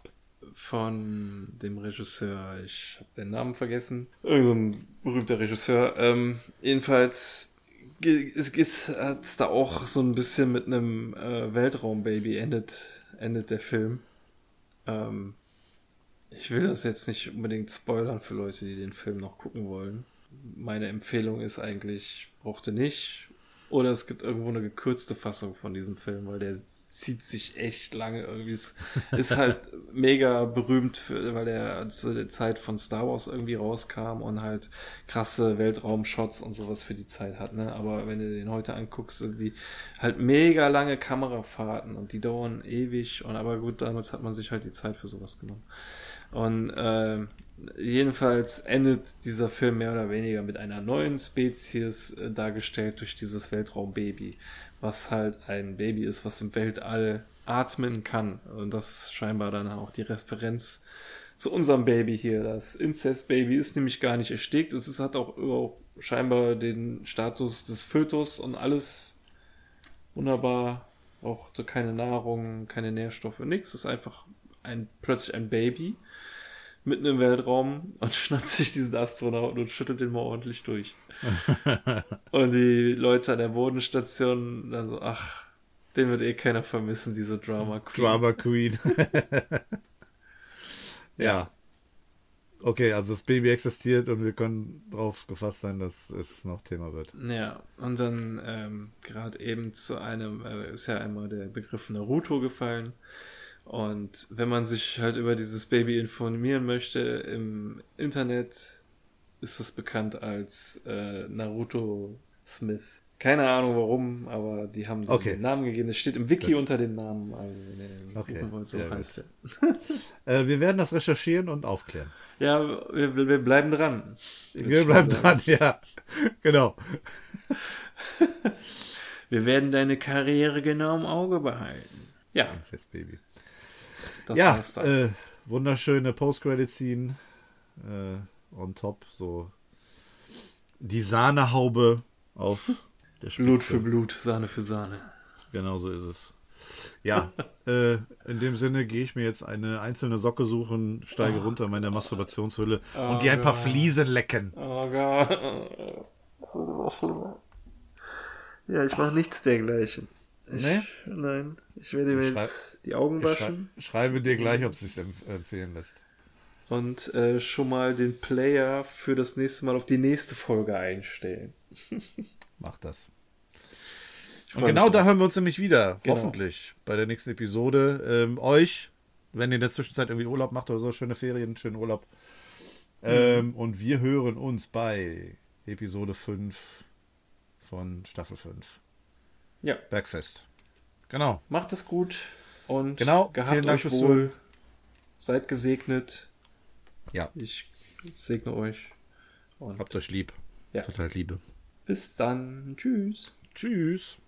von dem Regisseur, ich habe den Namen vergessen. Irgend so ein berühmter Regisseur. Ähm, jedenfalls ge- es da auch so ein bisschen mit einem äh, Weltraumbaby endet, endet der Film. Ähm, ich will das jetzt nicht unbedingt spoilern für Leute, die den Film noch gucken wollen. Meine Empfehlung ist eigentlich, brauchte nicht. Oder es gibt irgendwo eine gekürzte Fassung von diesem Film, weil der zieht sich echt lange irgendwie. Es ist halt mega berühmt, für, weil der zu der Zeit von Star Wars irgendwie rauskam und halt krasse Weltraumshots und sowas für die Zeit hat, ne? Aber wenn du den heute anguckst, sind die halt mega lange Kamerafahrten und die dauern ewig und aber gut, damals hat man sich halt die Zeit für sowas genommen. Und äh, jedenfalls endet dieser Film mehr oder weniger mit einer neuen Spezies äh, dargestellt durch dieses Weltraumbaby, was halt ein Baby ist, was im Weltall atmen kann. Und das ist scheinbar dann auch die Referenz zu unserem Baby hier. Das Incest-Baby ist nämlich gar nicht erstickt. Es ist, hat auch, auch scheinbar den Status des Fötus und alles wunderbar. Auch keine Nahrung, keine Nährstoffe, nichts. Es ist einfach ein, plötzlich ein Baby mitten im Weltraum und schnappt sich diesen Astronauten und schüttelt den mal ordentlich durch. und die Leute an der Bodenstation dann so, ach, den wird eh keiner vermissen, diese Drama Queen. Drama Queen. ja. Okay, also das Baby existiert und wir können drauf gefasst sein, dass es noch Thema wird. Ja, und dann ähm, gerade eben zu einem, äh, ist ja einmal der Begriff Naruto gefallen. Und wenn man sich halt über dieses Baby informieren möchte im Internet, ist es bekannt als äh, Naruto Smith. Keine Ahnung warum, aber die haben den Okay. Namen gegeben. Es steht im Wiki unter den Namen. Also, wenn ihr Okay, wollt, so sehr heißt er. Äh, wir werden das recherchieren und aufklären. Ja, wir, wir bleiben dran. Wir bleiben dran, ja. Genau. Wir werden deine Karriere genau im Auge behalten. Ja, Prinzess Baby. Das ja, war's dann. äh, wunderschöne Post-Credit-Scene äh, on top, so die Sahnehaube auf der Spitze. Blut für Blut, Sahne für Sahne. Genau so ist es. Ja, äh, in dem Sinne gehe ich mir jetzt eine einzelne Socke suchen, steige runter in meine Masturbationshülle und gehe ein paar Fliesen lecken. Oh Gott. Das wird immer schlimmer. Ja, ich mache nichts dergleichen. Ich, Nee? Nein. Ich werde mir jetzt die Augen Ich schrei waschen schreibe dir gleich, ob es sich empf empfehlen lässt. und äh, schon mal den Player für das nächste Mal auf die nächste Folge einstellen. Mach das. Ich Und genau da hören wir uns nämlich wieder. Genau. Hoffentlich. Bei der nächsten Episode. Ähm, euch, wenn ihr in der Zwischenzeit irgendwie Urlaub macht oder so, schöne Ferien, schönen Urlaub. Ähm, und wir hören uns bei Episode 5 von Staffel 5. Ja, Bergfest. Genau. macht es gut und Genau, gehabt vielen Dank euch fürs wohl. Zuhören. Seid gesegnet. Ja. Ich segne euch. Habt euch lieb. Ja. Verteilt Liebe. bis dann. Tschüss. Tschüss.